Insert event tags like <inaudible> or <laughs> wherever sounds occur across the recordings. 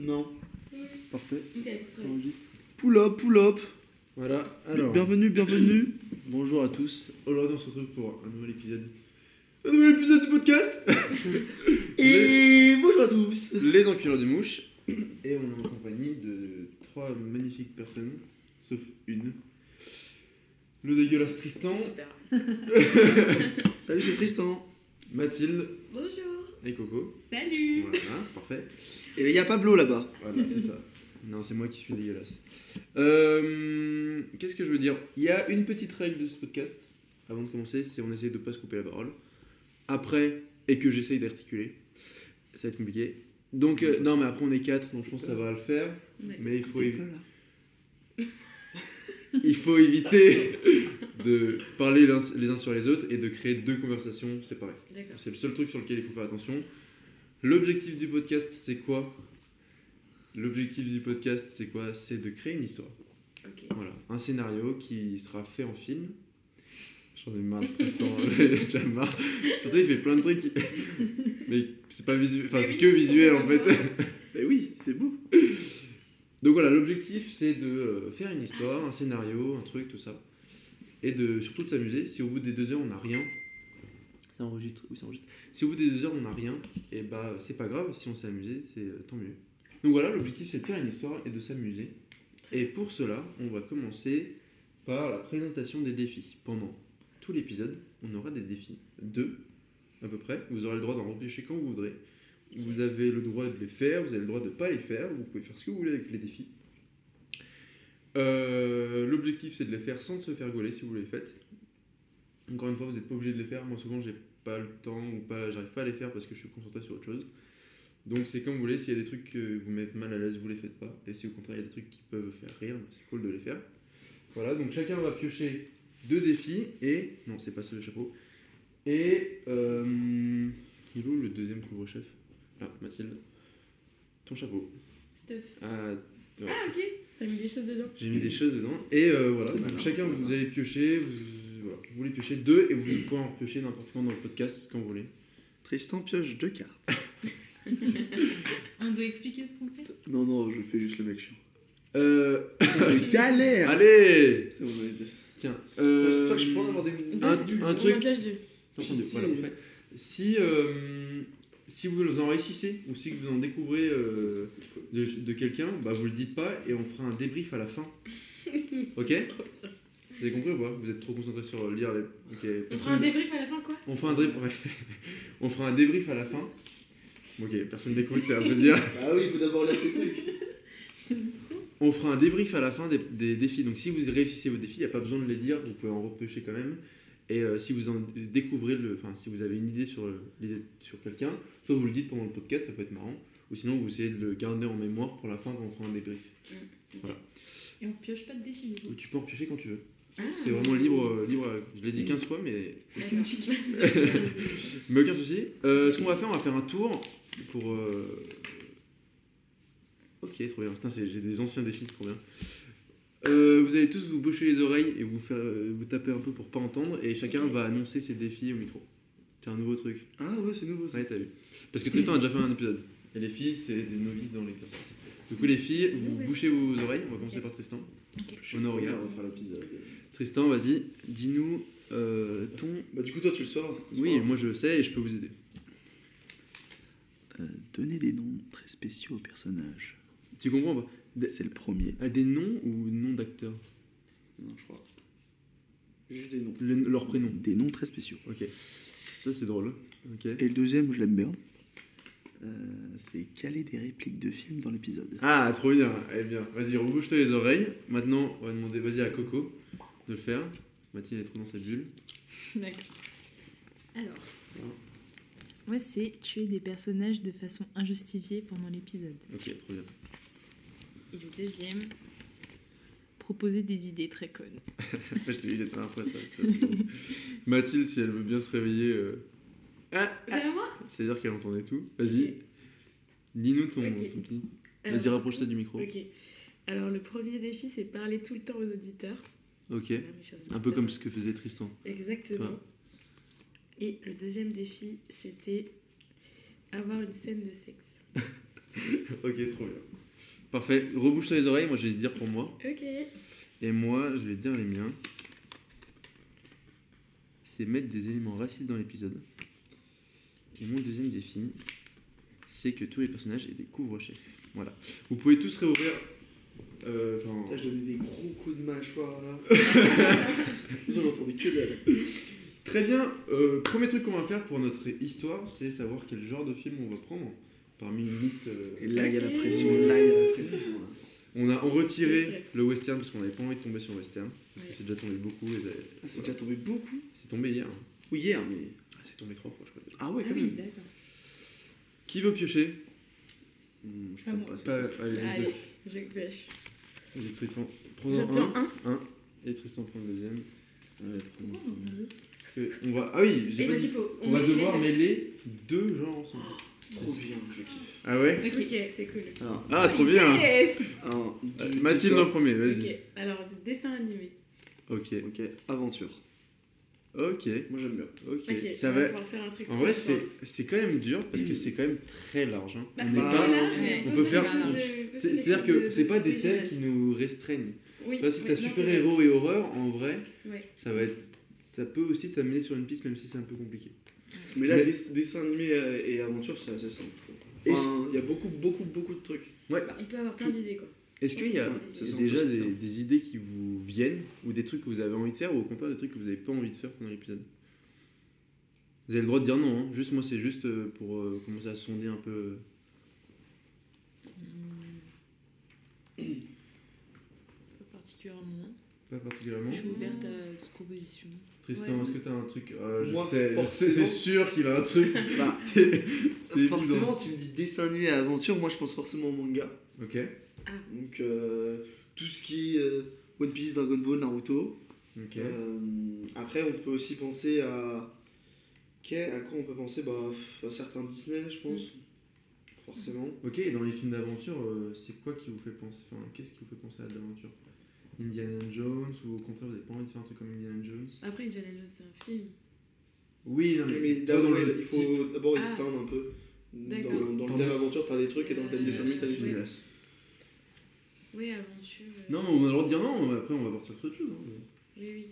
Non. Parfait. Ok, Ça enregistre. Pull up, pull up. Voilà, alors, Bienvenue, bienvenue. <clears throat> bonjour à tous. Aujourd'hui, on se retrouve pour un nouvel épisode. Un nouvel épisode du podcast <laughs> Et bonjour à tous. Les enculeurs de mouches. <clears throat> Et on est en compagnie de trois magnifiques personnes, sauf une. Le dégueulasse Tristan, Super. <laughs> Salut, c'est Tristan. Mathilde Bonjour. Et Coco. Salut. Voilà, parfait. Et il y a Pablo là-bas. Voilà, c'est ça. Non, c'est moi qui suis dégueulasse. Euh, Qu'est-ce que je veux dire? Il y a une petite règle de ce podcast, avant de commencer, c'est on essaye de pas se couper la parole. Après, et que j'essaye d'articuler, ça va être compliqué. Donc, euh, non, mais après on est quatre, donc je pense que ça va le faire. Ouais. Mais il faut, là. <laughs> il faut éviter de parler les uns sur les autres et de créer deux conversations séparées. C'est le seul truc sur lequel il faut faire attention. L'objectif du podcast, c'est quoi? L'objectif du podcast, c'est quoi? C'est de créer une histoire. Voilà, un scénario qui sera fait en film. J'en ai marre de Tristan, <laughs> <laughs> déjà marre. Surtout, il fait plein de trucs. Mais c'est pas visuel, enfin, Mais c'est que visuel en fait. Bah oui, c'est beau. Donc voilà, l'objectif c'est de euh, faire une histoire, un scénario, un truc, tout ça. Et de surtout de s'amuser. Si au bout des deux heures on n'a rien, ça enregistre, oui ça enregistre. Si au bout des deux heures on n'a rien, et bah c'est pas grave, si on s'est amusé, c'est euh, tant mieux. Donc voilà, l'objectif c'est de faire une histoire et de s'amuser. Et pour cela, on va commencer par la présentation des défis. Pendant tout l'épisode, on aura des défis. Deux, à peu près. Vous aurez le droit d'en repêcher quand vous voudrez. Vous avez le droit de les faire, vous avez le droit de ne pas les faire, vous pouvez faire ce que vous voulez avec les défis. Euh, L'objectif c'est de les faire sans se faire gauler si vous les faites. Encore une fois, vous n'êtes pas obligé de les faire. Moi souvent j'ai pas le temps ou pas, j'arrive pas à les faire parce que je suis concentré sur autre chose. Donc c'est comme vous voulez, s'il y a des trucs que vous mettez mal à l'aise, vous les faites pas. Et si au contraire il y a des trucs qui peuvent faire rire, bah, c'est cool de les faire. Voilà, donc chacun va piocher deux défis et. Non, c'est pas le chapeau. Et. Euh... Il est où le deuxième couvre-chef? Ah, Mathilde. Ton chapeau. Stuff. Ah, ouais. Ah, ok. T'as mis des choses dedans. J'ai mis des choses dedans. Et euh, voilà, donc malin, chacun vous allez piocher. Vous, voilà, vous voulez piocher deux et vous pouvez en piocher n'importe quand dans le podcast quand vous voulez. Tristan pioche deux cartes. <laughs> On doit expliquer ce qu'on fait? Non, non, je fais juste le mec chiant. Euh. <laughs> Galère Allez C'est bon, on a. Tiens. Euh... J'espère que je peux en avoir des. Un- un on truc- en deux. Entendu, Pitié. voilà. Si, euh, si vous en réussissez ou si vous en découvrez euh, de, de quelqu'un, bah vous le dites pas et on fera un débrief à la fin. <laughs> Ok? Vous avez compris ou pas? Vous êtes trop concentré sur lire les. On fera un débrief à la fin, quoi? On fera un débrief. <laughs> on fera un débrief à la fin. Ok, personne n'écoute, c'est un peu dire. <laughs> Ah oui, il faut d'abord lire tes trucs. On fera un débrief à la fin des, des défis. Donc si vous réussissez vos défis, il n'y a pas besoin de les dire, vous pouvez en repêcher quand même. Et euh, si vous en découvrez, le, enfin si vous avez une idée sur, le- l'idée sur quelqu'un, soit vous le dites pendant le podcast, ça peut être marrant, ou sinon vous essayez de le garder en mémoire pour la fin quand on fera un débrief. Et on pioche pas de défi, du Ou tu peux en piocher quand tu veux. Ah, C'est vraiment libre, euh, libre. Je l'ai dit 15 fois, mais, Explique. <laughs> mais aucun souci. Euh, ce qu'on va faire, on va faire un tour pour. euh, Ok, trop bien. Putain, c'est- j'ai des anciens défis, trop bien. Euh, vous allez tous vous boucher les oreilles et vous faire euh, vous taper un peu pour pas entendre et chacun va annoncer ses défis au micro. C'est un nouveau truc. Ah ouais, c'est nouveau ça. Ouais, t'as vu. Parce que Tristan a déjà fait un épisode. Et les filles, c'est des novices dans l'exercice. Du coup, les filles, vous Ouais. bouchez vos oreilles. On va commencer par Tristan. On en regarde. On va faire l'épisode. Tristan, vas-y, dis-nous euh, ton. Bah, du coup, toi, tu le sors. Oui, moi je sais et je peux vous aider. Euh, donner des noms très spéciaux aux personnages. Tu comprends pas? C'est le premier. ah, des noms ou noms d'acteurs. Non, je crois. Juste des noms. Le- Leur prénom. Des noms très spéciaux. Ok. Ça, c'est drôle. Ok. Et le deuxième, je l'aime bien. Euh, c'est caler des répliques de films dans l'épisode. Ah, trop bien. Eh bien, vas-y, rebouche-toi les oreilles. Maintenant, on va demander, vas-y, à Coco de le faire. Mathilde est trop dans sa bulle. D'accord. Alors, moi, c'est tuer des personnages de façon injustifiée pendant l'épisode. Ok, trop bien. Et le deuxième, proposer des idées très connes. <laughs> je te dis la dernière fois, ça. ça c'est. <laughs> Mathilde, si elle veut bien se réveiller, euh, C'est à moi? C'est-à-dire qu'elle entendait tout. Vas-y, dis-nous ton, ton petit. Vas-y, rapproche-toi du micro. Ok. Alors, le premier défi, c'est parler tout le temps aux auditeurs. Ok. Un peu comme ce que faisait Tristan. Exactement. Et le deuxième défi, c'était avoir une scène de sexe. <laughs> ok, trop bien. Parfait. Rebouche-toi les oreilles, moi je vais te dire pour moi. Ok. Et moi, je vais te dire les miens. C'est mettre des éléments racistes dans l'épisode. Et mon deuxième défi, c'est que tous les personnages aient des couvre-chefs. Voilà. Vous pouvez tous réouvrir. euh, Putain, je donnais des gros coups de mâchoire là. <laughs> J'entendais que dalle. Très bien. Euh, premier truc qu'on va faire pour notre histoire, c'est savoir quel genre de film on va prendre. Parmi une liste. euh, Et là, il y a la pression, là, il y a la pression. là. On a retiré Le western parce qu'on n'avait pas envie de tomber sur le western. Parce que c'est déjà tombé beaucoup. et Ah, c'est déjà tombé beaucoup. C'est tombé hier. hein. Oui, hier, mais. Ah, c'est tombé trois fois, je crois. déjà. Ah ouais, Ah quand oui, même. d'accord. Qui veut piocher? Hmm, je Pas prends pas ça. Pas- Allez, Allez, deux. je pêche. Allez, Tristan. J'en Prends-en prends un. un. Et Tristan prend le deuxième. Prends- Pourquoi on Parce que va... Ah oui, j'ai pas dit. faut. On va devoir mêler deux genres ensemble. Trop bien, je kiffe. Ah ouais Ok, c'est cool. Alors, Ah, trop bien Yes Euh, du- Mathilde en premier, vas-y. Ok, alors dessin animé. Ok. Ok, aventure. Ok. Moi j'aime bien. Ok. Ok, Ça on va va. pouvoir faire un truc. En vrai, je c'est pense. c'est quand même dur parce que c'est quand même très large. hein. Bah, On c'est pas large, on mais peut c'est faire- c'est- C'est-à-dire que c'est pas des thèmes qui nous restreignent. Oui, si oui, t'as non, c'est super-héros et horreur, en vrai, vrai. Ouais. ça va être. Ça peut aussi t'amener sur une piste, même si c'est un peu compliqué. Mais là, Mais- dess- dessin animé euh, et aventure, c'est assez simple, je trouve. Enfin, Il y a beaucoup, beaucoup, beaucoup de trucs. Ouais. Bah, on peut avoir plein d'idées quoi. Est-ce qu'il y a, il déjà des, idées qui vous viennent, ou des trucs que vous avez envie de faire, ou au contraire des trucs que vous n'avez pas envie de faire pendant l'épisode? Vous avez le droit de dire non, hein. juste moi c'est juste euh, pour euh, commencer à sonder un peu. Pas particulièrement. Pas particulièrement. Je suis ouverte à cette proposition. Tristan, Ouais. est-ce que t'as un truc Euh, Je Moi, sais, forcément. c'est sûr qu'il a un truc. <laughs> Bah, <laughs> forcément, évident. tu me dis dessin animé et aventure, moi je pense forcément au manga. Ok, Donc, euh, tout ce qui est euh, One Piece, Dragon Ball, Naruto. ok. Euh, après, on peut aussi penser à. qu'est- À quoi on peut penser? Bah, À certains Disney, je pense. Forcément. Ok, et dans les films d'aventure, euh, c'est quoi qui vous fait penser? Enfin, qu'est-ce qui vous fait penser à l'aventure? Indiana Jones, ou au contraire, vous n'avez pas envie de faire un truc comme Indiana Jones Après, Indiana Jones, c'est un film. Oui, non, mais, Mais d'abord, il faut d'abord Ah. scindent un peu. Dans, dans le thème aventure, t'as des trucs et dans le thème dessin animé, t'as des trucs. Oui, aventure. euh, Non, mais on a le droit de dire non, après on va partir sur autre chose. hein. Oui, oui.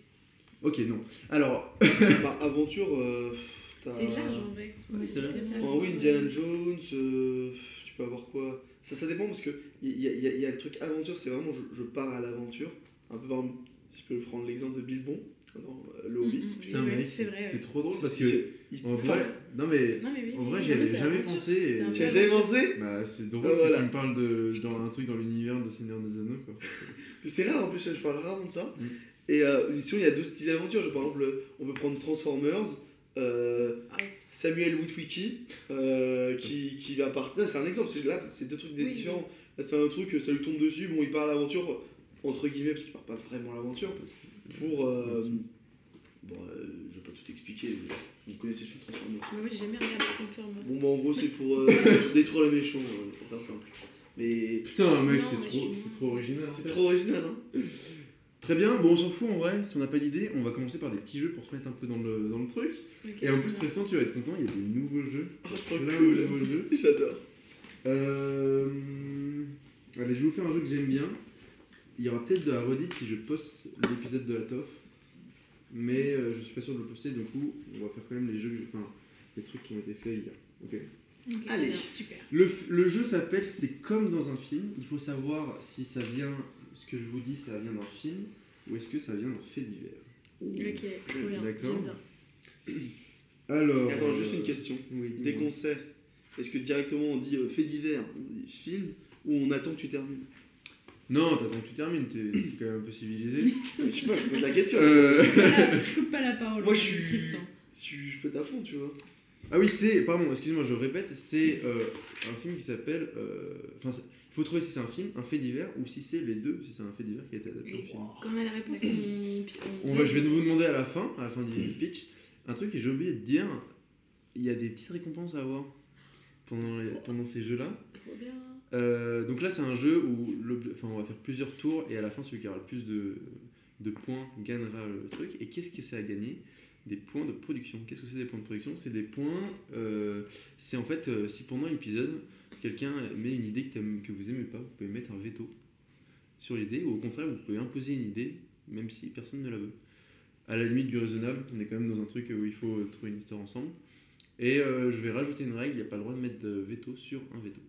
Ok, non. Alors, Bah, <laughs> aventure, euh, t'as. C'est large en vrai. Ouais, c'est. Ah oui, Indiana Jones, euh, tu peux avoir quoi? Ça, ça dépend parce que il y, a- y y le truc aventure, c'est vraiment je, je pars à l'aventure. Un peu par exemple, si je peux prendre l'exemple de Bilbon dans euh, Le Hobbit. Putain, Oui, ouais, mec, c'est vrai, c'est trop drôle parce que. il- En vrai, non mais. Non, mais oui. En vrai, j'y avais jamais aventure. pensé. tu as jamais pensé? Bah, c'est drôle Ah, que voilà. tu me parles de, dans un truc dans l'univers de Seigneur des Anneaux, quoi. C'est rare en plus, je parle rarement de ça. Mm. Et euh, sinon, il y a d'autres styles d'aventure. Par exemple, on peut prendre Transformers, euh, Ah, Samuel Witwicky, euh, qui, qui va partir. C'est un exemple, c'est là, c'est deux trucs Oui, différents. C'est un truc, ça lui tombe dessus, bon, il part à l'aventure, entre guillemets, parce qu'il part pas vraiment à l'aventure, pour. euh, bon, euh, je vais pas tout expliquer, mais vous connaissez le film Transformers. Mais moi, j'ai jamais regardé Transformers. Bon, bah, en gros, c'est pour <laughs> euh, détruire les méchants, euh, pour faire simple. Mais Putain, mec, c'est trop, c'est trop original. c'est trop original, hein. Très bien, bon, on s'en fout en vrai, si on n'a pas d'idée, on va commencer par des petits jeux pour se mettre un peu dans le, dans le truc. Et en plus, Tristan, tu vas être content, il y a des nouveaux jeux. Oh, trop cool. nouveaux jeux. <laughs> J'adore. Euh... Allez, je vais vous faire un jeu que j'aime bien. Il y aura peut-être de la redite si je poste l'épisode de la TOF. Mais euh, je suis pas sûr de le poster, du coup, on va faire quand même les jeux, que enfin, les trucs qui ont été faits hier. Ok Allez. Super. le, jeu s'appelle C'est comme dans un film. Il faut savoir si ça vient, ce que je vous dis, ça vient d'un film ou est-ce que ça vient d'un fait divers. Ok. D'accord. J'aime bien. Alors. Attends, euh, juste une question. Oui, Dès dis-moi. Est-ce que directement on dit euh, fait divers, on dit film, ou on attend que tu termines? Non, t'attends que tu termines, t'es quand même un peu civilisé. <laughs> Je sais pas, je pose la question. Euh, <laughs> je coupe pas la parole. Moi, je suis- Tristan. Je, je à fond, tu vois. Ah oui, c'est. Pardon, excuse-moi, je répète, c'est euh, un film qui s'appelle. euh, Enfin, il faut trouver si c'est un film, un fait divers, ou si c'est les deux, si c'est un fait divers qui a été adapté en film. quand on a la réponse, on. On va, je vais vous demander à la fin, à la fin du pitch, un truc que j'ai oublié de dire. Il y a des petites récompenses à avoir pendant, les- pendant ces jeux-là. Trop bien. Euh, donc là, c'est un jeu où enfin, on va faire plusieurs tours et à la fin, celui qui aura le plus de, de points gagnera le truc. Et qu'est-ce que c'est à gagner? Des points de production. Qu'est-ce que c'est des points de production? C'est des points. euh, c'est en fait, euh, si pendant l'épisode, quelqu'un met une idée que, que vous aimez pas, vous pouvez mettre un veto sur l'idée, ou au contraire, vous pouvez imposer une idée, même si personne ne la veut. À la limite du raisonnable, on est quand même dans un truc où il faut trouver une histoire ensemble. Et euh, je vais rajouter une règle il n'y a pas le droit de mettre de veto sur un veto.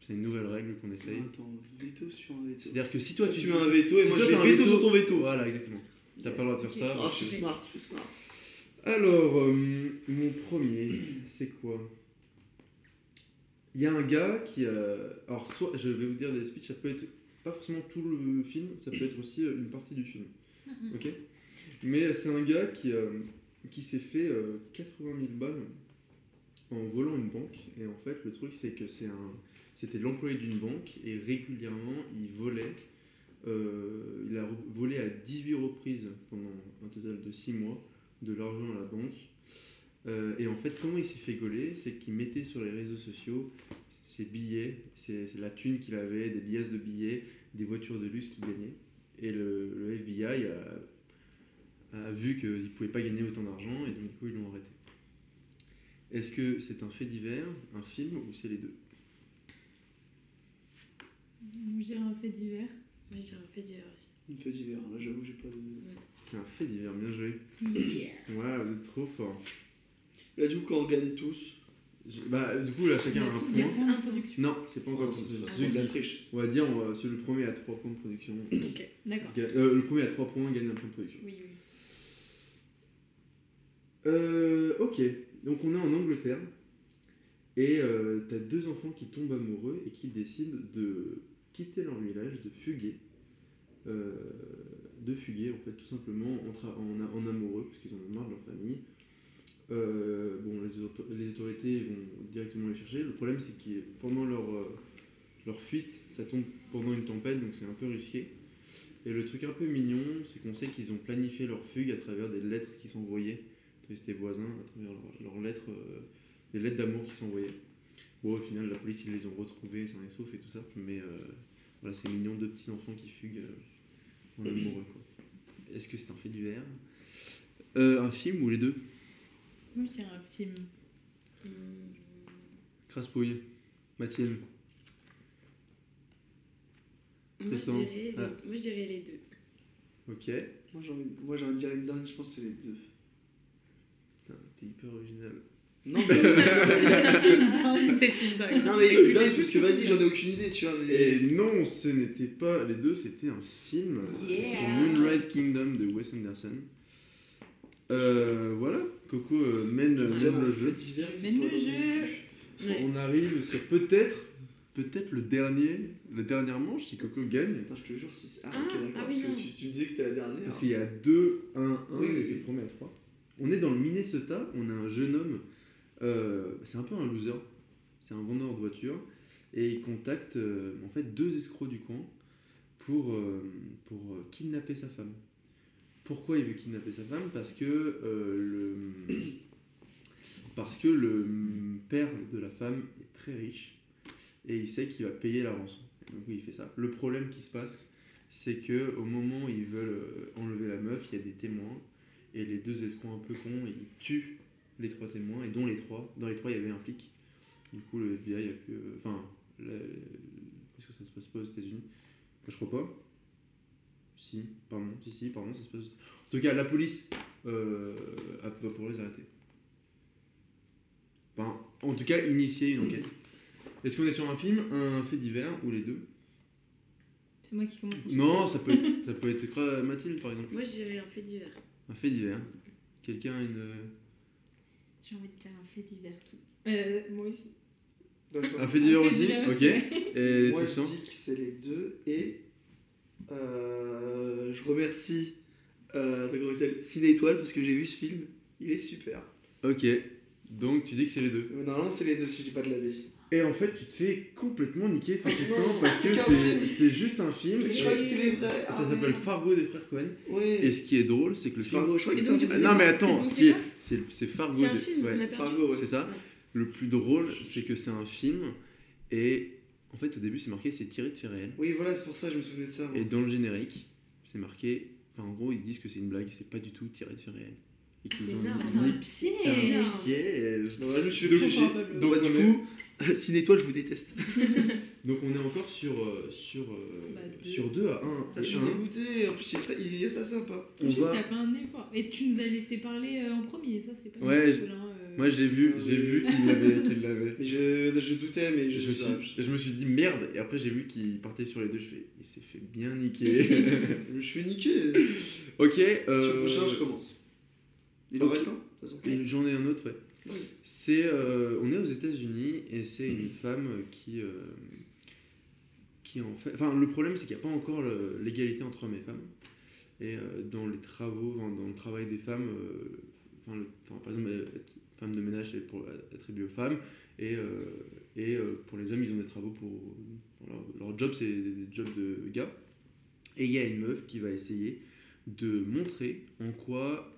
C'est une nouvelle règle qu'on essaye. Attends, veto sur un veto. C'est-à-dire que si toi Toi, tu tu mets un veto et si moi toi, je mets un veto sur ton veto. Voilà, exactement. T'as pas le droit de faire ça. Ah, je suis smart, je suis smart. Alors, euh, mon premier, c'est quoi? Il y a un gars qui a. Alors, soit, je vais vous dire des speeches, ça peut être pas forcément tout le film, ça peut être aussi euh, une partie du film. <laughs> Ok? Mais euh, c'est un gars qui, euh, qui s'est fait euh, 80 000 balles en volant une banque. Et en fait, le truc, c'est que c'est un. C'était l'employé d'une banque et régulièrement, il volait. euh, il a volé à 18 reprises pendant un total de 6 mois de l'argent à la banque. Euh, et en fait, comment il s'est fait gauler? C'est qu'il mettait sur les réseaux sociaux ses billets, c'est la thune qu'il avait, des liasses de billets, des voitures de luxe qu'il gagnait. Et le FBI a, a vu qu'il ne pouvait pas gagner autant d'argent et donc du coup ils l'ont arrêté. Est-ce que c'est un fait divers, un film ou c'est les deux? Je dirais un fait divers. Moi, j'ai un fait divers aussi. Une fait divers, là j'avoue, j'ai pas de. C'est un fait divers, bien joué. Yeah. Ouais, vous êtes trop fort. Là, du coup, quand on gagne tous. Je- Bah, du coup, là, chacun a un point. un production. Non, c'est pas encore Oh, c'est de la triche. On va dire, on va- le premier à 3 points de production. Ok. D'accord. Euh, le premier à 3 points gagne un point de production. Oui, oui. Euh, ok, donc on est en Angleterre. Et euh, t'as deux enfants qui tombent amoureux et qui décident de quitter leur village, de fuguer. Euh, de fuguer, en fait, tout simplement en, amoureux, parce qu'ils en ont marre de leur famille. Bon, les, auto- les autorités vont directement les chercher. Le problème, c'est que pendant leur, leur fuite, ça tombe pendant une tempête, donc c'est un peu risqué. Et le truc un peu mignon, c'est qu'on sait qu'ils ont planifié leur fugue à travers des lettres qui C'était voisins, à travers leurs leurs lettres, euh, des lettres d'amour qui s'envoyaient. Bon, au final, la police, ils les ont retrouvés sains et saufs et tout ça. Mais euh, voilà, c'est mignon, deux petits enfants qui fuguent euh, en amoureux. quoi. Est-ce que c'est un fait divers? Euh, Un film ou les deux? Moi, je dirais un film. Hum, Craspouille. Mathilde. Moi, je Tristan. dirais, les- Ah. moi, je dirais les deux. Ok. Moi, j'ai envie, moi, j'ai envie de dire une je pense que c'est les deux. T'es hyper original. Non, mais. <laughs> C'est une dingue. C'est une dingue. non, mais une dingue, parce que vas-y, j'en ai aucune idée, tu vois. Mais... Et non, ce n'était pas les deux, c'était un film. Yeah. C'est Moonrise Kingdom de Wes Anderson. Euh, voilà, Coco euh, mène, dire, le jeu. divers, Je mène le jeu. Ouais. On arrive sur peut-être, peut-être le dernier, la dernière manche si Coco gagne. Attends, je te jure, si c'est. Ah, Ah, ok, ah d'accord, oui, parce non. que tu, tu me disais que c'était la dernière. Parce qu'il y a 2, 1, 1, Oui, oui, et c'est le premier à 3. On est dans le Minnesota, on a un jeune homme, euh, c'est un peu un loser, c'est un vendeur de voitures, et il contacte euh, en fait deux escrocs du coin pour, euh, kidnapper sa femme. Pourquoi il veut kidnapper sa femme? Parce que le parce que le père de la femme est très riche et il sait qu'il va payer la rançon. Donc il fait ça. Le problème qui se passe, c'est que au moment où ils veulent enlever la meuf, il y a des témoins et les deux escrocs un peu cons, ils tuent les trois témoins et dont les trois. Dans les trois, il y avait un flic. Du coup, le FBI a pu. euh, Enfin, est-ce que ça se passe pas aux États-Unis? Je crois pas. Si, pardon, si, si, pardon, ça se passe. En tout cas, la police euh, a- va pouvoir les arrêter. Enfin, en tout cas, initier une enquête. Est-ce qu'on est sur un film, un fait divers ou les deux? C'est moi qui commence. à Non, ça peut être, ça peut être Mathilde par exemple. Moi, je dirais un fait divers. Un fait divers. Quelqu'un a une. J'ai envie de dire un fait divers tout. Euh, moi aussi. Un fait divers aussi Ok. Et Moi, je dis que c'est les deux et euh, je remercie euh, Ciné Étoile parce que j'ai vu ce film. Il est super. Ok. Donc tu dis que c'est les deux. Euh, Normalement, c'est les deux si je dis pas de la D. Et en fait, tu te fais complètement niquer, Tristan, <laughs> non, parce que c'est juste un film. Mais je crois que c'était les vrais. Ça s'appelle. Fargo des frères Cohen. Oui. Et ce qui est drôle, c'est que le. Fargo, je crois que c'était non, mais attends, C'est donc ce c'est qui est- quoi c'est c'est Fargo. C'est. Fargo, ouais. C'est ça. Le plus drôle, c'est que c'est un film et en fait, au début, c'est marqué c'est tiré de faits réels. Oui, voilà, c'est pour ça que je me souvenais de ça. moi. Et dans le générique, c'est marqué. Enfin, en gros, ils disent que c'est une blague, c'est pas du tout tiré de faits réels. Ah, c'est ont énorme. C'est un piège. c'est un piège. Je me suis Donc, du coup, <laughs> Ciné étoile, je vous déteste. <laughs> Donc on est encore sur, euh, sur, euh, Bah, deux. sur 2 à 1. Je suis dégoûté. En plus, il est, très- il est assez sympa. On Juste, va- t'as fait un effort. Et tu nous as laissé parler euh, en premier, ça c'est pas Ouais, cool, hein, euh. Moi j'ai vu, Ah j'ai vu qu'il l'avait. <laughs> qu'il l'avait. Je, je doutais, mais je, Je, me suis je me suis dit merde, et après j'ai vu qu'il partait sur les deux, je fais, il s'est fait bien niquer. je suis niquer. ok, Sur le euh, prochain, je commence. Il en reste un, de toute façon. et j'en ai un autre, ouais. C'est, euh, on est aux États-Unis et c'est une femme qui, euh, qui en fait, enfin le problème c'est qu'il n'y a pas encore l'égalité entre hommes et femmes. Et euh, dans les travaux, enfin, dans le travail des femmes, enfin, le- enfin, par exemple, être femme de ménage c'est pour attribué aux femmes et, et pour les hommes ils ont des travaux pour leur, leur job c'est des jobs de gars. Et il y a une meuf qui va essayer de montrer en quoi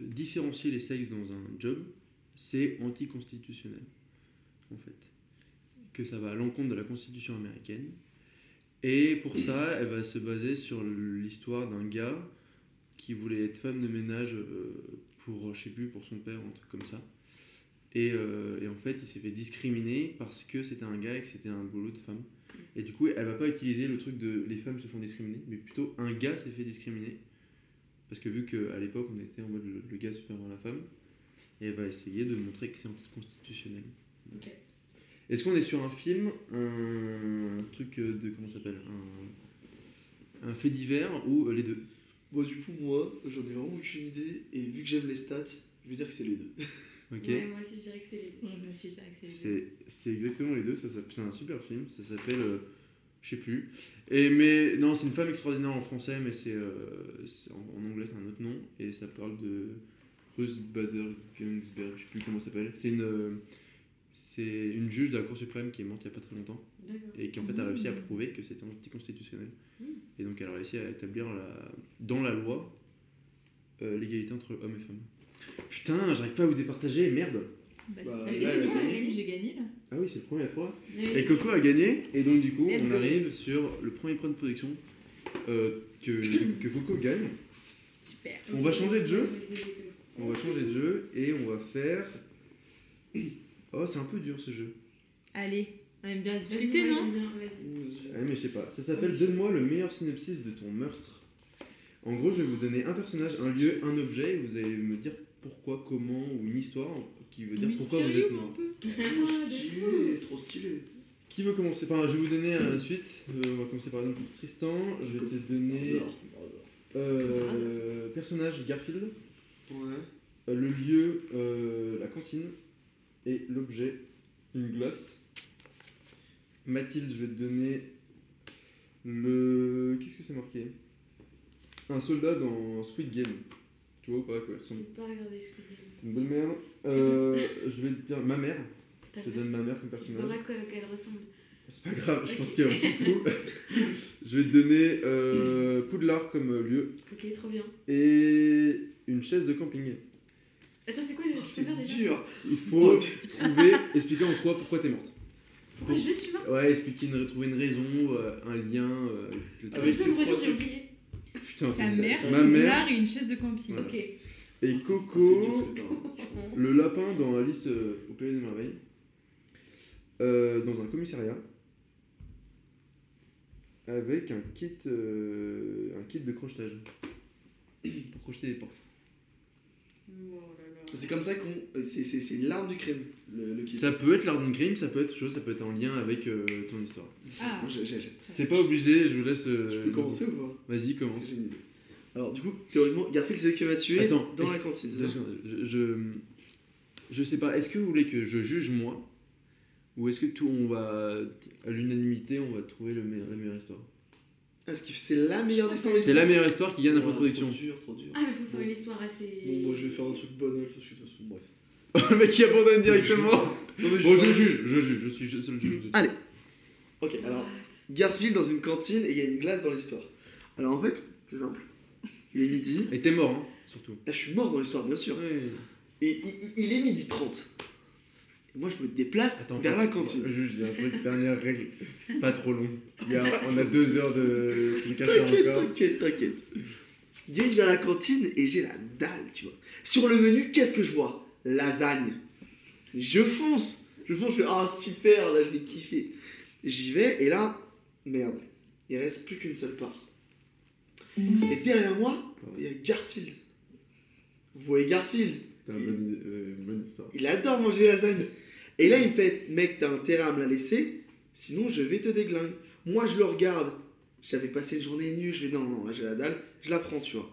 différencier les sexes dans un job, c'est anticonstitutionnel, en fait. Que ça va à l'encontre de la Constitution américaine. Et pour ça, elle va se baser sur l'histoire d'un gars qui voulait être femme de ménage euh, pour, je sais plus, pour son père un truc comme ça. Et, euh, et en fait, il s'est fait discriminer parce que c'était un gars et que c'était un boulot de femme. Et du coup, elle va pas utiliser le truc de les femmes se font discriminer, mais plutôt un gars s'est fait discriminer. Parce que vu qu'à l'époque, on était en mode le, le gars supérieur à la femme, et elle va essayer de montrer que c'est anticonstitutionnel. Ok. Est-ce qu'on est sur un film, un, truc de. Comment ça s'appelle un, un fait divers ou euh, les deux? Bon, du coup, moi, j'en ai vraiment aucune idée. Et vu que j'aime les stats, je vais dire que c'est les deux. <laughs> Ok Ouais, moi aussi, je dirais que c'est les. Ouais, moi aussi, je dirais que c'est les deux. C'est c'est exactement les deux, ça, c'est un super film, ça s'appelle, euh, je sais plus. Et mais non, c'est une femme extraordinaire en français, mais c'est euh, en, en anglais c'est un autre nom et ça parle de Ruth Bader Ginsburg, je sais plus comment ça s'appelle. C'est une euh, c'est une juge de la Cour suprême qui est morte il y a pas très longtemps et qui en fait a réussi à Mmh. prouver que c'était anticonstitutionnel. Mmh. Et donc elle a réussi à établir la, dans la loi euh, l'égalité entre hommes et femmes. Putain, j'arrive pas à vous départager, merde. Bah, Bah, c'est gagné. j'ai gagné là. Ah oui, c'est le premier à 3. Mais- Et Coco a gagné, et donc du coup, Let's on go. arrive sur le premier point de production euh, que, <coughs> que Coco gagne. Super. On va changer de jeu. On va changer de jeu et on va faire. <coughs> Oh, c'est un peu dur ce jeu. Allez, on aime bien discuter, moi, non j'aime bien, vas-y. Ah, mais je sais pas. Ça s'appelle Donne-moi le meilleur synopsis de ton meurtre. En gros, je vais vous donner un personnage, un lieu, un objet, et vous allez me dire pourquoi, comment, ou une histoire qui veut dire pourquoi vous êtes mort. Trop stylé, trop stylé. Qui veut commencer? Enfin, je vais vous donner à la suite. Euh, on va commencer par exemple Tristan. Je vais te donner. Euh, personnage Garfield. Ouais. Euh, le lieu, euh, la cantine. Et l'objet, une glace. Mathilde, je vais te donner le. Qu'est-ce que c'est marqué? Un soldat dans Squid Game. Tu vois ou pas à quoi il ressemble J'ai pas Squid Game. Une bonne merde. <laughs> Euh, je vais te dire ma mère. Je te donne ma mère comme Je vois personnage. pas quoi- qu'elle ressemble. C'est pas grave, je pense qu'on s'en fout. <laughs> je vais te donner euh, Poudlard comme lieu Ok, trop bien. et une chaise de camping. Attends, c'est quoi le Oh, je c'est peux faire déjà dur. Il faut trouver, <laughs> expliquer en quoi, pourquoi t'es morte. Pourquoi je suis morte? Ouais, expliquer, une, trouver une raison, euh, un lien. euh, le truc. Avec Je peux me ces redire, trois j'ai oublié. Putain, Sa c'est- mère, ma mère et une chaise de camping. Voilà. Et Ah, dur, Coco, le lapin dans Alice euh, au Pays des Merveilles, euh, dans un commissariat, avec un kit, euh, un kit de crochetage pour crocheter des portes. Oh là là. C'est comme ça qu'on. C'est, c'est, c'est l'arme du crime, le. Ça peut être l'art d'une crime, ça peut être autre chose, ça peut être en lien avec euh, ton histoire. Ah. C'est pas obligé, je vous laisse. euh, Je peux commencer ou pas Vas-y, commence. C'est génial. Alors, du coup, théoriquement, Garfield, c'est lui qui m'a tué Attends, dans la cantine. Je, je, je sais pas, est-ce que vous voulez que je juge moi Ou est-ce que tout, on va, à l'unanimité, on va trouver le meilleur, la meilleure histoire? Que c'est la meilleure des 100 C'est la meilleure histoire qui gagne de production. Trop dur, trop dur. Ah, mais faut faire une histoire assez. Bon, moi, je vais faire un truc banal parce que de toute façon, bref. <laughs> le mec qui abandonne directement Non, mais Bon, je juge, je juge, je suis le seul juge. de- Allez. Ok, alors, Garfield dans une cantine et il y a une glace dans l'histoire. Alors, en fait, c'est simple. Il est midi. Et t'es mort, hein, surtout. Là, je suis mort dans l'histoire, bien sûr. Et il est midi 30. Moi, je me déplace Attends, vers la cantine. Il y a un truc, dernière règle, <laughs> pas trop long. Il y a- on a deux heures de trucs à faire T'inquiète, t'inquiète, t'inquiète. dirige vers la cantine et j'ai la dalle, tu vois. Sur le menu, qu'est-ce que je vois? Lasagne. Je fonce. Je fonce, je fais Ah, super, là, je vais kiffer. J'y vais et là, merde, il reste plus qu'une seule part. Et derrière moi, il y a Garfield. Vous voyez Garfield? Bonne, euh, une bonne histoire. Il adore manger lasagne. Et là, il me fait Mec, t'as intérêt à me la laisser, sinon je vais te déglinguer. Moi, je le regarde. J'avais passé une journée nulle. Je vais Non, non, j'ai la dalle. Je la prends, tu vois.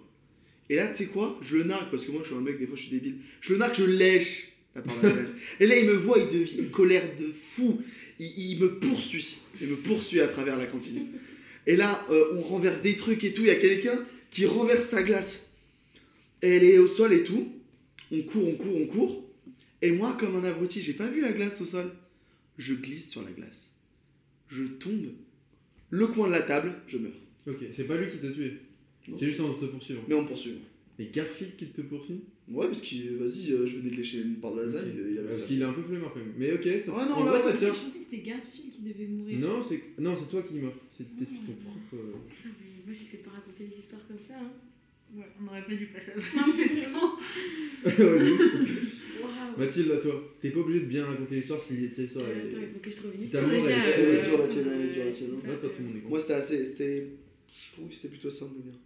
Et là, tu sais quoi? Je le nargue, parce que moi, je suis un mec, des fois, je suis débile. Je le nargue, je lèche la lasagne. Et là, il me voit, il devient une colère de fou. Il, il me poursuit. Il me poursuit à travers la cantine. Et là, euh, on renverse des trucs et tout. Il y a quelqu'un qui renverse sa glace. Elle est au sol et tout. On court, on court, on court. Et moi, comme un abruti, j'ai pas vu la glace au sol. Je glisse sur la glace. Je tombe. Le coin de la table, je meurs. Ok, c'est pas lui qui t'a tué. C'est juste en te poursuivant. Mais on poursuit. Et Garfield qui te poursuit? Ouais, parce que, vas-y, euh, je venais de lécher une part de lasagne. Il avait Parce qu'il est un peu flemmard quand même. Mais ok, ça, Ah non, en là, vrai, ça tient. Je pensais que c'était Garfield qui devait mourir. Non, c'est non, c'est toi qui meurs. C'est Ah. ton propre. euh, Ah, mais Moi, je sais pas raconter les histoires comme ça. Hein. Ouais, on n'aurait pas dû passer à Non, mais <laughs> Mathilde, à toi. T'es pas obligé de bien raconter l'histoire si cette histoire Euh, est. Attends, il faut que je trouve une histoire elle est- dure, la tienne, elle est dure, la tienne. pas, Ouais, pas tout le monde est con. Moi, c'était assez. C'était. Je trouve que c'était plutôt simple de dire.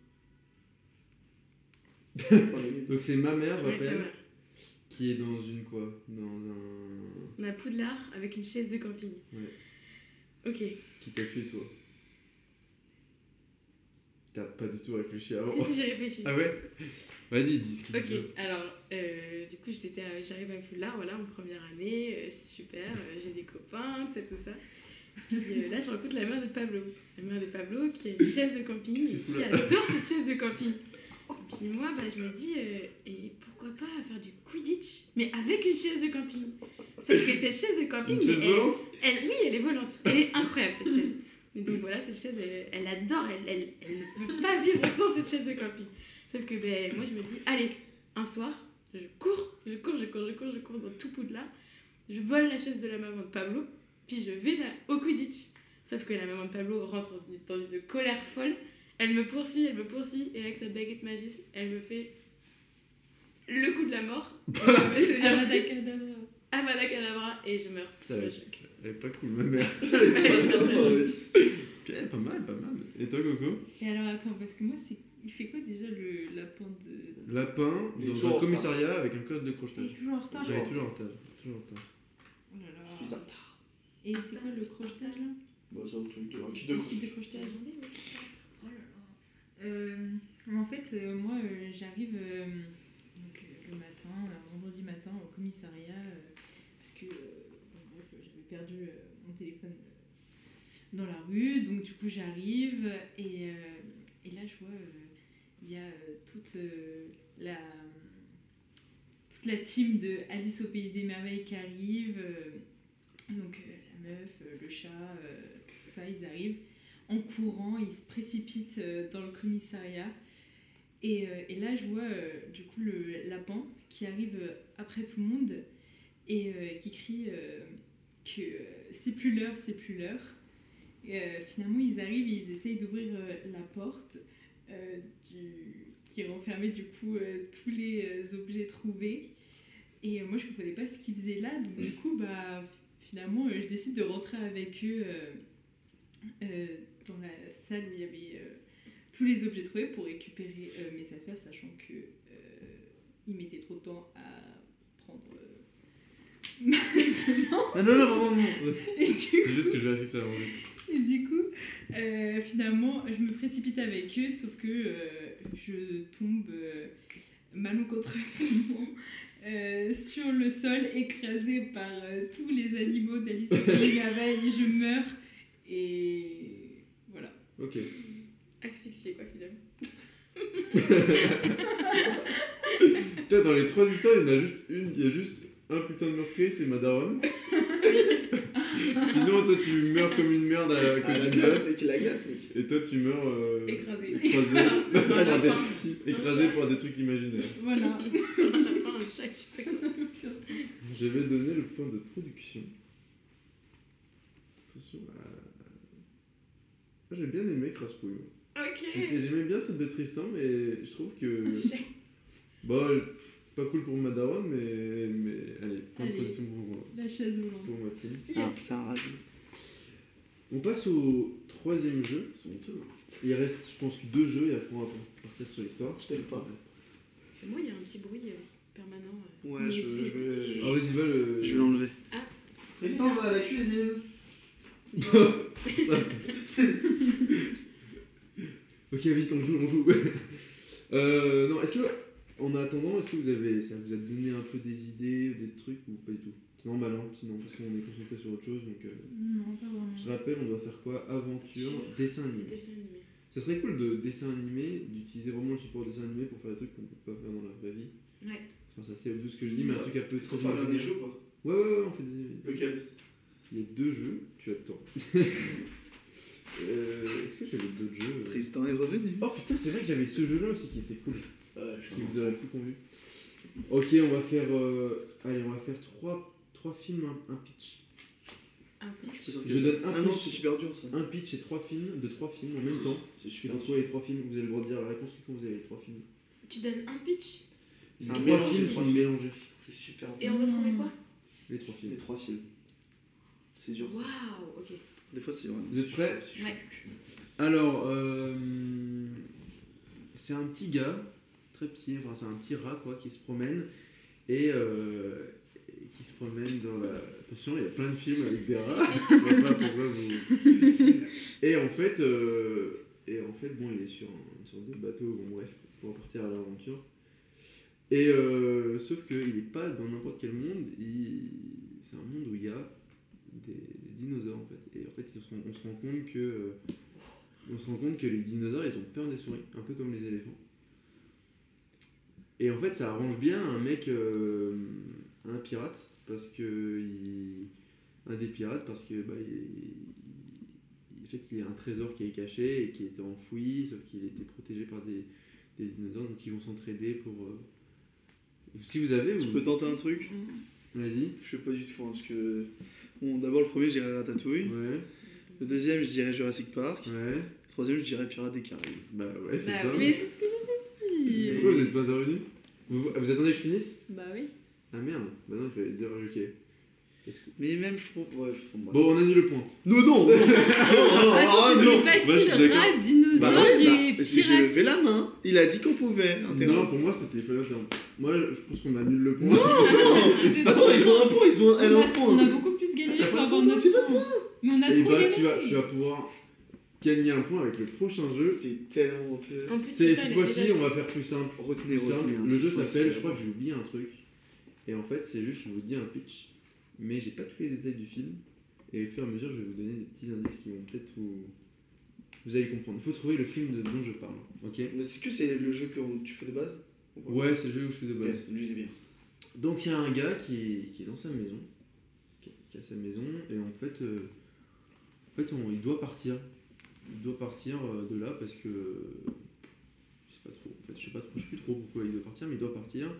<laughs> Pas limite. Donc c'est ma mère, je rappelle, qui est dans une quoi? Dans un. On a Poudlard avec une chaise de camping. Ouais. Ok. Qui t'a tué toi T'as pas du tout réfléchi avant. Si, si, j'ai réfléchi. Ah ouais? Vas-y, dis ce Ok, alors euh, du coup j'arrive à Poudlard, voilà, en première année, euh, c'est super, euh, j'ai des copains, tout ça, tout ça. Puis euh, là je rencontre la mère de Pablo, la mère de Pablo qui a une chaise de camping et qui adore cette chaise de camping. Puis moi bah, je me dis, euh, et pourquoi pas faire du Quidditch, mais avec une chaise de camping. Sauf que cette chaise de camping, Une chaise mais elle- volante? elle, oui, elle est volante. Elle est incroyable cette chaise. Et donc voilà, cette chaise, elle, elle adore, elle, elle, elle ne peut pas vivre <laughs> sans cette chaise de camping. Sauf que ben, moi, je me dis, allez, un soir, je cours, je cours, je cours, je cours, je cours dans tout Poudlard. Je vole la chaise de la maman de Pablo, puis je vais au Quidditch. Sauf que la maman de Pablo rentre dans une colère folle. Elle me poursuit, elle me poursuit, et avec sa baguette magique, elle me fait le coup de la mort. Et je me souviens <laughs> Avada Kedavra. Avada Kedavra, et je meurs sur le choc. Elle est pas cool, ma mère. <laughs> Pas sympa, ouais. Ok, pas mal, pas mal. Et toi, Coco? Et alors attends, parce que moi, c'est... il fait quoi déjà le lapin de. Lapin Il est dans toujours en un retard. commissariat avec un code de Il est crochetage. toujours en retard. J'avais toujours en retard. Toujours en retard. Oh là là. Je suis en retard. Et c'est quoi le crochetage là? Bah, c'est un truc de. Un kit Le de kit de crochetage. Oh là là. Euh, en fait, euh, moi, euh, j'arrive euh, donc, euh, le matin, euh, vendredi matin, au commissariat, euh, parce que euh, perdu euh, mon téléphone euh, dans la rue, donc du coup j'arrive et, euh, et là je vois il y a toute la toute la team de Alice au pays des merveilles qui arrive, donc la meuf, le chat, tout ça, ils arrivent en courant, ils se précipitent dans le commissariat. Et, et là, je vois du coup le lapin qui arrive après tout le monde et qui crie que euh, c'est plus l'heure, c'est plus l'heure. Et, euh, finalement, ils arrivent, ils essayent d'ouvrir euh, la porte euh, qui renfermait du coup tous les objets trouvés. Et moi, je comprenais pas ce qu'ils faisaient là. Donc, du coup, bah, finalement, je décide de rentrer avec eux dans la salle où il y avait tous les objets trouvés pour récupérer mes affaires, sachant que euh, il mettait trop de temps à prendre <laughs> euh. Ah non, non, pardon, non. Du C'est juste que je que ça enregistre. et du coup, euh, finalement, je me précipite avec eux, sauf que euh, je tombe euh, malencontreusement euh, sur le sol, écrasée par euh, tous les animaux d'Alice au Pays des Merveilles, <laughs> je meurs. Et voilà. Ok. Asphyxié, quoi, finalement. <laughs> Toi, dans les trois histoires, il y en a juste une, il y a juste un putain de meurtrier, c'est ma daronne. <laughs> Sinon, toi, tu meurs comme une merde à Ah, la d'une glace, mec, la glace, mec. Et toi, tu meurs euh, Écrasé. écrasé, <laughs> Ah, écrasé par des trucs imaginaires. Voilà. Je sais quoi. Je vais donner le point de production. Attention à... Ah, J'ai bien aimé Craspouille. Ok. J'aimais bien celle de Tristan, mais je trouve que. <laughs> Bon, pas cool pour Madaron, mais, mais allez, point de Allez. position pour, La chaise pour volante. ma team. C'est un, c'est un rajout. On passe au troisième jeu. C'est honteux. Il reste, je pense, deux jeux et après on va partir sur l'histoire. Je t'aime pas. C'est moi, il y a un petit bruit euh, permanent. euh. Ouais, je, je, vais- Alors vas-y, va le. je vais l'enlever. Ah. Tristan va à la cuisine. <laughs> Ok, vas-y, on joue, on joue. <laughs> euh, non, est-ce que, en attendant, est-ce que vous avez, ça vous a donné un peu des idées, des trucs ou pas du tout? C'est normal, hein, sinon, parce qu'on est concentré sur autre chose. Donc, euh, Non, pas vraiment. je rappelle, on doit faire quoi? Aventure, dessin animé. dessins animés. Ça serait cool de dessin animé, d'utiliser vraiment le support dessin animé pour faire des trucs qu'on peut pas faire dans la vraie vie. Ouais. Enfin, c'est assez obvious ce que je dis, mais un truc un peu Est-ce qu'on très fait un dernier original. jeu ou pas? Ouais, ouais, ouais, on fait des. Lequel? Il y a deux jeux, tu attends. <laughs> euh, Est-ce que j'avais d'autres jeux? Tristan est revenu. Oh putain, c'est vrai que j'avais ce jeu-là aussi qui était cool, Ouais, qui vous aurait plus convenu. Ok, on va faire. euh, Allez, on va faire trois, trois films, un, un pitch. Un pitch. Que Je donne un Ah non, pitch. c'est super dur ça. Un pitch et trois films, de trois films en même C'est- temps. C'est Je super dur. retrouver les trois films, vous avez le droit de dire la réponse quand vous avez les trois films. Tu donnes un pitch C'est Les un trois mélange films trois sont films. mélangés. C'est super et dur. on va trouver quoi? Les trois films. Les trois films. C'est dur. ça. Waouh, ok. Des fois, c'est vraiment. Vous êtes c'est prêts. Ouais. Alors, euh, c'est un petit gars, très petit, enfin c'est un petit rat quoi, qui se promène et, euh, et qui se promène dans la. Attention, il y a plein de films avec des rats. <laughs> Je vois pas pourquoi vous. Et en fait, euh, et en fait, bon, il est sur un- une sorte de bateau, bon bref, pour partir à l'aventure. Et euh, sauf qu'il n'est pas dans n'importe quel monde. il- C'est un monde où il y a des, des dinosaures en fait. Et en fait, on se rend compte que euh, on se rend compte que les dinosaures, ils ont peur des souris, un peu comme les éléphants. Et en fait, ça arrange bien un mec, euh, un pirate, parce que il- un des pirates, parce que bah, il, il- en fait, il y a un trésor qui est caché et qui était enfoui, sauf qu'il était protégé par des, des dinosaures, donc ils vont s'entraider pour. euh, Si vous avez, Je vous- peux tenter un truc vas-y. Je sais pas du tout, hein, parce que. Bon, d'abord, le premier, je dirais Ratatouille. Ouais, Le deuxième, je dirais Jurassic Park. ouais. Le troisième, je dirais Pirates des Caraïbes. Bah ouais, c'est Bah ça. Mais c'est ce que Pourquoi vous êtes pas intervenu vous, vous attendez que je finisse Bah oui. Ah merde, bah non, il fallait dire ok. Mais même, je trouve. Bref, bon, on annule le point. Non, non, non, non, non, Attends, non. c'était suis facile. d'accord. Rat, dinosaure Bah ouais, et bah, que j'ai levé la main. Il a dit qu'on pouvait. Non, pour moi, c'était. Moi, je pense qu'on annule le point. Non, <laughs> C'était Attends, ils ont un point, ils ont un, a On un a, point. on a beaucoup plus galéré pour avoir notre point. Mais on a Et trop bah, galéré. tu vas, tu vas pouvoir gagner un point avec le prochain jeu. C'est tellement honteux. C'est cette fois-ci, on va faire plus simple. Retenez, Plus simple. retenez. Le jeu s'appelle, je crois que j'ai oublié un truc. Et en fait, c'est juste, je vous dis un pitch, mais j'ai pas tous les détails du film. Et au fur et à mesure, je vais vous donner des petits indices qui vont peut-être vous. Vous allez comprendre. Il faut trouver le film de- dont je parle. Ok? Mais c'est que c'est le jeu que tu fais de base? Ouais, c'est le jeu où je fais de base. lui il est bien. Donc il y a un gars qui est, qui est dans sa maison, qui, qui a sa maison, et en fait, euh, en fait on- il doit partir. Il doit partir euh, de là parce que. Je sais pas trop, en fait, je sais pas trop, je sais plus trop pourquoi il doit partir, mais il doit partir.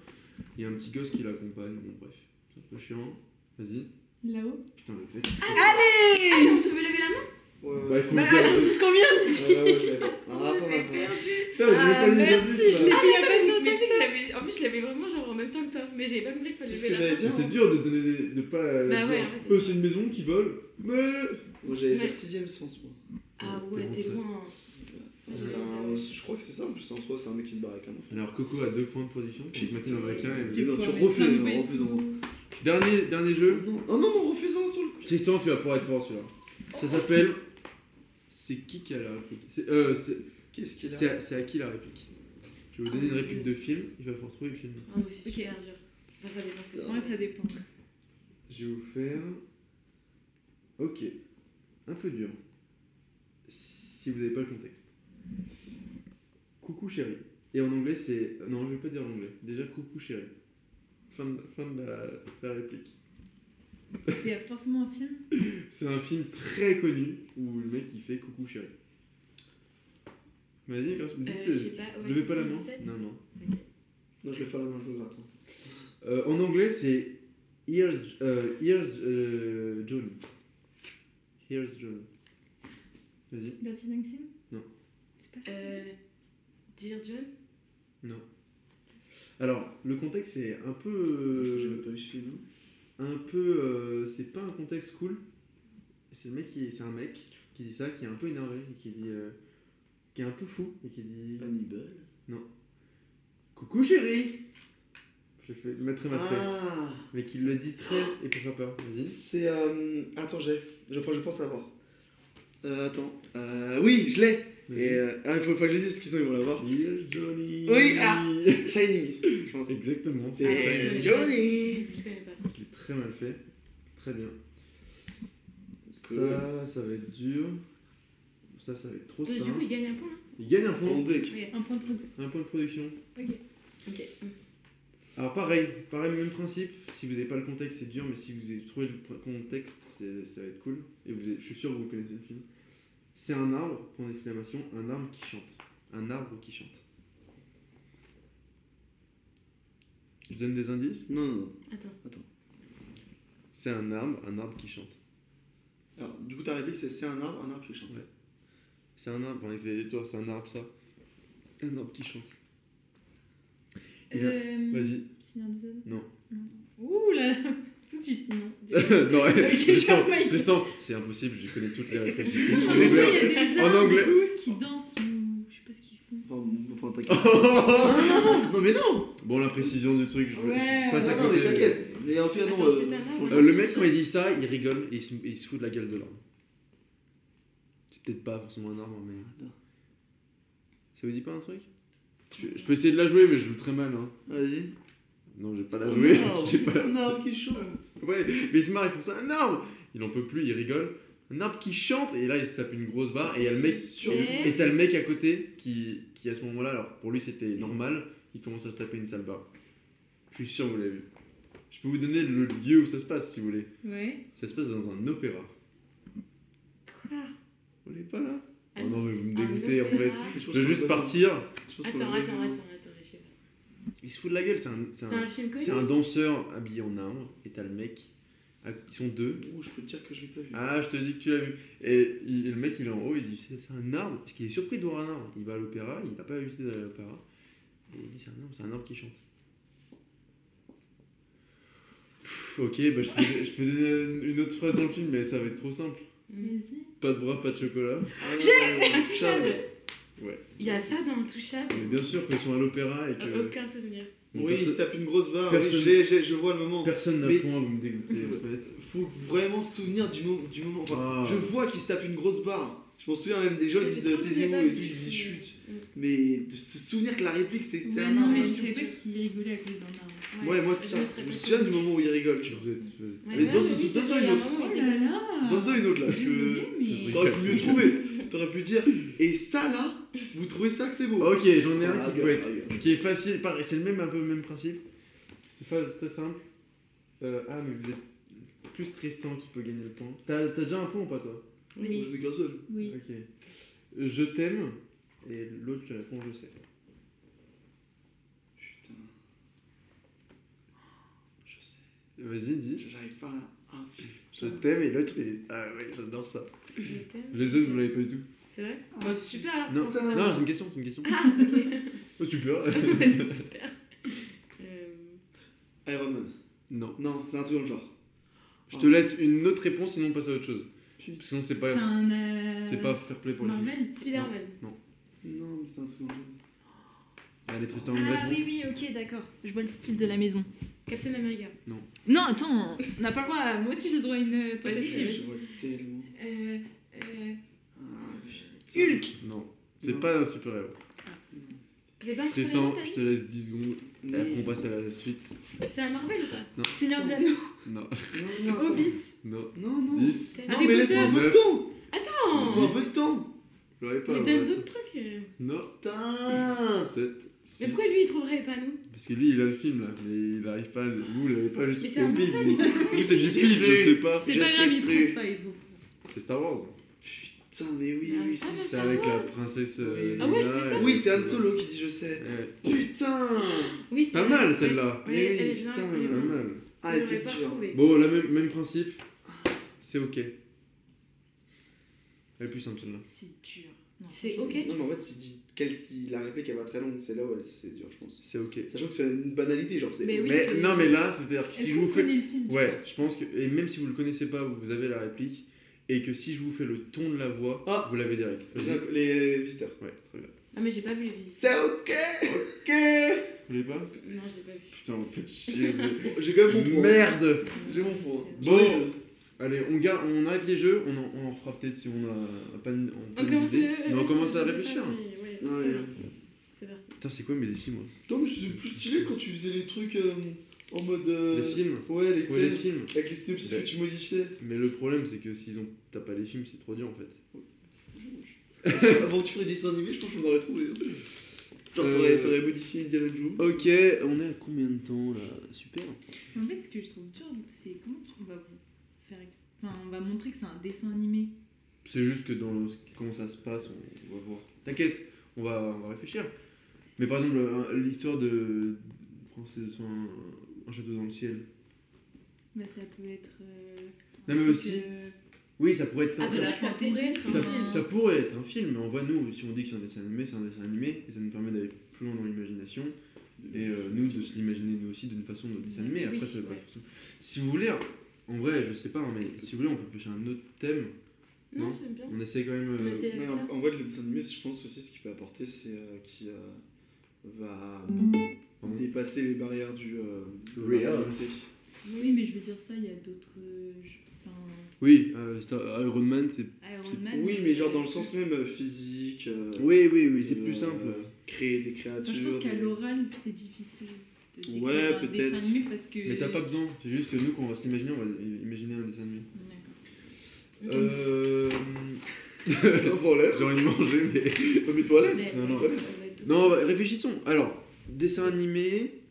Il y a un petit gosse qui l'accompagne, bon bref, c'est un peu chiant. Vas-y, Là-haut. putain, le fait. Ah, Allez on se veut lever la main? Ouais, Bah, il faut Bah attends, c'est ce qu'on vient de dire. ouais, ouais, je l'ai fait. Ah, Ah, pas merci, je l'ai pris il y a pas Mais si tu longtemps sais que que je ça. l'avais- En plus, je l'avais vraiment genre en même temps que toi, mais j'avais pas compris qu'il fallait lever que la main. C'est dur de donner des, de pas. Bah ouais, vrai, c'est c'est une maison qui vole, mais. Moi j'allais dire sixième sens, moi. Ah ouais, t'es loin. Un- Je crois que c'est ça en plus, en soi, c'est un mec qui se barre avec un enfant. Alors Coco a deux points de production, puis Mathilde en a qu'un. et- Tu- non, tu arrêter non, non. Dernier, dernier jeu. Non, oh non, non, refais-en sur le. Tristan, tu vas pouvoir être fort celui-là. Ça s'appelle. C'est qui qui a la réplique C'est euh, c'est- Qu'est-ce qu'il c'est a à, c'est à qui la réplique Je vais vous donner une réplique de film, il va falloir trouver le film. Ah oui, c'est Ok. super dur. Enfin, ça dépend ce que c'est. Ouais, ça dépend. Je vais vous faire. Ok. Un peu dur. Si vous n'avez pas le contexte. Coucou chérie. Et en anglais, c'est. Non, je vais pas dire en anglais. Déjà, coucou chérie. Fin de, fin de la, la réplique. C'est forcément un film? <laughs> C'est un film très connu où le mec il fait coucou chérie. Vas-y, dites. Euh, je sais pas, ouais, levez pas la main. 77. Non, non. Non, je le fais à la main, je le gratte. Euh, en anglais, c'est Here's, euh, here's euh, Johnny. Here's Johnny. Vas-y. Dirty Dancing Non. C'est pas ça. Euh, Dear John? Non. Alors, le contexte est un peu. Je euh, n'avais pas vu ce film. un peu. euh, c'est pas un contexte cool. C'est le mec qui. C'est un mec qui dit ça, qui est un peu énervé, et qui dit. euh, qui est un peu fou, et qui dit. Hannibal? Coucou chérie Je fais mettre ma fait. Ah Mais qui le dit très. et pour faire peur. Vas-y. C'est. euh, Attends, j'ai. Je, enfin, je pense avoir. Euh, attends. Euh, oui, je l'ai. Et. euh, Ah, il faut, faut que je le dise parce qu'ils sont, ils vont l'avoir. Dear Johnny Oui, ah. Shining, je pense. Exactement. C'est je Johnny Je connais pas. Il est très mal fait. Très bien. Cool. Ça, ça va être dur. Ça, ça va être trop Donc, simple. du coup, il gagne un point là Il gagne un Son point. Un point de progrès. Un point de production. Ok. Ok. Alors pareil, pareil, même principe. Si vous n'avez pas le contexte, c'est dur, mais si vous avez trouvé le contexte, ça va être cool. Et vous je suis sûr que vous connaissez le film. C'est un arbre, point d'exclamation, un arbre qui chante. Un arbre qui chante. Je donne des indices? Non, non, non. Attends. C'est un arbre, un arbre qui chante. Alors, du coup, ta réplique, c'est c'est un arbre, un arbre qui chante. Ouais. C'est un arbre, enfin, il fait des tours, c'est un arbre ça? Un arbre qui chante. Euh, Vas-y. Seigneur des Anneaux Non. Non. Ouh là Tout de suite, non. <laughs> non, Tristan, Tristan, c'est impossible, je connais toutes les film. <laughs> En temps, il y anglais. a des En anglais. qui dansent ou je sais pas ce qu'ils font. Enfin, enfin t'inquiète. non, non, non, non, mais non Bon, la précision du truc, je, passe à non, mais côté. t'inquiète. Mais en tout cas, non. Attends, euh, c'est un arbre. franchement, Euh, le mec, quand il dit ça, il rigole et il se, il se fout de la gueule de l'arbre. C'est peut-être pas forcément un arbre, mais. Ça vous dit pas un truc? Je, je peux essayer de la jouer, mais je joue très mal. Hein. Vas-y. Non, j'ai pas la jouer. <laughs> J'ai pas Un arbre qui chante. Ouais, mais il se marre, il fait ça, un arbre Il en peut plus, il rigole. Un arbre qui chante, et là il se tape une grosse barre, et il y a le mec. Sur- Et- t'as le mec à côté qui, qui à ce moment-là, alors pour lui c'était normal, il commence à se taper une sale barre. Je suis sûr que vous l'avez vu. Je peux vous donner le lieu où ça se passe si vous voulez. Ouais. Ça se passe dans un opéra. Quoi? Vous l'avez pas là? Oh Attends. non, mais vous me dégoûtez en fait. Je veux juste partir. Je pense qu'on Attends, attends, attends. Il se fout de la gueule, c'est un, c'est C'est un, danseur habillé en arbre, et t'as le mec. ah, Ils sont deux. Oh, je peux te dire que je l'ai pas vu. Ah, je te dis que tu l'as vu. Et, il- le mec il est en haut, il dit c'est c'est un arbre, parce qu'il est surpris de voir un arbre. Il va à l'opéra, il n'a pas l'habitude d'aller à l'opéra. Et il dit c'est un arbre, c'est un arbre qui chante. Pff, ok, bah je, peux, je peux donner une autre phrase dans le film, mais ça va être trop simple. Pas de bras, pas de chocolat. Ah, <laughs> Intouchable Ouais. Il y a ça dans Intouchable bien sûr qu'ils sont à l'opéra et que. Aucun souvenir. Oui, il se tape une grosse barre. Oui, personne- je, vois le moment. Personne n'a point, vous me dégoûtez en fait. <laughs> Faut vraiment se souvenir du, mo- du moment. Enfin, Ah. Je vois qu'il se tape une grosse barre. Je m'en souviens même des gens, ils disent euh, taisez-vous et tout, ils disent chute. Mais de se souvenir que la réplique c'est c'est Ouais, un non, arbre. mais je savais pas qu'il rigolait à cause d'un arbre. Ouais, moi c'est ça. Je me souviens du moment où il rigole, tu Ouais, Allez, ouais, donne- oui, donne- c'est donne-en vrai, une autre. Oh Donne-en une autre là, parce que t'aurais pu mieux trouver. T'aurais pu dire, <clears throat> et ça là, vous trouvez ça que c'est beau Ok, j'en ai un qui gueule, peut être gueule. qui est facile, pareil, c'est le même un peu le même principe. C'est pas très simple. Euh, ah mais vous êtes plus Tristan qui peut gagner le point. T'as t'as déjà un point ou pas toi? Oui. je n'ai qu'un seul. Oui. Ok. Je t'aime et l'autre tu réponds je sais. Putain. Je sais. Vas-y dis. J'arrive pas à. Ah, Je putain. t'aime et l'autre il est... Ah ouais j'adore ça. Je t'aime. Les autres vous l'avez pas du tout. C'est vrai Bah, c'est super alors. Non, comment ça ça, non c'est une question, c'est une question. Ah, <laughs> ok. Oh, super. Ouais, <laughs> c'est super. Euh, Iron Man. non. Non, c'est un truc dans le genre. Je te laisse une autre réponse sinon on passe à autre chose. Sinon c'est C'est pas un. euh, c'est pas fair play pour le film. Marvel Spider-Man. Non, mais c'est un truc dans le genre. Allez Tristan Ah oui, oui, ok, d'accord. Je vois le style de la maison. Captain America. Non, attends, on n'a pas le droit. à- Moi aussi, j'ai le droit à une euh, Vas-y, tentative. Je vois tellement. Euh, euh, Ah, putain. Hulk. Non. C'est Non. pas un super héros. C'est pas un super-héros, je te laisse 10 secondes et Mais- après on passe à la suite. C'est un Marvel ou pas Seigneur des Anneaux. Non, Non, non. Hobbit. non. Non, non. 10. Non, Harry mais laisse-moi un Potter. peu de temps. Attends Laisse-moi un peu de temps. J'aurais pas. Mais donne d'autres trucs. euh. Non. Putain. 7. Mais pourquoi lui il trouverait pas nous? Parce que lui il a le film là, mais il arrive pas. Vous, l'avez pas juste Mais c'est un. <laughs> Vous, c'est du pif, je sais pas. C'est pas grave, il trouve pas, il trouve. C'est Star Wars. Putain, mais oui, Ah, oui, ça, c'est avec la princesse. euh, Oui. Ah ouais, Lina je ça. Oui, c'est Han Solo qui dit je sais. Ouais. Putain. Oui, c'est Pas mal celle-là. Oui, Mais oui, bien. putain. oui, Pas oui. mal. Ah, elle était dure. Bon, la même, même principe. C'est ok. Elle est plus simple celle-là. C'est dur. Non, C'est ok. Non, mais en fait, si dit qui la réplique elle va très longue, c'est là où elle c'est dur, je pense. C'est ok. Sachant que c'est une banalité, genre c'est. Mais oui, mais c'est- non, mais là, c'est-à-dire que si vous vous le tu Ouais, je pense que. Et même si vous le connaissez pas, vous avez la réplique. Et que si je vous fais le ton de la voix, Ah. vous l'avez direct. Les, visiteurs. Ouais, très bien. Ah, mais j'ai pas vu les visites. C'est ok, ok. Vous l'avez pas? Non, j'ai pas vu. Putain, vous faites chier. J'ai quand même mon point. Merde J'ai mon point. Bon. Allez, on, garde, on arrête les jeux, on en, on en fera peut-être si on a pas de, le- Mais on commence à réfléchir. <laughs> c'est parti. Putain, c'est quoi mes défis, moi? Non, mais c'était plus stylé quand tu faisais les trucs euh, en mode. euh, Les films Ouais, les Ouais, les thèmes. films. Avec les synopsis Ouais. que tu modifiais. Mais le problème, c'est que s'ils ont t'as pas les films, c'est trop dur en fait. <laughs> Aventure et dessin animé, je pense qu'on aurait trouvé. hein. Genre, Euh. t'aurais, t'aurais modifié Indiana Jones. Ok, on est à combien de temps là? Super. En fait, ce que je trouve dur, c'est comment tu vas vous faire. Enfin, on va montrer que c'est un dessin animé. C'est juste que dans comment ça se passe, on, on va voir. T'inquiète, on va, on va réfléchir. Mais par exemple, un- l'histoire de. Français de un, château dans le ciel. Bah, ça peut être. euh, Non, mais aussi- euh, Ah, Oui, ça pourrait être. Après, ça, ça pourrait être ça- un film. ça pourrait être un film, mais en vrai, nous, si on dit que c'est un dessin animé, c'est un dessin animé, et ça nous permet d'aller plus loin dans l'imagination, et euh, nous de se l'imaginer nous aussi d'une façon de dessin animé. Après, Oui, ça ouais. Si vous voulez, en vrai, je sais pas, hein, mais si vous voulez, on peut pêcher un autre thème. Non, Non. c'est bien. On essaie quand même. euh, Mais en, en vrai, le dessin animé, je pense aussi ce qu'il peut apporter, c'est euh, qu'il euh, va Pardon. dépasser les barrières du. Euh, réalité. Oui, mais je veux dire, ça, il y a d'autres. euh, Enfin, Oui, euh, Iron Man, c'est. Iron Man. Oui, mais genre dans le sens même physique. euh, Oui, oui, oui, c'est euh, plus simple. Créer des Enfin, créatures. je trouve qu'à des- l'oral, c'est difficile de Ouais, peut-être. parce que. Mais t'as pas besoin, c'est juste que nous, quand on va s'imaginer, on va imaginer un dessin animé. D'accord. Euh. <laughs> Pas. J'ai envie de manger, mais. À l'aise. Mais- non, non. Non, bah, réfléchissons. Alors, dessin animé,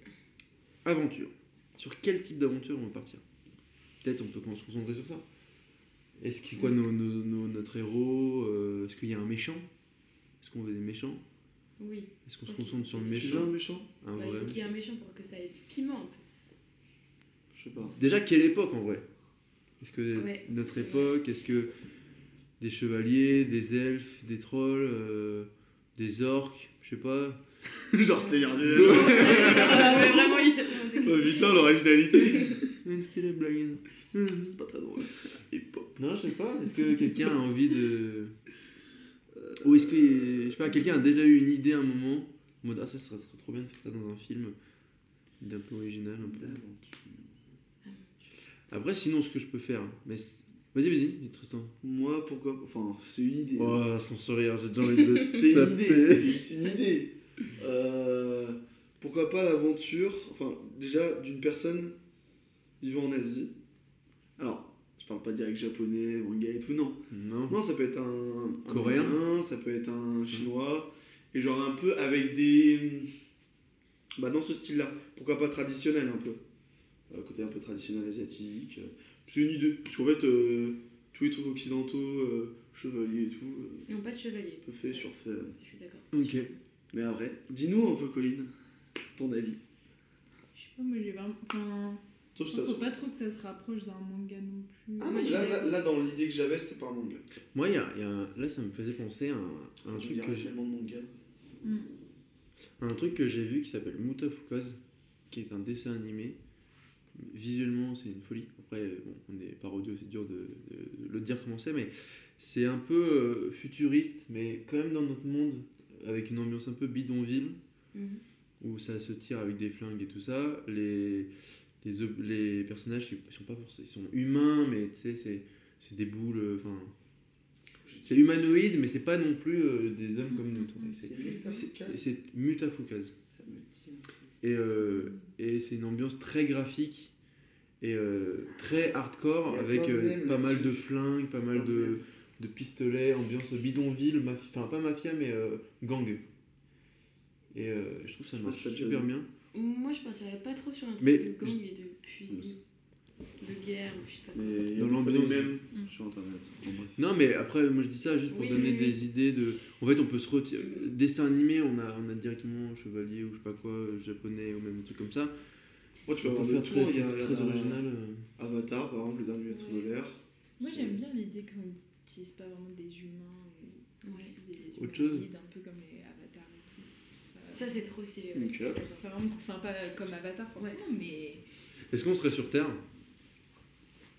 aventure. Sur quel type d'aventure on va partir? Peut-être on peut se concentrer sur ça. Est-ce qu'il quoi nos- nos- nos- notre héros? Euh, Est-ce qu'il y a un méchant? Est-ce qu'on veut des méchants? Oui. Est-ce qu'on se concentre sur le Tu veux un méchant? Méchant Un Bah, il vrai faut qu'il y ait un méchant pour que ça ait du piment un peu. Je sais pas. Déjà, quelle époque en vrai? Est-ce que Ouais, notre époque, est-ce que des chevaliers, des elfes, des trolls, euh, des orques, je sais pas. <laughs> Genre Seigneur des Ouais. <laughs> ah ouais, vraiment, il Oh putain, l'originalité. <laughs> Mais C'était la blague. C'est pas très drôle. Et pop. Non, je sais pas. Est-ce que quelqu'un a envie de. Ou est-ce que. Je sais pas, quelqu'un a déjà eu une idée à un moment en mode Ah, ça serait, trop bien de faire ça dans un film d'un peu original. Un peu. Après, sinon, ce que je peux faire. Mais c'est- Vas-y, vas-y, Tristan. Moi, pourquoi Enfin, c'est une idée. Oh, son sourire, j'ai déjà envie de. C'est une taper. idée, c'est juste une idée. Euh, pourquoi pas l'aventure, enfin déjà d'une personne vivant en Asie. Alors, je parle pas direct japonais, manga et tout, non. Non. Non, ça peut être un, un Coréen. Indien, ça peut être un chinois, et genre un peu avec des... Bah dans ce style-là, pourquoi pas traditionnel un peu. Euh, côté un peu traditionnel asiatique. euh, C'est une idée, parce qu'en fait, euh, tous les trucs occidentaux, euh, chevaliers et tout, euh, Non, pas de chevalier. peu fait, surfait. Je suis d'accord. Ok. Mais après, dis-nous un peu, Colline, ton avis. Je sais pas, moi j'ai vraiment. Enfin, Toi, je faut pas trop que ça se rapproche d'un manga non plus. Ah je là, là, là, dans l'idée que j'avais, c'était pas un manga. Moi, il y a, il y a là, ça me faisait penser à un, à un truc que j'ai. tellement de mangas. Mm. Un truc que j'ai vu qui s'appelle Mutafukaz, qui est un dessin animé. Visuellement, c'est une folie. Après, euh, bon, on est par audio, c'est dur de, de- de le dire comment c'est, mais c'est un peu euh, futuriste, mais quand même dans notre monde, avec une ambiance un peu bidonville, Mhm. où ça se tire avec des flingues et tout ça. Les, les, les personnages, ils sont pas forcément, ils sont humains, mais tu sais, c'est, c'est des boules, euh, enfin. c'est humanoïde, mais c'est pas non plus euh, des hommes comme nous. C'est, dit. Et, euh, et c'est une ambiance très graphique et euh, très hardcore avec euh, pas mal de flingues, pas mal de de, pistolets, ambiance bidonville, maf- enfin pas mafia mais euh, gang. Et euh, je trouve que ça Je marche super bien. Moi, je partirais pas trop sur un truc Mais- de gang et de fusil, de guerre ou je sais pas. quoi. Mais Dans l'ambiance. mèmes Mm. sur internet. Non mais après moi je dis ça juste pour Oui, donner oui, oui. des idées de... En fait on peut se retirer... Dessin animé on a, on a directement chevalier ou je sais pas quoi, euh, japonais ou même des trucs comme ça. Moi, tu peux avoir faire tout. très. Il y a, très, il y a original. euh. Avatar, par exemple, le dernier maître de l'air. Moi j'aime bien l'idée qu'on n'utilisent pas vraiment des humains, mais Ouais. aussi des Autre chose un peu comme les avatars et tout. Ça, c'est trop stylé. ouais. C'est vraiment, enfin pas comme Avatar forcément, mais Est-ce qu'on serait sur Terre?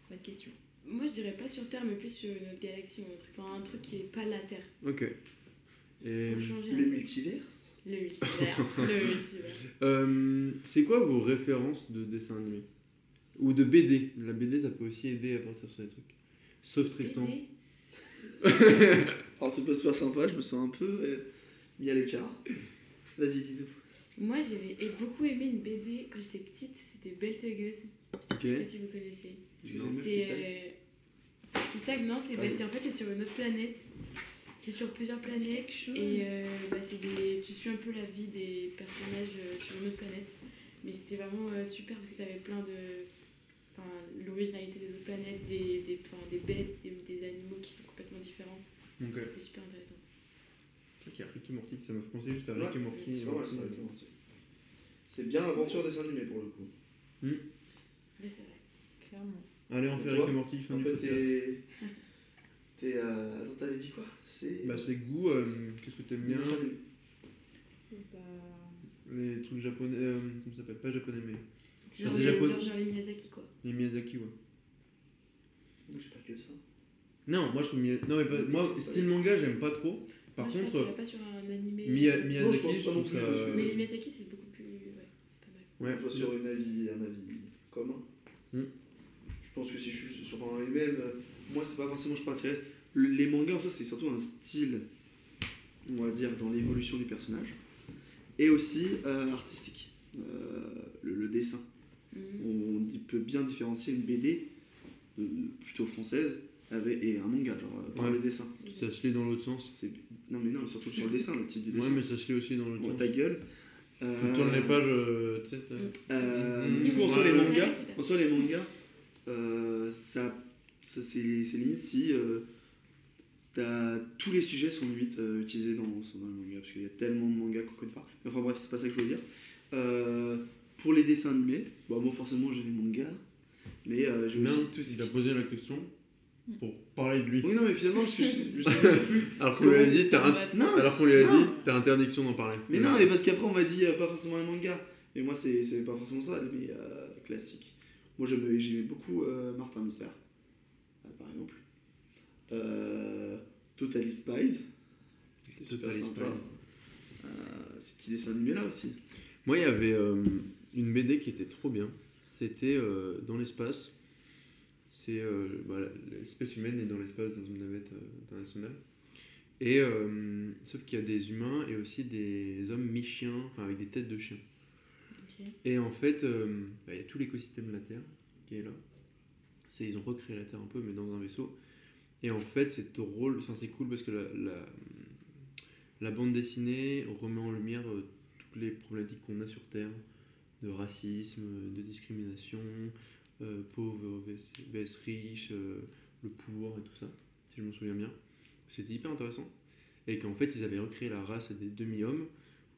Pas de question. Moi, je dirais pas sur Terre, mais plus sur une autre galaxie ou un truc. Enfin, un truc qui est pas la Terre. Ok. Et Pour changer Le multiverse? Le multivers. <laughs> le multivers. euh, c'est quoi vos références de dessins animés? Ou de BD La BD, ça peut aussi aider à partir sur des trucs. Sauf Tristan. BD. <laughs> Alors c'est pas super sympa, je me sens un peu euh, mis à l'écart. Vas-y, dis-nous. Moi, j'avais beaucoup aimé une BD quand j'étais petite. C'était Beltegueuse. Ok. Je sais pas si vous connaissez. C'est. Euh... Pitag, non, c'est Ah bah, oui. c'est- en fait c'est sur une autre planète. C'est sur plusieurs Ça planètes et euh, bah, c'est des... tu suis un peu la vie des personnages euh, sur une autre planète. Mais c'était vraiment euh, super parce que t'avais plein de. Enfin, l'originalité des autres planètes, des, des, enfin, des bêtes, des, des animaux qui sont complètement différents. Ok. C'était super intéressant. Ok, Rick et Morty, ça m'a fait penser juste à Ouais, Rick et Morty. C'est mal Morty. ça, Rick et Morty. C'est bien aventure dessin animé pour le coup. Mais c'est vrai. Clairement. Allez, on fait toi Rick et Morty, fin Un du peu podcast. tes. T'es. Euh... Attends, t'avais dit quoi? C'est. Bah, c'est goût, euh, qu'est-ce que t'aimes bien? Bah, Les trucs japonais, euh, comment ça s'appelle? Pas japonais, mais Genre, les, genre, genre les Miyazaki quoi. les Miyazaki, ouais. Moi, J'ai pas que ça. Non, moi je trouve Miyazaki. Non, mais pas- moi, style manga, j'aime pas trop. Par Moi, je contre, partirais pas sur un animé. Miya- Miyazaki, je pense je pas non trouve plus, ça. Mais les Miyazaki c'est beaucoup plus. Ouais, c'est pas mal. Ouais, Je vois sur une avis, un avis commun. Hmm. Je pense que si je suis sur un même, euh, moi c'est pas forcément je partirais. Le- Les mangas en soi c'est surtout un style, on va dire, dans l'évolution du personnage. Et aussi euh, artistique. Euh, le, le dessin. On peut bien différencier une BD, euh, plutôt française, avec, et un manga, genre euh, par Ouais. le dessin. ça se lit dans l'autre sens. Non mais non, mais surtout sur le dessin, le type Ouais, dessin. mais ça se lit aussi dans l'autre Bon, sens. ta gueule. Tu Euh, tournes les pages, euh, tu sais. Euh, Mmh. du coup, en soi, Ouais, les ouais. mangas, Ouais, c'est en soi, les mangas, euh, ça, ça c'est limite si euh, tous les sujets sont limite euh, utilisés dans, dans les mangas, parce qu'il y a tellement de mangas qu'on connaît pas. Mais enfin bref, c'est pas ça que je voulais dire. Euh, pour les dessins animés, bon, moi forcément j'ai les mangas, mais euh, j'ai aussi tout ce il a posé la question pour parler de lui. Oui, non, mais finalement, parce que je, <laughs> plus. Alors qu'on lui a dit, t'as un- interdiction d'en parler. Mais non, mais parce qu'après on m'a dit euh, pas forcément les mangas. Mais moi c'est c'est pas forcément ça, mais euh, classique. Moi j'aimais j'aimais beaucoup euh, Martin Mystère, euh, par exemple. Totally Spies. Totally sympa. Spies. Ces petits dessins animés là aussi. Moi, il y avait une BD qui était trop bien. C'était euh, dans l'espace. C'est euh, bah, l'espèce humaine est dans l'espace dans une navette euh, internationale. Et sauf qu'il y a des humains et aussi des hommes mi-chiens, enfin avec des têtes de chiens. Et en fait, bah, il y a tout l'écosystème de la Terre qui est là. C'est, ils ont recréé la Terre un peu, mais dans un vaisseau. Et en fait, c'est drôle, enfin, c'est cool parce que la, la, la bande dessinée remet en lumière toutes les problématiques qu'on a sur Terre de racisme, de discrimination, euh, pauvre vs, riche, euh, le pouvoir et tout ça, si je me souviens bien. C'était hyper intéressant. Et qu'en fait, ils avaient recréé la race des demi-hommes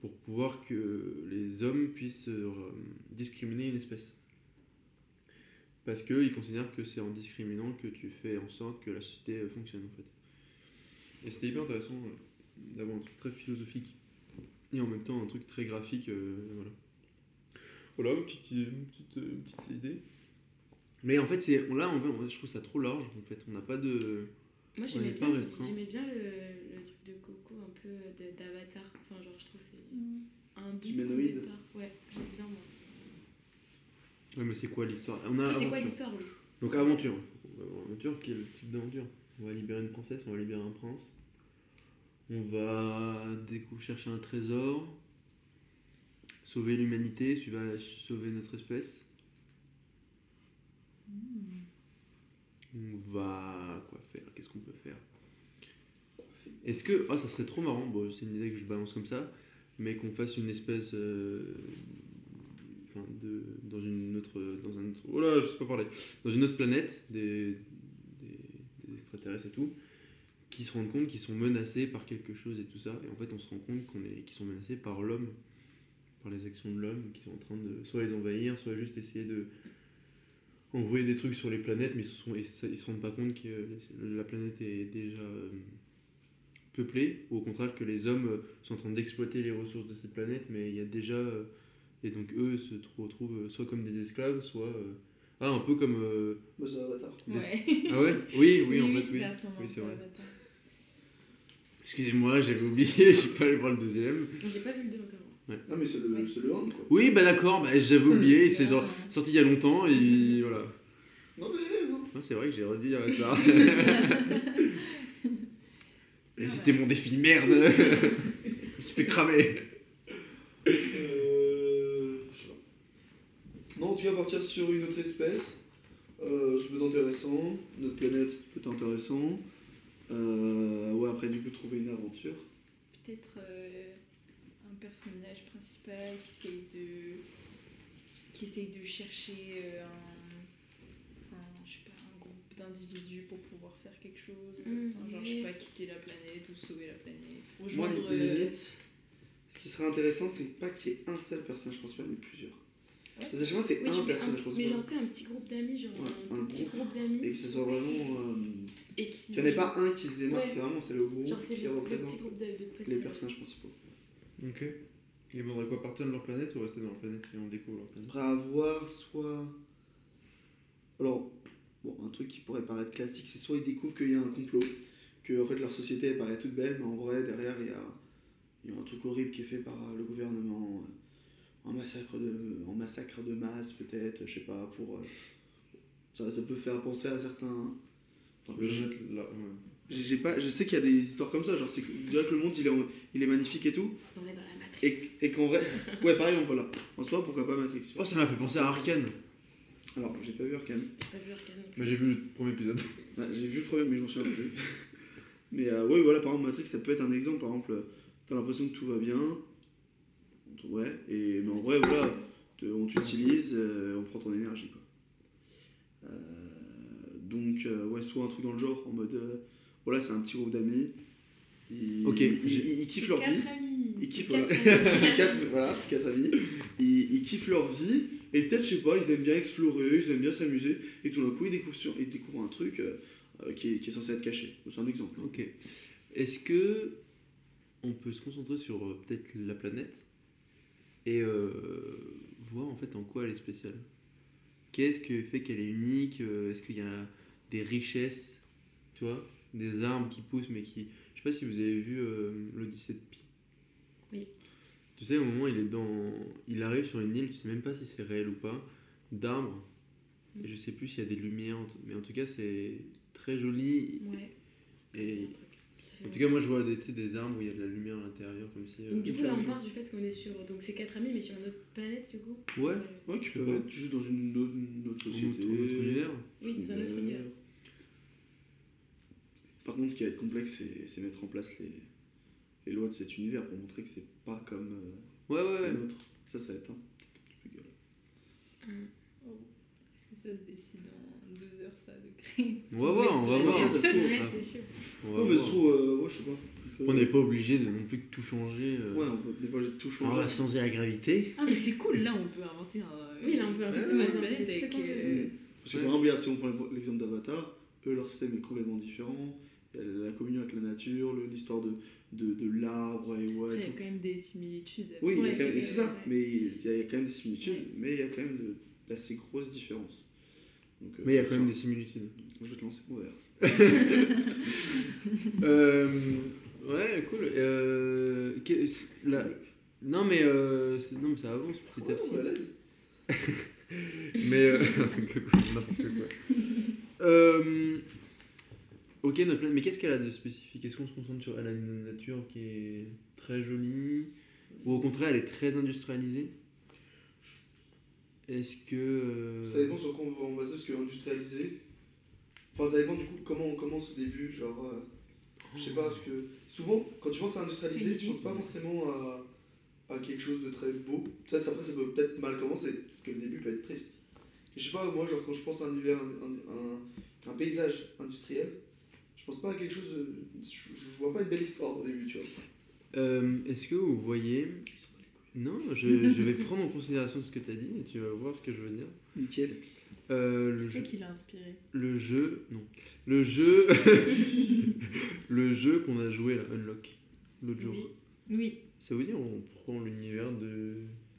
pour pouvoir que les hommes puissent euh, discriminer une espèce. Parce qu'ils considèrent que c'est en discriminant que tu fais en sorte que la société euh, fonctionne en fait. Et c'était hyper intéressant d'avoir un truc très philosophique et en même temps un truc très graphique. voilà. Voilà, une petite, une petite, euh, une petite idée. Mais en fait, c'est, là, en fait, je trouve ça trop large. En fait, on n'a pas de. Moi j'aimais est pas bien, j'aimais bien le, le truc de Coco, un peu de- d'Avatar. Enfin, genre, je trouve que c'est un bon Humanoïde. départ. Ouais, j'aime bien moi. Ouais, mais c'est quoi l'histoire? On a Ah, c'est quoi aventure. l'histoire, oui? Donc aventure. On va avoir Aventure, quel type d'aventure On va libérer une princesse, on va libérer un prince. On va chercher un trésor. Sauver l'humanité, sauver notre espèce. On va quoi faire? Qu'est-ce qu'on peut faire? Est-ce que ah ça serait trop marrant. Bon, c'est une idée que je balance comme ça, mais qu'on fasse une espèce euh, enfin, de dans une autre dans un autre oh là je sais pas parler dans une autre planète des, des, des extraterrestres et tout qui se rendent compte qu'ils sont menacés par quelque chose et tout ça et en fait on se rend compte qu'on est qu'ils sont menacés par l'homme par les actions de l'homme qui sont en train de soit les envahir soit juste essayer de envoyer des trucs sur les planètes, mais ils se, sont, ils se, rendent pas compte que la planète est déjà euh, peuplée, ou au contraire que les hommes euh, sont en train d'exploiter les ressources de cette planète, mais il y a déjà. euh, et donc eux se trou- retrouvent soit comme des esclaves, soit. ah, un peu comme. euh, Bah, Ouais. <laughs> Ah ouais? Oui, oui, en fait, oui. Oui, c'est vrai. Excusez-moi, j'avais oublié, <laughs> je suis pas allé voir le deuxième. J'ai pas vu le 2 encore. Non, mais c'est le, Ouais. c'est le 1, quoi. Oui, bah d'accord, bah, j'avais <laughs> oublié, c'est dans- Ouais. sorti il y a longtemps, et voilà. Non, mais allez, hein. Non, c'est vrai que j'ai redit Avatar. <laughs> Et Ah c'était ouais. mon défi, merde <laughs> Je me suis fait cramer Euh, je sais pas. Non, en tout cas, partir sur une autre espèce, euh, ça peut être intéressant. Notre planète peut être intéressant. Euh, ouais, après, du coup, trouver une aventure. Peut-être euh, personnage principal qui essaye de, qui essaye de chercher euh, un, un, je sais pas, un groupe d'individus pour pouvoir faire quelque chose. Mm, Enfin, genre, oui. je sais pas, quitter la planète ou sauver la planète. Moi, Rejoindre. les, euh, limites, ce qui serait intéressant, c'est pas qu'il y ait un seul personnage principal, mais plusieurs. ouais, Parce que à chaque fois, c'est Oui, un personnage petit- mais genre, principal. tu sais, un petit groupe d'amis, genre Ouais, un, un petit groupe. groupe d'amis. Et que ce soit vraiment. euh, Et qui. qu'il n'y en ait pas un qui se démarque, Ouais. c'est vraiment c'est le groupe Genre, c'est qui le, le représente petit groupe de, de potes. les personnages principaux. Ok. Ils voudraient quoi Partir de leur planète ou rester dans leur planète et on découvre leur planète? Après avoir soit. Alors, bon, un truc qui pourrait paraître classique, c'est soit ils découvrent qu'il y a un complot, que en fait leur société elle paraît toute belle, mais en vrai derrière il y a, il y a un truc horrible qui est fait par le gouvernement, euh, un massacre de, un massacre de masse peut-être, je sais pas, pour. euh, ça, ça peut faire penser à certains. Enfin, le ouais. J'ai j'ai pas, je sais qu'il y a des histoires comme ça, genre c'est que, le monde il est, en- il est magnifique et tout, On est dans la matrice. et, et qu'en vrai. Ouais, pareil, voilà. En soi, pourquoi pas Matrix. Oh, ça m'a fait penser à Arkane. Alors, j'ai pas vu Arcane. J'ai pas vu plus. Mais j'ai vu le premier épisode. Ouais, <laughs> j'ai vu le premier, mais je m'en souviens plus. mais euh, ouais, voilà, par exemple, Matrix, ça peut être un exemple. Par exemple, t'as l'impression que tout va bien. Ouais, et, mais en vrai, voilà, te- on t'utilise, euh, on prend ton énergie, quoi. Euh, donc, euh, ouais, soit un truc dans le genre, en mode, euh, voilà, c'est un petit groupe d'amis. Ils, Ok, ils, j'ai- ils- ils kiffent leur vie. Amis. Ils kiffent, voilà. <laughs> c'est quatre, voilà, c'est quatre amis. Ils, ils kiffent leur vie et peut-être, je sais pas, ils aiment bien explorer, ils aiment bien s'amuser et tout d'un coup, ils découvrent, sur- ils découvrent un truc euh, euh, qui, est, qui est censé être caché. C'est un exemple. hein. Ok. Est-ce que on peut se concentrer sur euh, peut-être la planète et euh, voir en fait en quoi elle est spéciale? Qu'est-ce qui fait qu'elle est unique? Est-ce qu'il y a des richesses, tu vois, des arbres qui poussent mais qui... Je sais pas si vous avez vu euh, l'Odyssée de Pi. Oui. Tu sais, au moment il est dans... Il arrive sur une île, tu sais même pas si c'est réel ou pas, d'arbres. Et je sais plus s'il y a des lumières, mais en tout cas c'est très joli. Ouais. Et en tout cas, moi je vois des, tu des arbres où il y a de la lumière à l'intérieur, comme si. euh, Donc, du coup, là, on part du fait qu'on est sur. Donc, c'est quatre amis, mais sur une autre planète, du coup. Ouais. Ouais, peuvent pas. être juste dans une autre, une autre un société. autre, un autre univers. Oui, dans un autre univers. Par contre, ce qui va être complexe, c'est mettre en place les, les lois de cet univers pour montrer que c'est pas comme euh, Ouais, ouais, ouais. le nôtre. Ça, ça va être un petit peu galère. Oh. Est-ce que ça se décide en deux heures, ça, de créer On va voir, on <laughs> va Ouais, voir. Ouais. On Ouais, se trouve, euh, ouais, je sais pas. On n'est pas obligé de non plus de tout changer. euh. Ouais, on n'est pas obligé de tout on changer. va changer la gravité. Ah, mais c'est cool, là, on peut inventer un. Oui, là, on peut un un système une avec planète avec. euh, Parce que Ouais. par exemple, regarde, si on prend l'exemple d'Avatar, eux, leur système est complètement différent. La communion avec la nature, l'histoire de, de, de l'arbre et ouais. Après, il y a quand même des similitudes. Oui, Ouais, c'est ça, ouais. mais il y a quand même des similitudes, Ouais. mais il y a quand même de- d'assez grosses différences. Donc, euh, Mais il y a quand ça, même des similitudes. Je vais te lancer mon verre. <laughs> <laughs> Euh, ouais, cool. Euh, que- la- Non, mais, euh, non, mais ça avance petit à petit. <laughs> Mais. euh, N'importe quoi. Euh, ok, notre planète. Mais qu'est-ce qu'elle a de spécifique? Est-ce qu'on se concentre sur. Elle a une nature qui est très jolie? Ou au contraire, elle est très industrialisée? Est-ce que. euh, Ça dépend sur quoi on va en baser, parce que industrialisé. Enfin, ça dépend du coup comment on commence au début. Genre, euh, je sais pas, parce que souvent, quand tu penses à industrialisé, tu penses pas forcément à, à quelque chose de très beau. Peut-être après, ça peut peut-être mal commencer, parce que le début peut être triste. Je sais pas, moi, genre, quand je pense à un univers, un, un- un paysage industriel, pense pas à quelque chose. Je, je vois pas une belle histoire au début, tu vois. Euh, Est-ce que vous voyez Non, je, <laughs> je vais prendre en considération ce que tu as dit et tu vas voir ce que je veux dire. Nickel. Euh, le, C'est toi jeu, qui l'as inspiré. le jeu. Non. Le jeu. <laughs> le jeu qu'on a joué là, Unlock, l'autre jour. Oui. Oui. Ça veut dire on prend l'univers de.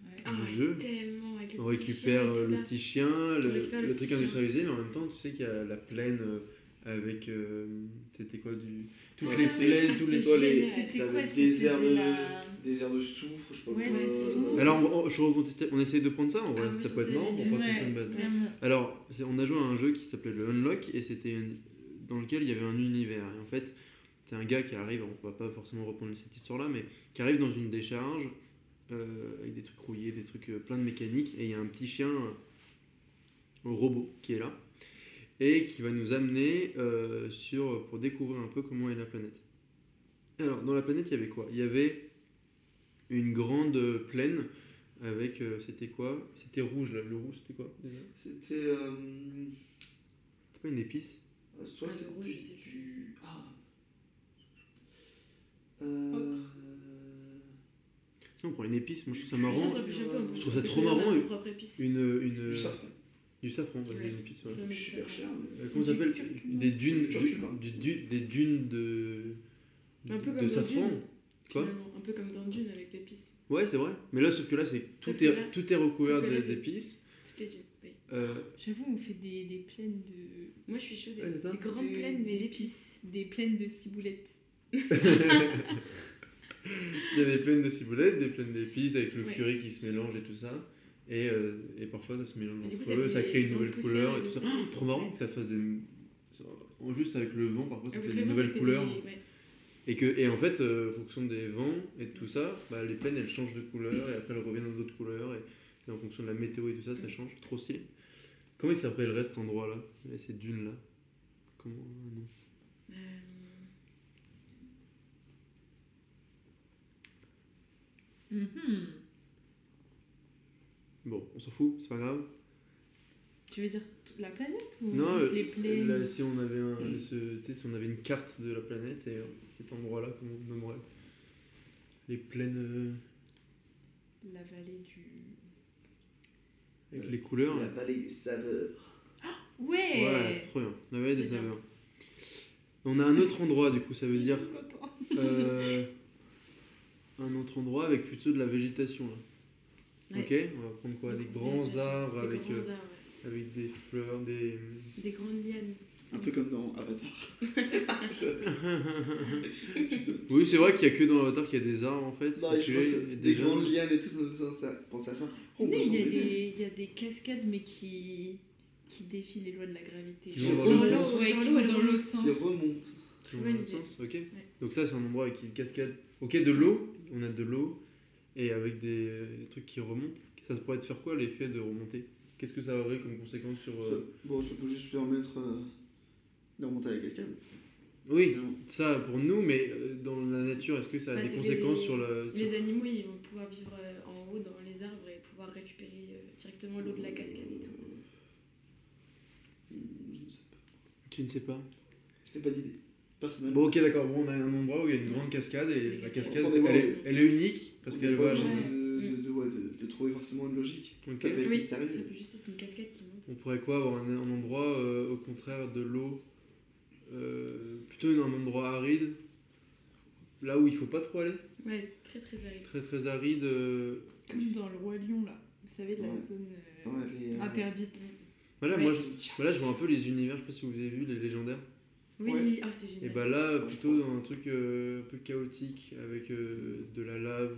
Ouais. Ah, Le jeu. tellement avec le On petit récupère chien euh, le petit chien, le, le truc chien. industrialisé, mais en même temps, tu sais qu'il y a la plaine euh, avec. euh, C'était quoi du. Toutes Ouais, les ah, tous les. c'était Soit les génial. C'était quoi des de de, la- désert de soufre, je sais pas Ouais, quoi. du soufre. Alors, on, on- je recontestais- on essaye de prendre ça en vrai, Ah, ça peut être marrant pour Ouais, une base. Alors, on a joué à un jeu qui s'appelait le Unlock et c'était dans lequel il y avait un univers. Et en fait, c'est un gars qui arrive, on va pas forcément reprendre cette histoire-là, mais qui arrive dans une décharge euh, avec des trucs rouillés, des trucs euh, plein de mécanique, et il y a un petit chien euh, robot qui est là et qui va nous amener euh, sur, pour découvrir un peu comment est la planète. Alors, dans la planète, il y avait quoi? Il y avait une grande plaine avec, euh, c'était quoi? C'était rouge là, le rouge c'était quoi déjà? C'était. euh, C'est pas une épice? soit Ah, le c'était rouge, je sais du. Ah. Euh, Si on prend une épice, moi je trouve ça marrant. Je trouve ça trop marrant, une- propre épice. Une, une, Du safran. Du safran, ouais, Ouais. une épice. ouais. Ouais, mais super cher. mais- comment ça s'appelle. Des dunes, Du du- des dunes de, Un peu de comme dans safran. Dune. Quoi un peu comme dans Dune avec l'épice. Ouais, c'est vrai. Mais là, sauf que là, c'est tout, est, là- tout est recouvert d'épices. Toutes les dunes, oui. Euh, J'avoue, on fait des, des plaines de. Moi, je suis chaude. Ouais, c'est ça. des grandes de- plaines, mais d'épices. Des plaines de ciboulettes. <laughs> Il y a des plaines de ciboulettes, des plaines d'épices avec le Ouais. curry qui se mélange et tout ça. Et, euh, et parfois ça se mélange coup, entre ça eux, ça crée une nouvelle couleur et tout ça. Oh, trop marrant que ça fasse des. Juste avec le vent, parfois ça Avec fait des nouvelles couleurs. des- ouais. Et, que, et en fait, euh, en fonction des vents et de tout ça, bah, les plaines elles changent de couleur et après elles reviennent dans d'autres couleurs. Et, et en fonction de la météo et tout ça, ça change. Trop stylé. Comment il s'appelle cet endroit là Ces dunes là Comment non. Euh, Mhm. Bon, on s'en fout, c'est pas grave. Tu veux dire la planète ou Non, juste euh, les plaines là, si on avait un, ce- si on avait une carte de la planète et euh, cet endroit là, comment on nommerait Les plaines euh, La vallée du. avec les couleurs. La vallée des saveurs. Ouais, Ouais, trop bien. La vallée des bien. saveurs. On a un autre endroit du coup, ça veut dire euh, un autre endroit avec plutôt de la végétation là. Ouais. Ok, on va prendre quoi Des grands arbres des avec, grands euh, arbres, ouais. avec des fleurs, des. Des grandes lianes. Un peu comme dans Avatar. <laughs> Oui, c'est vrai qu'il y a que dans l'avatar qu'il y a des arbres en fait. Non, je pense des des grandes lianes et tout, ça ça, penser à ça. Oh, il y, a s'en des, il y a des cascades, mais qui, qui défient les lois de la gravité. Qui vont dans l'autre sens. ouais, Qui vont dans l'autre sens. Qui remonte. Qui vont dans l'autre sens, ok. Donc ça c'est un endroit avec une cascade. Ok, de l'eau, on a de l'eau et avec des, des trucs qui remontent. Ça pourrait te faire quoi l'effet de remonter? Qu'est-ce que ça aurait comme conséquence sur... Ça- euh, Bon, ça peut juste permettre euh, de remonter à la cascade. Oui, Finalement. ça pour nous, mais euh, dans la nature, est-ce que ça a Bah, des conséquences les- sur la... Les animaux, ils vont pouvoir vivre en haut dans les arbres et pouvoir récupérer euh, directement l'eau de la cascade et tout. Je ne sais pas. Tu ne sais pas? Je n'ai pas d'idée. Personnellement. Bon ok d'accord, bon, on a un endroit où il y a une grande cascade et la cascade, elle est unique parce va... obligé Ouais. de, de, de, ouais, de- de trouver forcément une logique. Ça peut être Oui, mystérieux. ça peut juste être une cascade qui monte. On pourrait quoi avoir un, un endroit euh, au contraire de l'eau euh, Plutôt un endroit aride Là où il faut pas trop aller? Ouais, très très aride. Très très aride. euh, Comme dans le Roi Lion, là. Vous savez, de la Ouais. zone euh, Ouais, les, euh, interdite. Voilà, Ouais, moi, voilà, je vois un peu les univers, je sais pas si vous avez vu, les légendaires. Oui, Ouais. ah, c'est Et génial. bah là, plutôt dans un truc euh, un peu chaotique, avec euh, de la lave,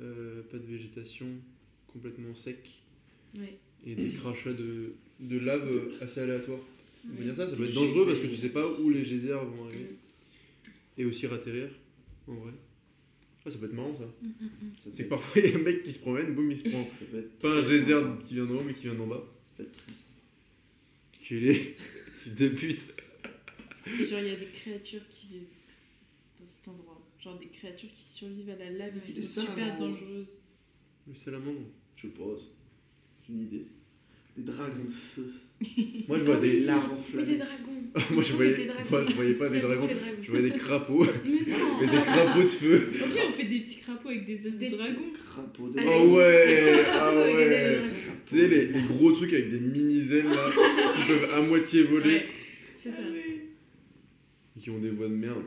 euh, pas de végétation, complètement sec, Ouais. et des crachats de, de lave assez aléatoires. On peut dire ça, ça peut être dangereux parce que geysers. tu sais pas où les geysers vont arriver. Et aussi ratterrir, en vrai. Ah, ça peut être marrant ça. Mm, mm, mm. C'est que parfois il y a un mec qui se promène, boum, il se prend. ça peut être Pas un geyser sympa. qui vient d'en haut, mais qui vient d'en bas. Ça peut être très sympa. Culé, fils <laughs> de pute. Genre, il y a des créatures qui vivent dans cet endroit. Genre des créatures qui survivent à la lave et qui C'est sont super dangereuses. Le salamandre. Je pense. J'ai une idée. Des dragons de feu. <laughs> Moi, je vois des. L'arbre Oui, enflammé. des dragons. <laughs> Moi, je voyais, des dragons. moi, je voyais pas des dragons. Je voyais des crapauds. <laughs> Mais non Mais des crapauds de feu. Ok, on fait des petits crapauds avec des ailes Des de dragon. Crapaud de Allez. Oh ouais Ah Ah ouais. Tu sais, les, les gros trucs avec des mini-ailes là, qui peuvent à moitié voler, Ouais. C'est ça. Qui ont des voix de merde.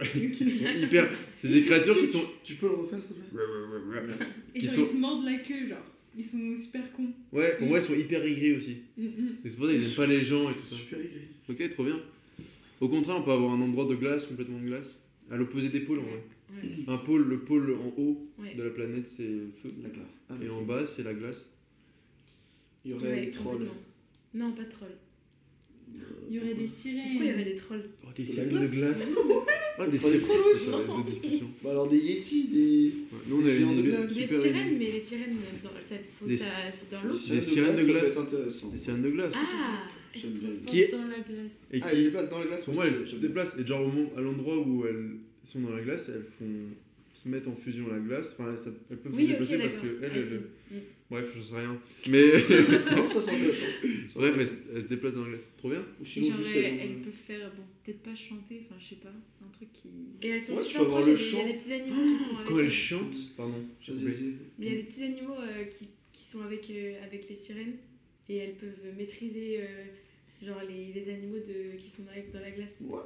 <laughs> qui sont hyper. C'est des créatures qui sont. Tu peux le refaire, s'il te plaît? Merci. Et Qui genre, sont- ils se mordent la queue, genre. Ils sont super cons. Ouais, pour moi, ils sont hyper aigris aussi. Mm, mm. C'est pour ça qu'ils aiment pas les gens et tout ça. Super aigri. Ok, trop bien. Au contraire, on peut avoir un endroit de glace, complètement de glace. À l'opposé des pôles en vrai. Ouais. Un pôle, le pôle en haut Ouais. de la planète, c'est le feu. Ah, Et en bas, c'est la glace. Il y aurait Ouais, des trolls. Non, pas de trolls. Il y aurait des Pourquoi il y aurait sirènes. des trolls Oh, des sirènes de glace. Ah, des sirènes. Bah alors des yétis, des. Ouais, Nous, on Des a géants une de glace. Des sirènes, mais les sirènes, dans, ça, faut Des- ça, c'est dans l'eau. Des sirènes de glace. Des sirènes de glace. Ah Elles se transportent dans la glace. Et Ah, ils se déplacent dans la glace Pour moi, elles se déplacent. Et genre, au moment- à l'endroit où elles sont dans la glace, elles font se mettent en fusion à la glace. Enfin, elles, elles peuvent Oui, se déplacer parce que elles, Bref, je sais rien. Mais <laughs> Non, ça bref, ça- elles, se- déplacent dans la glace. Trop bien. Ou sinon, genre, juste elles, elles ont- elles peuvent faire, bon, peut-être pas chanter, enfin, je sais pas, un truc qui. Et elles sont Ouais, super proches, il y a des- petits animaux qui sont avec Quand elles chantent, pardon, vas-y. Mais il y a des petits animaux euh, qui, qui sont avec, euh, avec les sirènes et elles peuvent maîtriser euh, genre les, les animaux de, qui sont dans la, dans la glace. Ouais.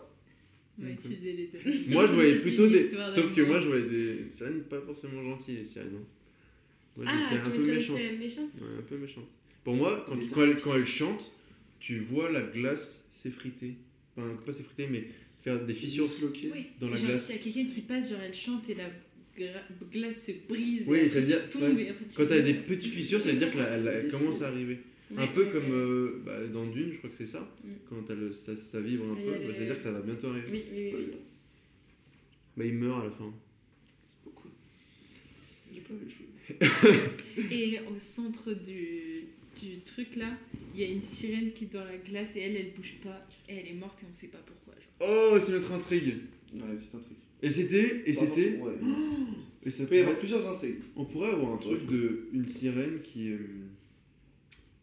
On va Ok. utiliser les deux. Moi, je voyais <laughs> plutôt des. Sauf que moi, je voyais des sirènes pas forcément gentilles, les sirènes. hein. Moi, Ah, tu un peu sirènes méchantes Ouais, un peu méchantes. Pour moi, quand, quand, elles chantent, tu vois la glace s'effriter. Enfin, pas s'effriter, mais faire des fissures. Oui, dans la genre, glace. s'il y a quelqu'un qui passe, genre, elle chante et la glace se brise. Oui, et ça veut dire- tu tombes ouais. tu Quand t'as meurs. des petites fissures, ça veut dire qu'elle commence à arriver. un peu ouais, comme euh, bah, dans Dune, je crois que c'est ça. Mm. Quand t'as le- ça, ça vibre un peu, bah, ça veut dire que ça va bientôt arriver. Oui, oui, oui. Bah, il meurt à la fin. C'est beaucoup. J'ai pas vu le film. <laughs> Et au centre du, du truc là, il y a une sirène qui est dans la glace et elle, elle bouge pas. Et elle est morte et on sait pas pourquoi. genre. Oh, c'est notre intrigue. Ouais, c'est un truc. Et c'était. Et c'était. ouais. <gasps> Et ça Il peut y avoir plusieurs intrigues. On pourrait avoir un truc de une sirène qui. euh,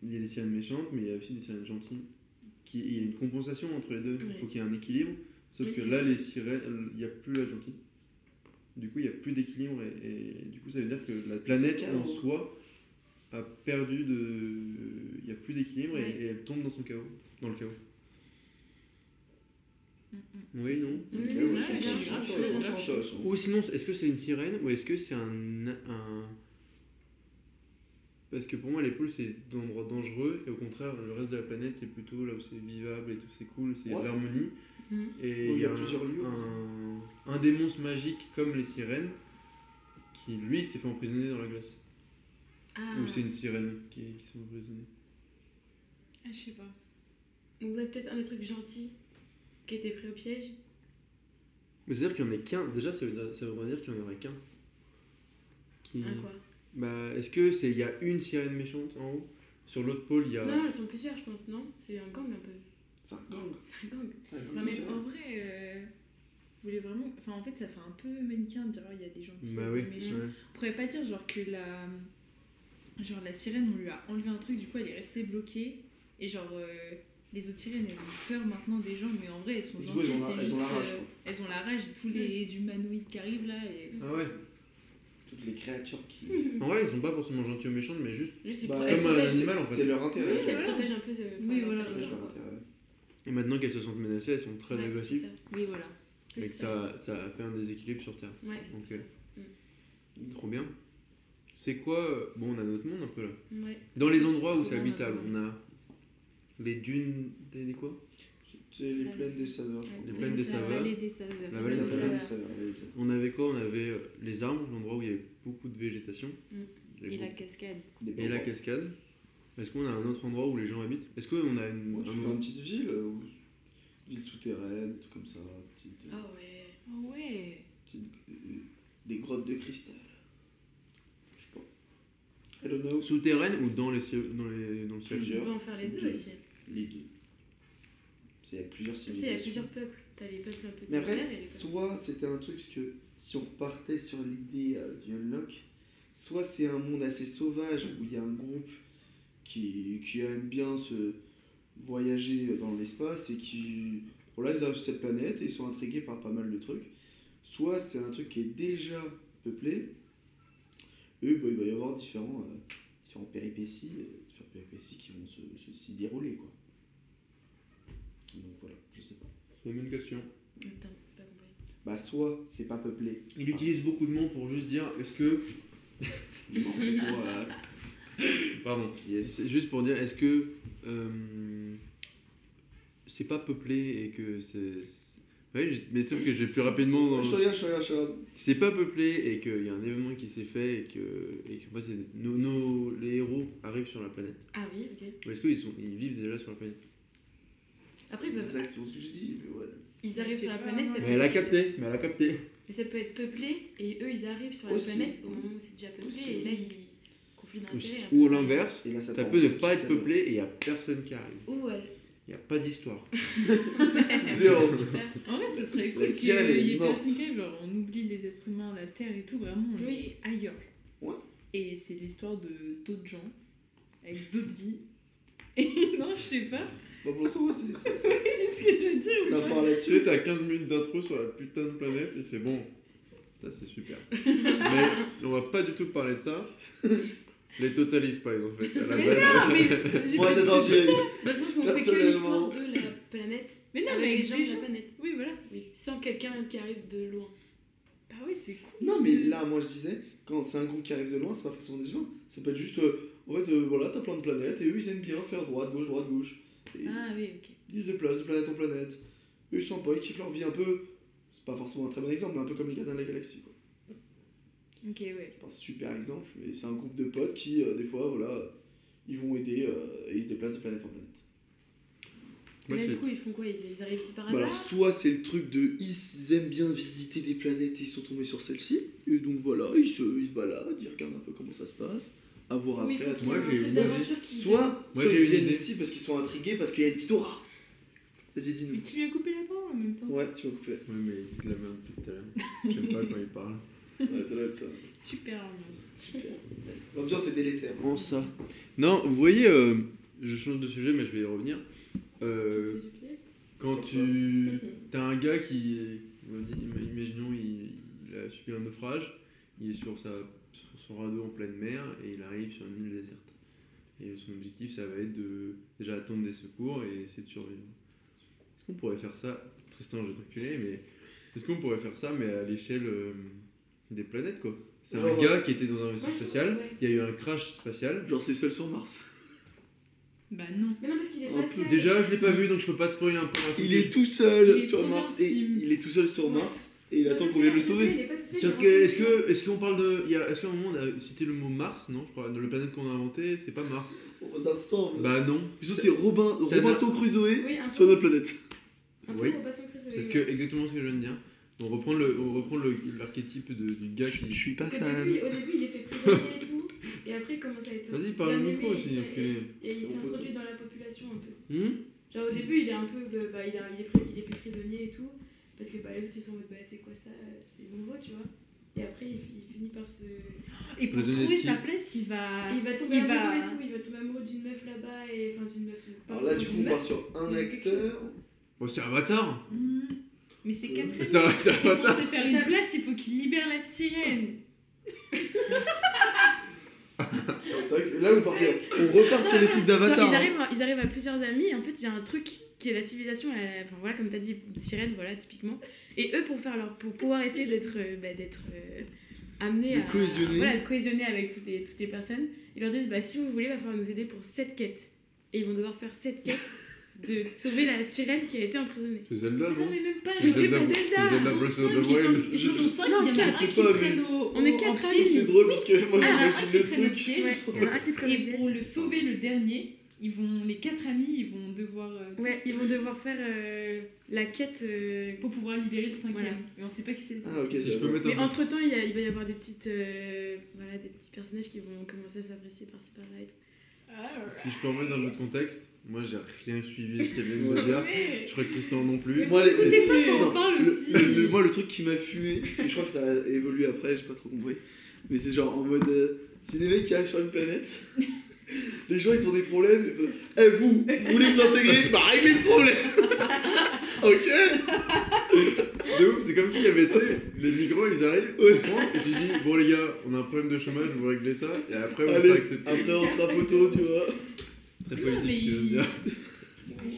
il y a des sirènes méchantes, mais il y a aussi des sirènes gentilles. Qui, il y a une compensation entre les deux. Il faut Ouais. qu'il y ait un équilibre. Sauf que là, les sirènes, il n'y a plus la gentille. Du coup, il n'y a plus d'équilibre et, et du coup, ça veut dire que la planète en soi a perdu de. Il n'y a plus d'équilibre et- Ouais. et, elle tombe dans son chaos. Dans le chaos. Mm, mm. Oui, non? Oui, oui, oui, c'est. Ou sinon, est-ce que c'est une sirène ou est-ce que c'est un, un. Parce que pour moi, les pôles, c'est des endroits dangereux et au contraire, le reste de la planète, c'est plutôt là où c'est vivable et tout, c'est cool, c'est Ouais. l'harmonie. Mhm. Et il y a, un, plusieurs lieux. un, un des monstres magiques comme les sirènes qui, lui, s'est fait emprisonner dans la glace. Ah. Ou c'est une sirène qui, qui s'est emprisonnée. Ah, je sais pas. Ou ouais, peut-être un des trucs gentils qui était pris au piège. Mais c'est-à-dire qu'il n'y en a qu'un. Déjà, ça veut, dire- ça dire qu'il n'y en aurait qu'un. Qui... Ah quoi? Bah, est-ce que c'est il y a une sirène méchante en haut? Sur l'autre pôle, il y a. Non, elles sont plusieurs, je pense, non? C'est un gang un peu. C'est un gang. C'est un gang. Non, mais. En vrai, euh, vous voulez vraiment. Enfin, en fait, ça fait un peu mannequin de dire oh, il y a des gentils Bah oui. des méchants. ouais. On pourrait pas dire genre que la. Genre la sirène, on lui a enlevé un truc, du coup elle est restée bloquée. Et genre euh, les autres sirènes, elles ont peur maintenant des gens, mais en vrai elles sont coup, gentilles. elles ont la- c'est elles ont juste. la rage, euh, quoi. elles ont la rage et tous les humanoïdes qui arrivent là. Et... Ah ouais Toutes les créatures qui. En vrai, ils sont pas forcément gentils ou méchants, mais juste. Juste, Bah, comme un animal, en fait. C'est leur intérêt. Juste, elles voilà. protègent un peu ce. enfin, Oui, leur voilà. Intérêt. Et maintenant qu'elles se sentent menacées, elles sont très Ouais, agressives. Oui, voilà. Plus Et que ça, ça a fait un déséquilibre sur Terre. Ouais, Ok. plus ça. Trop bien. C'est quoi euh, Bon, on a notre monde un peu là. Ouais. Dans les endroits où c'est habitable, on a les dunes. Des, des quoi? C'est les plaines des saveurs, je crois. Les plaines des saveurs. La vallée des saveurs. la vallée des saveurs. On avait quoi? On avait euh, les arbres, l'endroit où il y avait beaucoup de végétation. Mm. Et Et la cascade. Et la cascade. Est-ce qu'on a un autre endroit où les gens habitent? Est-ce qu'on a une. Ouais, Tu un- fais une petite ville, euh, ou- ville souterraine, des trucs comme ça. petite- Ah ouais. Oh ouais. petite- euh, des grottes de cristal. Je sais pas. I don't know. souterraine ou dans, les, dans, les, dans le ciel? On Plusieurs. peut en faire les deux Deux. aussi. Les deux. C'est- Il y a plusieurs sais, il y a civilisations. plusieurs peuples. T'as les peuples un peu Mais après, soit c'était un truc, parce que si on repartait sur l'idée euh, du Unlock, soit c'est un monde assez sauvage où il y a un groupe qui, qui aime bien se, voyager dans l'espace et qui. Voilà, ils arrivent sur cette planète et ils sont intrigués par pas mal de trucs. Soit c'est un truc qui est déjà peuplé, et bah, il va y avoir différents, euh, différents péripéties, euh, différentes péripéties qui vont se, se- s'y dérouler. Quoi. Donc voilà, je sais pas. C'est une question. Attends, pas compris. Bah, soit c'est pas peuplé. Il utilise beaucoup de mots pour juste dire est-ce que. Non, c'est pour. euh, <laughs> Pardon. yes. C'est juste pour dire est-ce que. euh, c'est pas peuplé et que c'est. c'est- Ouais, j'ai- mais sauf que je vais plus rapidement. dans- Je te regarde, je te regarde, je te regarde. C'est pas peuplé et qu'il y a un événement qui s'est fait et que, et que bah, c'est- nos, nos- les héros arrivent sur la planète. Ah oui, ok. Ou est-ce qu'ils sont, ils vivent déjà sur la planète? Après, ils, C'est peuvent- exactement ce que je dis, mais ouais. ils arrivent C'est sur la planète, peut Mais elle a capté, mais elle a capté. Mais ça peut être peuplé et eux ils arrivent sur la Aussi. planète au moment où c'est déjà peuplé Aussi. et là ils conflient d'intérêts. Ou à l'inverse, ça, peut ne pas être peuplé et il n'y a personne qui arrive. Ou elle. Il n'y a pas d'histoire. <laughs> <laughs> Zéro. En vrai, ce serait cool qu'il y ait personne qui arrive, genre on oublie les êtres humains, la Terre et tout, vraiment on Oui. est ailleurs. Ouais. Et c'est l'histoire de d'autres gens, avec d'autres vies. <laughs> Et non, je sais pas. Bon, pour l'instant, c'est ça. C'est ce que je veux dire. ou ça part Tu là-dessus. sais, t'as 15 minutes d'intro sur la putain de planète et tu fais bon, ça c'est super. mais on va pas du tout parler de ça. Les Total Spies en fait. À la Mais base. non, mais Moi, j'adore Jerry. Dans le sens où on fait que Personnellement. l'histoire de la planète Mais non, avec mais les avec gens des de la planète. Oui, voilà. Oui. Sans quelqu'un qui arrive de loin. Bah oui, c'est cool. Non, mais là, moi, je disais, quand c'est un groupe qui arrive de loin, c'est pas forcément des humains. Ça peut être juste, euh, en fait, euh, voilà, t'as plein de planètes et eux, ils aiment bien faire droite, gauche, droite, gauche. Et Ah oui, ok. ils se déplacent de planète en planète. Eux, ils sont pas, ils kiffent leur vie un peu. C'est pas forcément un très bon exemple, mais un peu comme les gardiens de la galaxie, quoi. Ok, ouais. Je pense super exemple, mais c'est un groupe de potes qui, euh, des fois, voilà, ils vont aider euh, et ils se déplacent de planète en planète. Et là c'est- du coup ils font quoi? Ils, ils arrivent ici par Bah hasard? alors, soit c'est le truc de ils aiment bien visiter des planètes et ils sont tombés sur celle-ci, et donc voilà, ils se, ils se baladent, ils regardent un peu comment ça se passe, à voir Oui, après. moi, un j'ai une. Soit, Moi, soit j'ai ils viennent idée. ici parce qu'ils sont intrigués, parce qu'il y a une petite aura. Vas-y, Mais dis-nous. tu lui as coupé la parole en même temps? Ouais, tu vas couper. Ouais, mais il la merde depuis tout à l'heure. J'aime pas quand il parle. Ouais, ça doit être ça. Super ambiance. Super. L'ambiance est délétère. En ça? Non, vous voyez, euh, je change de sujet, mais je vais y revenir. Euh, quand tu as un gars qui, imaginons, il, il a subi un naufrage, il est sur, sa, sur son radeau en pleine mer et il arrive sur une île déserte. Et son objectif, ça va être de déjà attendre des secours et essayer de survivre. Est-ce qu'on pourrait faire ça? Tristan, je vais t'enculer, mais est-ce qu'on pourrait faire ça, mais à l'échelle euh, des planètes, quoi C'est un gars qui était dans un vaisseau spatial, il y a eu un crash spatial. Genre, c'est seul sur Mars. Bah non. Mais non parce qu'il est Déjà, je l'ai pas vu, donc je peux pas te spoiler un peu. Il est tout seul sur Mars, et il est tout seul sur Ouais. Mars, et il attend qu'on vienne le sauver. Sauf que, est-ce que, est-ce qu'on parle de, il y a- est-ce qu'à un moment on a cité le mot Mars? Non, je crois. Dans le planète qu'on a inventé, c'est pas Mars. Oh, ça ressemble. Bah non. Plutôt, c'est Robin, Robinson Crusoe sur notre planète. Un peu Oui. C'est ce oui. que, exactement ce que je viens de dire. On reprend le, on reprend le- l'archétype de- du gars Je qui. je suis pas Au fan. début, au début, il est fait prisonnier et tout, et après, il commence à être. Vas-y, parle bien au micro aimé, aussi, et. Et, et il s'introduit dans la population un peu. Hmm Genre, au début, il est un peu. Bah, il, a- il, est, pris- il est fait prisonnier et tout, parce que bah, les autres, ils sont en mode, bah, c'est quoi ça C'est nouveau, tu vois. Et après, il, fi- il finit par se. Et pour Prisonnier trouver sa place, il va. Il va tomber il amoureux va- et tout, il va tomber amoureux d'une meuf là-bas, et enfin d'une meuf. pas Alors là, du coup, on part sur un acteur. Bon, c'est Avatar. Hmm. Mais c'est Catherine. Un- c'est Et pour se faire Ça- une place, il faut qu'il libère la sirène. <laughs> C'est vrai que là, vous partez. On repart sur les trucs Genre, d'Avatar. ils, hein. arrivent, à- ils arrivent à plusieurs amis, et en fait, il y a un truc qui est la civilisation, elle- enfin voilà, comme tu as dit, sirène, voilà, typiquement. Et eux, pour, faire leur, pour pouvoir essayer d'être euh, bah, d'être euh, amenés De à. cohésionner. Voilà, de cohésionner avec toutes les, toutes les personnes, ils leur disent bah, si vous voulez, il va falloir nous aider pour cette quête. Et ils vont devoir faire cette quête <laughs> de sauver la sirène qui a été emprisonnée. C'est Zelda, Ah non, non mais même pas. C'est Mais c'est pas Zelda, Zelda Ils sont Breath of cinq, the ils sont- Wild. Ils sont cinq, Non, il y en a quatre, un qui pas, prennent au. On est au- quatre en amis. pied. C'est drôle parce que moi, Ah, j'imagine le truc. pied. Ouais, il y en a un qui prend le Et pour le sauver, le dernier, ils vont, les quatre amis, ils vont devoir. euh, Ouais, ils vont devoir faire euh, la quête. euh, Pour pouvoir libérer le cinquième. Voilà. Et on sait pas qui c'est. Ah, ok, Si je peux mettre Mais un entre temps, il, y a- il va y avoir des petites, voilà, des petits personnages qui vont commencer à s'apprécier par-ci par-là et tout. Si je peux remettre dans le contexte, moi j'ai rien suivi ce qu'elle vient de me dire. Mais- Je crois que Tristan non plus. Moi, les- Écoutez pas quand non, on parle le- aussi. le- le- moi, le truc qui m'a fumé, et je crois que ça a évolué après, j'ai pas trop compris, mais c'est genre en mode. euh, c'est des mecs qui arrivent sur une planète, <laughs> Les gens, ils ont des problèmes. Eh, vous, vous voulez vous intégrer? Bah, réglez le problème <laughs> Ok De ouf, c'est comme s'il y avait, sais, les migrants, ils arrivent en France et tu dis, bon les gars, on a un problème de chômage, vous réglez ça, et après on Allez, sera accepté. après, on sera poteau, tu vois. Très Non, politique, mais ce que j'aime il- bien.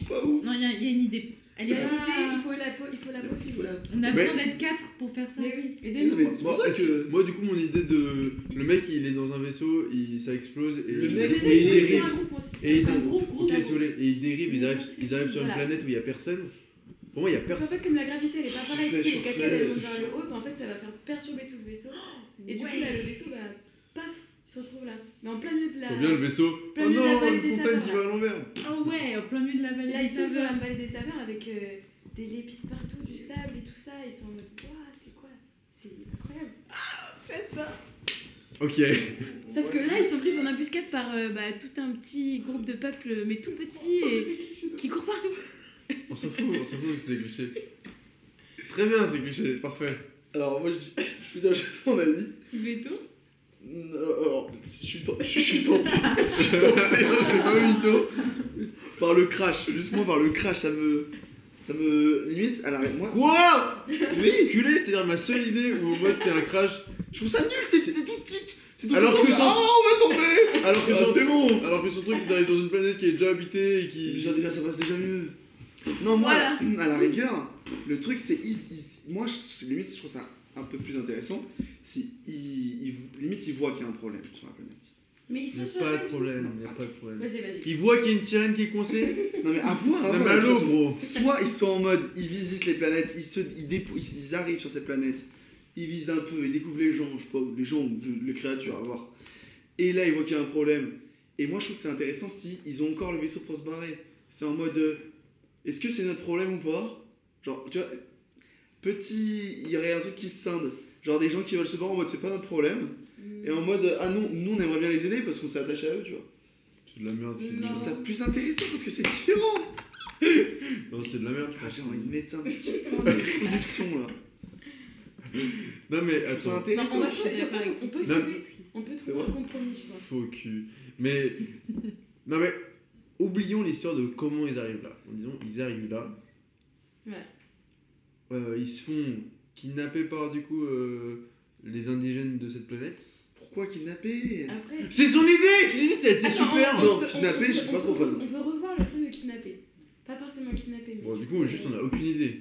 Pas ouf. Non, il y, a- il y a une idée. Elle est il faut la peau, il faut la peau Il faut la- On a Mais- besoin d'être quatre pour faire ça. Mais oui. Non, Aidez-nous. mais c'est Bon, pour ça est-ce que. que- moi, du coup, mon idée de. Le mec, il est dans un vaisseau, il... ça explose, et Le il... mec, Déjà, et il ils sont- c'est dérive. c'est un ils- groupe, gros Ok, groupe. désolé. Et ils dérivent, ils arrivent, ils arrivent sur une planète où il y a personne. Pour moi, il y a Parce qu'en personne. fait, comme la gravité elle est pas pareille, tu Surfait, sais, les cascades elles surfait. vont vers le haut, puis en fait ça va faire perturber tout le vaisseau. Et du coup, là, le vaisseau, paf, il se retrouve là. Mais en plein milieu de la. Faut bien le vaisseau. Plein Oh milieu de la non, vallée une des fontaine saveurs, qui va à l'envers. Oh ouais, au plein milieu de la vallée Là, des ils tombent sur la saveurs. vallée des saveurs avec euh, des l'épice partout, du sable et tout ça. Ils sont en mode, waouh, c'est quoi? C'est incroyable. Ok. Sauf que là, ils sont pris en embuscade par euh, bah, tout un petit groupe de peuple, mais tout petit, et qui court partout. On s'en fout, on s'en fout, c'est cliché. Très bien, c'est cliché, parfait. Alors, moi, je dis. <laughs> Je suis dire juste mon avis. Veto Alors, je suis, ten- je suis tenté. Je suis tenté, hein, je fais pas le mytho. Par le crash, justement par le crash, ça me. Ça me. Limite, à la moi. Quoi? Oui, culé, c'est-à-dire ma seule idée où en mode c'est un crash. Je trouve ça nul, c'est c'est tout petit. C'est tout Alors petit, que Ah, on va tomber Alors que, Ah, c'est bon Alors que son truc, arrivent dans une planète qui est déjà habitée et qui. Déjà, déjà, ça passe déjà mieux. Non, moi, Voilà. à la rigueur, le truc, c'est. Moi, je- limite, je trouve ça un peu plus intéressant si. ils- ils- limite, ils voient qu'il y a un problème sur la planète. Mais ils Il sont n'y a sur pas de problème, il n'y a pas de problème. Vas-y, vas-y. Il voit qu'il y a une sirène qui est coincée. Non, mais à voir, à Non, voir, gros. Soit ils sont en mode, ils visitent les planètes, ils, se, ils, ils, ils arrivent sur cette planète, ils visitent un peu, ils découvrent les gens, je sais pas, les gens, les créatures, à voir. Et là, ils voient qu'il y a un problème. Et moi, je trouve que c'est intéressant si ils ont encore le vaisseau pour se barrer. C'est en mode, euh, est-ce que c'est notre problème ou pas? Genre, tu vois, petit, il y aurait un truc qui se scinde. Genre des gens qui veulent se barrer en mode, c'est pas notre problème. Et en mode, ah non, nous on aimerait bien les aider parce qu'on s'est attaché à eux, tu vois. C'est de la merde. Je trouve ça plus intéressant parce que c'est différent. Non, c'est de la merde, Ah. J'ai envie de mettre un petit <laughs> point d'introduction là. Non, mais Je attends. Non, on va toi. peut trouver, on peut C'est trouver un vrai compromis, je pense. Faux cul. Mais. Non, mais. Oublions l'histoire de comment ils arrivent là. En disant, ils arrivent là. Ouais. Euh, ils se font kidnapper par du coup euh, les indigènes de cette planète. Pourquoi kidnapper? Après, C'est son idée Tu dis Attends, super on- on Non, peut- kidnapper, on- je suis on pas trop fan. On peut revoir le truc de kidnapper. Pas forcément kidnapper, mais. Bon, du coup, juste on a aucune idée.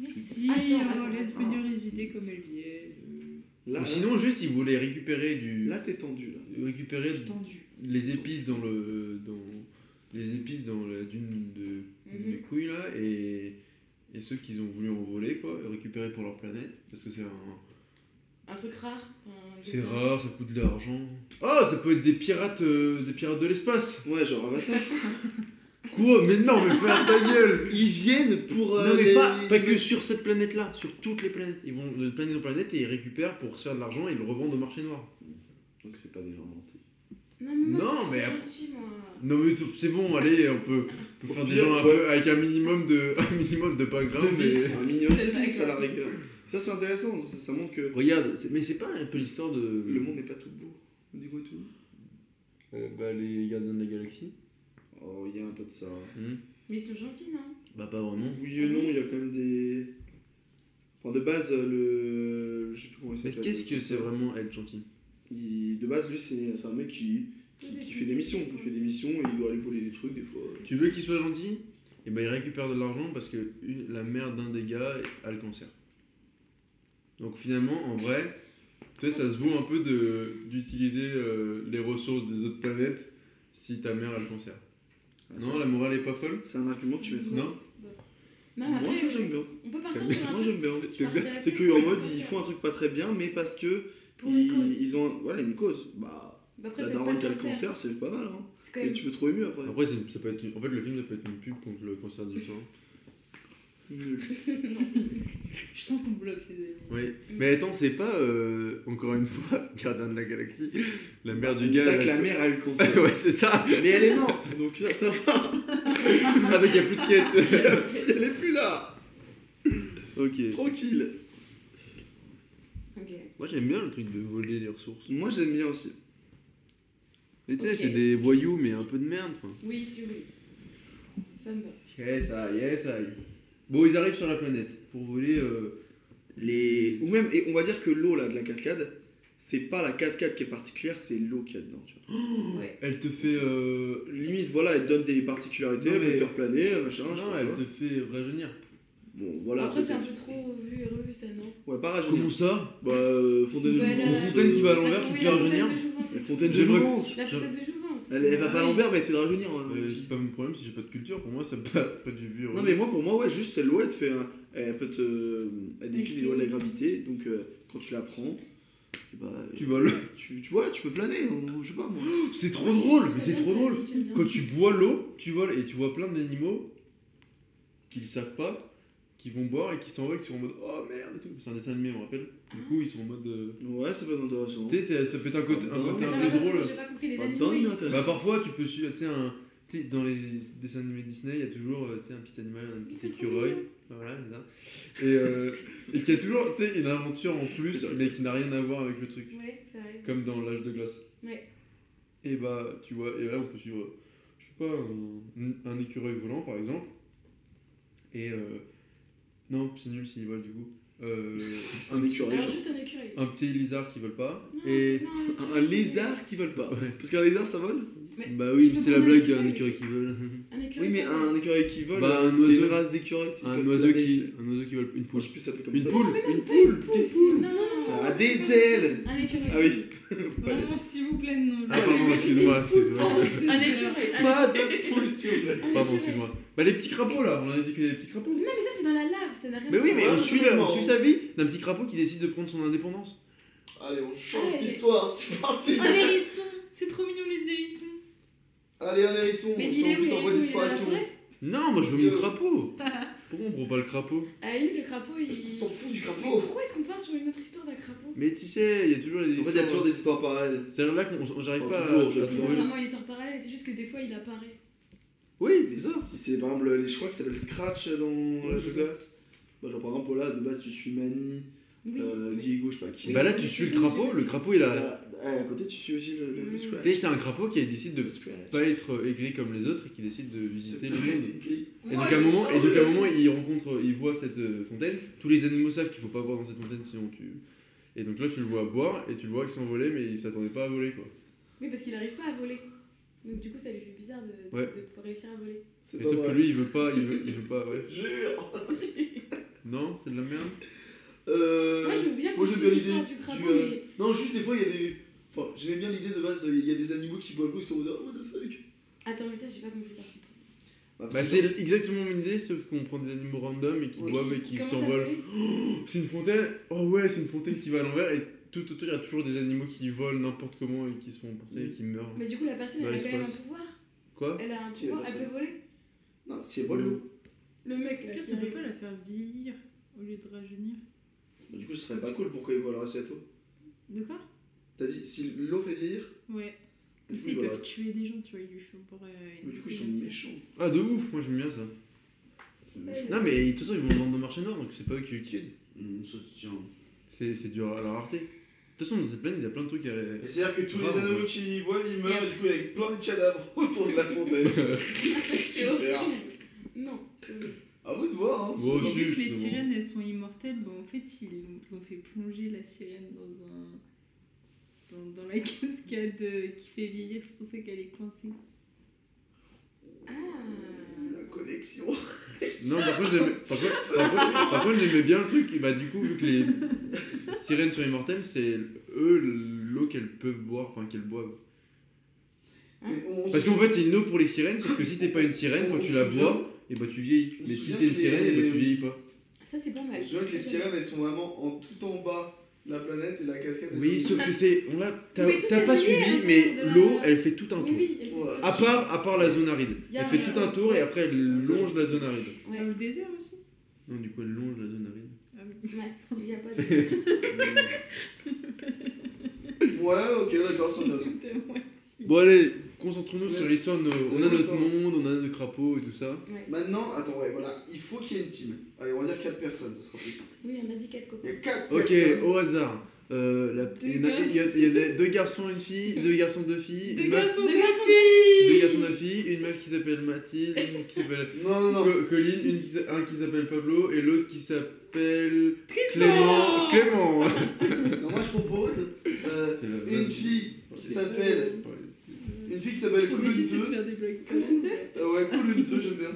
Mais si, Attends, on attends, laisse attends. venir les idées comme elles viennent. Là, Ou sinon, juste ils voulaient récupérer du. là t'es tendu là. récupérer Je suis tendue. les épices dans le. Dans, les épices dans la dune de. Mhm. des couilles là et. Et ceux qu'ils ont voulu envoler quoi, récupérer pour leur planète. Parce que c'est un. Un truc rare. un- C'est pas. rare, ça coûte de l'argent. Oh, ça peut être des pirates, euh, des pirates de l'espace. Ouais, genre Avatar. <laughs> Quoi Mais non, mais ferme ta gueule. Ils viennent pour. euh, Non mais les- pas, les- pas que sur cette planète-là, sur toutes les planètes. Ils vont de planète en planète et ils récupèrent pour se faire de l'argent et ils le revendent au marché noir. Donc c'est pas des gens mentis. Non, mais Non, mais moi. Non mais tout- c'est bon, allez, on peut, on peut Au faire des gens un ouais. peu avec un minimum de, <laughs> un minimum de background. De vis, mais- un minimum de <laughs> vis à la rigueur. Ça c'est intéressant, ça, ça montre que Regarde, mais c'est pas un peu l'histoire de. le monde n'est pas tout beau. Dis-moi tout. Euh, bah les gardiens de la galaxie. Oh, il y a un peu de ça. Hmm. Mais ils sont gentils, non? Bah pas vraiment. Oui et non, il y a quand même des. Enfin, de base, le. Je sais plus comment il Mais s'appelle. qu'est-ce que c'est vraiment être gentil? Il- De base, lui, c'est un mec qui, qui, fait des missions. Il fait des missions et il doit aller voler des trucs des fois. Tu veux qu'il soit gentil? Et ben il récupère de l'argent parce que une- la mère d'un des gars a le cancer. Donc finalement, en vrai, tu sais, ça se vaut un peu de d'utiliser euh, les ressources des autres planètes si ta mère a le cancer. Ah, non, ça, la morale est pas folle? C'est un argument que tu mets. Non Non, Moi, après, je- j'aime bien. On peut partir sur un Moi, j'aime bien. partirais C'est qu'en mode, ils font un truc pas très bien, mais parce que. pour une ils, cause. ils ont. un- Voilà, une cause. Bah, après, la daronne qui a le cancer. c'est pas mal. Hein. C'est Et tu peux trop ému après. Après, c'est- ça peut être une- en fait, le film, ça peut être une pub contre le cancer du sang. Nul. <laughs> <laughs> Je sens qu'on bloque les amis. Oui. Mais attends, c'est pas, euh, encore une fois, <laughs> Gardien de la Galaxie, la mère du C'est gars. ça que la mère a eu le cancer. ouais, c'est ça Mais elle est morte, donc ça, ça va. Ah, donc il n'y a plus de quête Elle est plus là. Ok. Tranquille. Ok. Moi, j'aime bien le truc de voler les ressources. Moi, j'aime bien aussi. Mais tu sais, c'est des voyous, mais un peu de merde. Quoi. Oui, si, oui. Ça me va. Yes, I, yes, I. Bon, ils arrivent sur la planète pour voler. euh, Les... Ou même, et on va dire que l'eau là de la cascade, c'est pas la cascade qui est particulière, c'est l'eau qu'il y a dedans. Tu vois. <gasps> Ouais. Elle te fait. euh, Limite, voilà, elle te donne des particularités, Non, elle peut mais- te faire planer, là, machin. je sais Non, elle quoi. te fait rajeunir. Bon, voilà. Après, c'est un peu trop vu et revu, ça, non Ouais, pas rajeunir. Comment ça Bah, euh, Fontaine de Bah, Jouvence. la- Une fontaine qui va à l'envers, qui te fait la rajeunir de Jouvence. La fontaine de Jouvence. La fontaine de Jouvence. Elle, elle va pas à Oui. l'envers, mais elle te fait rajeunir. hein, Euh. C'est pas mon problème si j'ai pas de culture. Pour moi, ça pas, pas du vu. Non mais moi pour moi ouais juste c'est l'eau elle te fait un- elle peut te elle défie les lois de la gravité donc euh, quand tu la prends eh bah, Tu voles. tu, tu vois tu peux planer ou je sais pas moi C'est trop drôle, mais c'est trop drôle. Quand tu bois l'eau, tu voles et tu vois plein d'animaux qu'ils savent pas, qui vont boire et qui s'envolent, qui sont en mode oh merde et tout. C'est un dessin animé, me rappelle. Du coup, ils sont en mode. euh, ouais ça peut être intéressant Tu sais, c'est- ça fait un côté, un côté un peu drôle. J'ai pas compris les Pas animaux. dingue, ils-. Bah parfois tu peux suivre, tu sais, un... tu sais, dans les dessins animés Disney, il y a toujours euh, tu sais, un petit animal, un petit C'est trop écureuil. mignon. Voilà, c'est ça. Et, euh, et qui a toujours tu sais, une aventure en plus, mais qui n'a rien à voir avec le truc. Ouais, ça arrive. Comme dans l'âge de glace. Ouais. Et bah, tu vois, et là on peut suivre, je sais pas, un, un écureuil volant par exemple. Et euh, non, c'est nul s'il vole du coup. Euh, un écureuil Alors, juste un écureuil. un petit lézard qui vole pas. Non, et non, un, lézard qui vole pas Ouais. parce qu'un lézard ça vole Mais bah oui, c'est la blague d'un écureuil. écureuil qui vole. Un écureuil. oui mais un écureuil qui vole Bah, un c'est une oiseau. race d'écureuil Un oiseau qui, un oiseau qui vole, une poule. je sais plus s'appeler comme Une ça poule, non, une pas une poule. poule, ça a des ailes Un écureuil. ah oui <laughs> Vraiment, s'il vous plaît, non. Ah pardon, excuse-moi, excuse-moi. Un- pas de poule s'il vous plaît Pardon, excuse-moi. Bah les petits crapauds là, on a dit qu'il y avait des petits crapauds. Non, mais ça, c'est dans la lave, ça n'a rien Mais à oui, mais voir. on Ouais, suit, on suit sa vie d'un petit crapaud qui décide de prendre son indépendance. allez on change Allez. d'histoire c'est parti Un hérisson C'est trop mignon, les hérissons allez un hérisson Mais on s'en plus mais en voie ils sont- il est dans la disparition forêt Non, moi je veux mon crapaud. Pourquoi on prend pas le crapaud la limite, le crapaud, il. on s'en fout du Mais crapaud pourquoi est-ce qu'on part sur une autre histoire d'un crapaud? Mais tu sais, il y a toujours les En fait, il y a toujours des histoires parallèles. C'est là qu'on j'arrive pas toujours, à, à trouver. le- vraiment une histoire parallèle, c'est juste que des fois, il apparaît. Oui, Mais ça. si c'est par exemple, les- je crois que ça s'appelle Scratch dans l'âge de glace. Bah, genre par exemple, là, de base, tu suis Manny, Oui. euh, oui. Diego, je sais pas qui. Bah là, tu suis le crapaud. Le crapaud, il a. Ouais, à côté, tu suis aussi le, le Mm. Scratch. Tu sais, c'est un crapaud qui décide de pas être aigri comme les autres et qui décide de visiter le monde. Et donc, à un moment, et donc à un moment, il rencontre, il voit cette euh, fontaine. Tous les animaux savent qu'il faut pas boire dans cette fontaine, sinon tu. Et donc là, tu le vois boire et tu le vois qu'il s'envolait, mais il s'attendait pas à voler quoi. Oui, parce qu'il arrive pas à voler. Donc, du coup, ça lui fait bizarre de, Ouais. de réussir à voler. Mais sauf vrai. que lui, il veut pas, il veut, il veut <laughs> pas, ouais. Jure <laughs> Non, c'est de la merde. Euh... Moi, je veux bien moi, j'aime suive bien l'histoire l'idée du crapaud, du, euh, mais. Non, juste des fois, il y a des. Enfin, j'aime bien l'idée de base, il y a des animaux qui volent l'eau, ils sont en mode oh, what the fuck. Attends, mais ça, j'ai pas compris par contre. Bah, Bah, c'est que- exactement mon idée, sauf qu'on prend des animaux random et qui Ouais, boivent et qui s'envolent. voler. C'est une fontaine. Oh ouais, c'est une fontaine qui va à l'envers et tout autour il y a toujours des animaux qui volent n'importe comment et qui se font emporter et qui meurent. Mais du coup, la personne, elle a quand même un pouvoir. Quoi Elle a un pouvoir, elle peut voler. Non, si elle boit l'eau. Le mec, là. Ça peut pas la faire vieillir au lieu de rajeunir. Bah, du coup, ce serait pas cool pourquoi ils voleraient cette eau. De quoi? T'as dit, si l'eau fait vieillir, Ouais. Comme ça, ils peuvent tuer des gens, tu vois, ils lui font pour. euh, mais du coup, ils sont méchants. Ah de ouf, moi j'aime bien ça. Ils sont méchants. Non mais de toute façon ils vont le vendre au marché noir donc c'est pas eux qui l'utilisent. Hum, ça se tient. C'est c'est dur à la rareté. De toute façon dans cette planète il y a plein de trucs à... Et c'est-à-dire que tous les animaux ouais. qui boivent, ils meurent, et du coup, avec plein de cadavres <laughs> autour de la fontaine. <laughs> C'est Super. Non, c'est horrible. À vous de voir, hein. Vu que les sirènes elles sont immortelles, bah, en fait ils ont fait plonger la sirène dans un. dans, dans la <laughs> cascade euh, qui fait vieillir, c'est pour ça qu'elle est coincée. Ah. La connexion. <laughs> Non par contre j'aimais par contre, <laughs> par contre- par contre, j'aimais bien le truc. Bah du coup vu que les sirènes sont immortelles c'est eux l'eau qu'elles peuvent boire, enfin qu'elles boivent. Parce qu'en fait c'est une eau pour les sirènes sauf que si t'es pas une sirène quand tu la bois et bah tu vieillis. Mais si t'es une sirène les- et bah tu vieillis pas. Ça, c'est pas mal. se souvient que les sirènes, elles sont vraiment en tout en bas la planète et la cascade. Oui sauf que c'est... on l'a- T'as pas suivi l'intérieur mais l'eau elle fait tout un tour. oui. Ouais. À part, à part la zone aride. Elle fait tout un tour et après elle longe la zone aride. Ouais. Dans le désert aussi Non, du coup elle longe la zone aride. Ah. Ouais, il y a pas de. <laughs> <laughs> Ouais, ok, d'accord, c'est intéressant. <laughs> De moitié. Bon allez, concentrons-nous Ouais. sur l'histoire de On a notre monde, on a nos crapauds et tout ça. Ouais. Maintenant, attends, ouais, voilà, il faut qu'il y ait une team. Allez, on va dire 4 personnes, ça sera possible. Oui, on a dit quatre Il copains. y a 4 Ok, personnes. au hasard. Euh, la- il, y en a, il y a- il y en a deux garçons, une fille, deux garçons, deux filles, Deux meuf- garçons, deux deux garçons, filles deux garçons, deux filles, une meuf qui s'appelle Mathilde, une qui s'appelle <laughs> Non, non, non. Co- Colline, une qui un qui s'appelle Pablo et l'autre qui s'appelle Tristan Clément. Clément <laughs> Non, moi je propose euh, une fille qui s'appelle. Une fille qui s'appelle Ton Colune défi, c'est de 2. faire des blagues. Colline 2 Euh, ouais, 2, j'aime bien.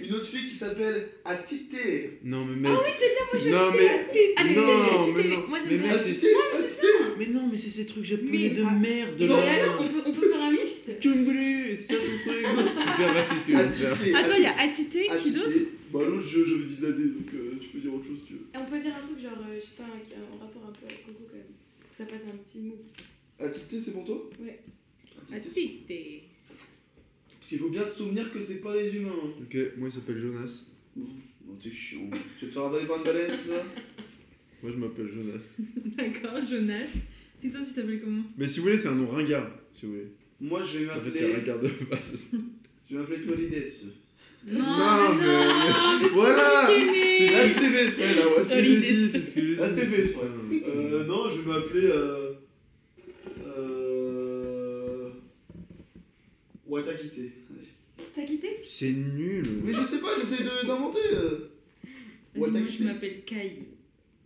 Une autre fille qui s'appelle Atite. Non mais mec. Ah oui, c'est bien, moi je vais Non mais. Ah, c'est non, bien, je vais mais non. Moi, mais c'est- Atite. mais non, mais c'est ces trucs japonais Mais- de ah. merde Et là. alors, on peut, on peut faire un mixte Chumbré, c'est ton truc. Super, vas-y, tu vas le faire. Atite. Attends, il y a Atité, qui d'autre. Bah, l'autre jeu, j'avais dit de la D, donc euh, tu peux dire autre chose si tu veux. Et on peut dire un truc genre, euh, je sais pas, qui a un rapport un peu avec Coco quand même. Pour que ça passe un petit mot. Atite, c'est pour toi? Ouais. Atite, c'est- Atité. Parce qu'il faut bien se souvenir que c'est pas des humains. hein. Ok, moi il s'appelle Jonas. Non, t'es chiant. Tu vas te faire avaler par une baleine, c'est ça? Moi je m'appelle Jonas. <laughs> D'accord, Jonas. Tristan, tu t'appelles comment? Mais si vous voulez, c'est un nom ringard. Si vous voulez. Moi, je vais En fait, m'appeler. c'est ringard de base. <laughs> Je vais m'appeler Tolides. Non, Non, mais non, mais Voilà c'est Kenny. Là, ouais. C'est ce que j'ai dit, c'est ce que j'ai dit. Ah, c'était fait exprès. Euh, non, je vais m'appeler. Euh. Watakite. Allez. T'as quitté? C'est nul. Mais je sais pas, j'essaie de- d'inventer. euh. Vas-y, moi, je m'appelle Kai.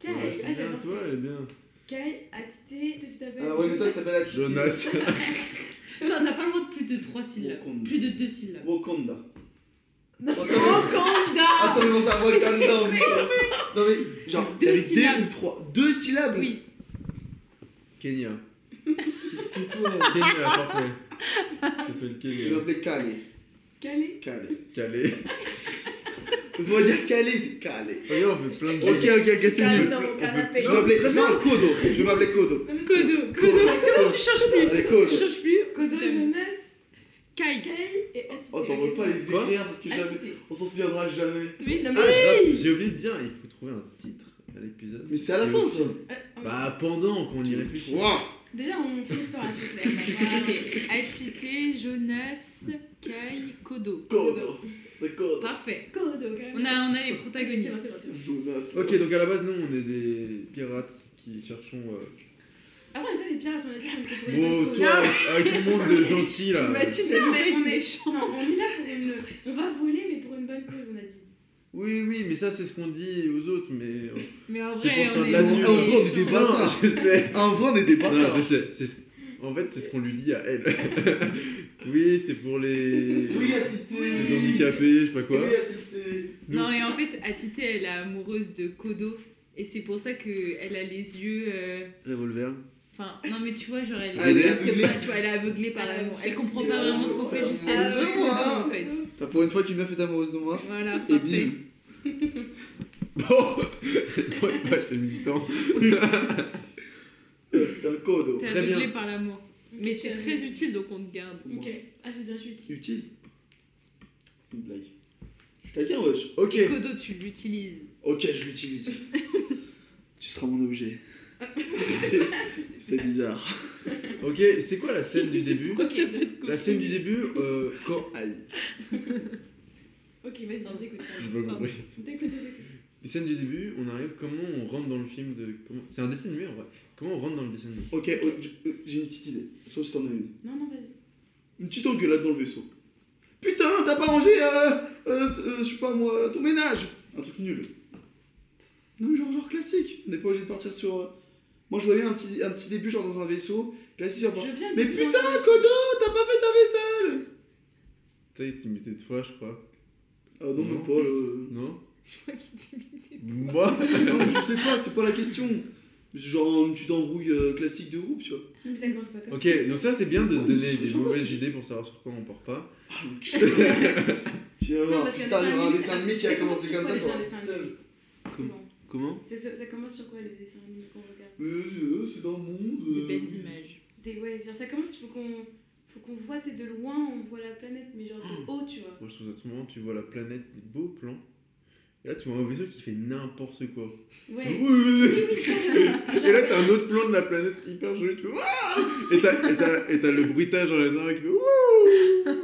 Kai, Ouais, c'est ah, bien, j'adore. toi, elle est bien. Kai, Atité, toi tu t'appelles Ah ouais, mais toi, tu t'appelles. Jonas. Non, <laughs> <laughs> t'as pas le droit de plus de 3 syllabes. Wakanda. Plus de 2 syllabes. Wakanda. Non, Oh, ça va. Ah, Wakanda ça fait penser à Wakanda. <laughs> Non, mais genre, Deux t'avais syllabes. deux ou trois? Deux syllabes? Oui, Kenya. Tais-toi. Kenya, parfait. S'appelle Je vais Kenya. m'appeler Calais. Calé Calais. Calais. On va dire Calais, c'est Calais. Regarde, on fait plein de Ok, ok, ok, c'est Calais nul. Je vais m'appeler je vais m'appeler Kodo. Je vais m'appeler Kodo. Kodo, Kodo. C'est bon, tu changes plus. Allez, Kodo. Tu changes plus. Kodo. Jonas, Kai. Kai et. Oh, t'en veux pas les écrire parce que jamais. On s'en souviendra jamais. Mais Non, si. mais- Ah, je- J'ai oublié de dire, il faut trouver un titre à l'épisode. Mais c'est à la fin ça. Bah, pendant qu'on y réfléchit. Déjà, on fait l'histoire à. Ok, Atité, Jonas, Kai, Kodo. Kodo. C'est Kodo. Parfait. Kodo, quand même. On a, on a les protagonistes. Jonas. Ok, donc à la base, nous, on est des pirates qui cherchons. euh, Après, on est pas des pirates, on pour les Bon, bateaux. toi, avec ton monde de gentils là. Mathilde, on est- méchant. Non, on est là pour une. On va voler, mais pour une bonne cause, on a dit. Oui, oui, mais ça, c'est ce qu'on dit aux autres, mais. euh, <laughs> Mais en C'est vrai, pour ça on est vrai, on est des bâtards. je sais. <laughs> En vrai, on est des Non, bâtards. je sais. c'est ce- En fait, c'est ce qu'on lui dit à elle. <laughs> oui, c'est pour les. Oui, Atité. Les handicapés, je sais pas quoi. Oui, Atité. Non, et en fait, Atité, elle est amoureuse de Kodo. Et c'est pour ça qu'elle a les yeux. euh, Revolver. Enfin, non, mais tu vois, genre, elle, Elle est aveuglée. pas, tu vois, elle est aveuglée par l'amour. Elle comprend pas vraiment ce qu'on fait, juste elle Ah, en fait. T'as pour une fois qu'une meuf est amoureuse de moi. Voilà, Et parfait. bim. <laughs> Bon <laughs> Ouais, bah, je t'ai mis du temps. <laughs> Putain, Kodo. T'es Très aveuglée bien. par l'amour. Mais t'es très utile, donc on te garde. Ok. Ah, c'est bien, je suis utile. Utile. C'est une blague. Je suis taquin, wesh. Ok. Et Kodo, tu l'utilises. Ok, je l'utilise. tu seras mon objet. C'est- bizarre. Ok, c'est quoi la scène du début Pourquoi t'as pas de Kodo La scène du début, euh, quand. Aïe, Ok, vas-y, on t'écoute. j'ai pas compris. T'écoutes, t'écoutes. Les scènes du début, on arrive, comment on rentre dans le film de. Comment... C'est un dessin animé en vrai. Comment on rentre dans le dessin animé Ok, oh, j- j'ai une petite idée. Sauf si t'en as une. Non, non, vas-y. Une petite engueulade dans le vaisseau. Putain, t'as pas rangé, euh, euh, euh, je sais pas moi, ton ménage Un truc nul. Non mais genre, genre classique. On n'est pas obligé de partir sur... Moi je voyais un petit, un petit début genre dans un vaisseau. Classique, genre... Je viens de Mais putain. Kodo, t'as pas fait ta vaisselle est, tu mettais de toi, je crois. Ah non, mais pas... euh, Non Je crois qu'il t'imitait. Moi <laughs> non, mais je sais pas, c'est pas la question. C'est genre une petite embrouille euh, classique de groupe, tu vois. Non, mais ça commence pas comme Ok, ça. donc ça c'est bien de donner des mauvaises idées pour savoir sur quoi on part pas. <laughs> Tu vas voir, putain, il y aura un dessin animé, qui a commencé comme ça, toi. Comment Ça, ça commence sur quoi les dessins animés qu'on regarde? Euh, euh, c'est dans le monde. Des euh. belles images. Des, Ouais, genre ça commence, il faut qu'on faut qu'on voit, de loin, on voit la planète, mais genre de haut, tu vois. Moi je trouve ça trop marrant, tu vois la planète, des beaux plans. Et là tu vois un vaisseau qui fait n'importe quoi. Ouais. <laughs> Et là t'as un autre plan de la planète hyper joli, tu fais Wouah Et t'as- et t'as et t'as le bruitage dans les oreilles qui fait Wouh Ça,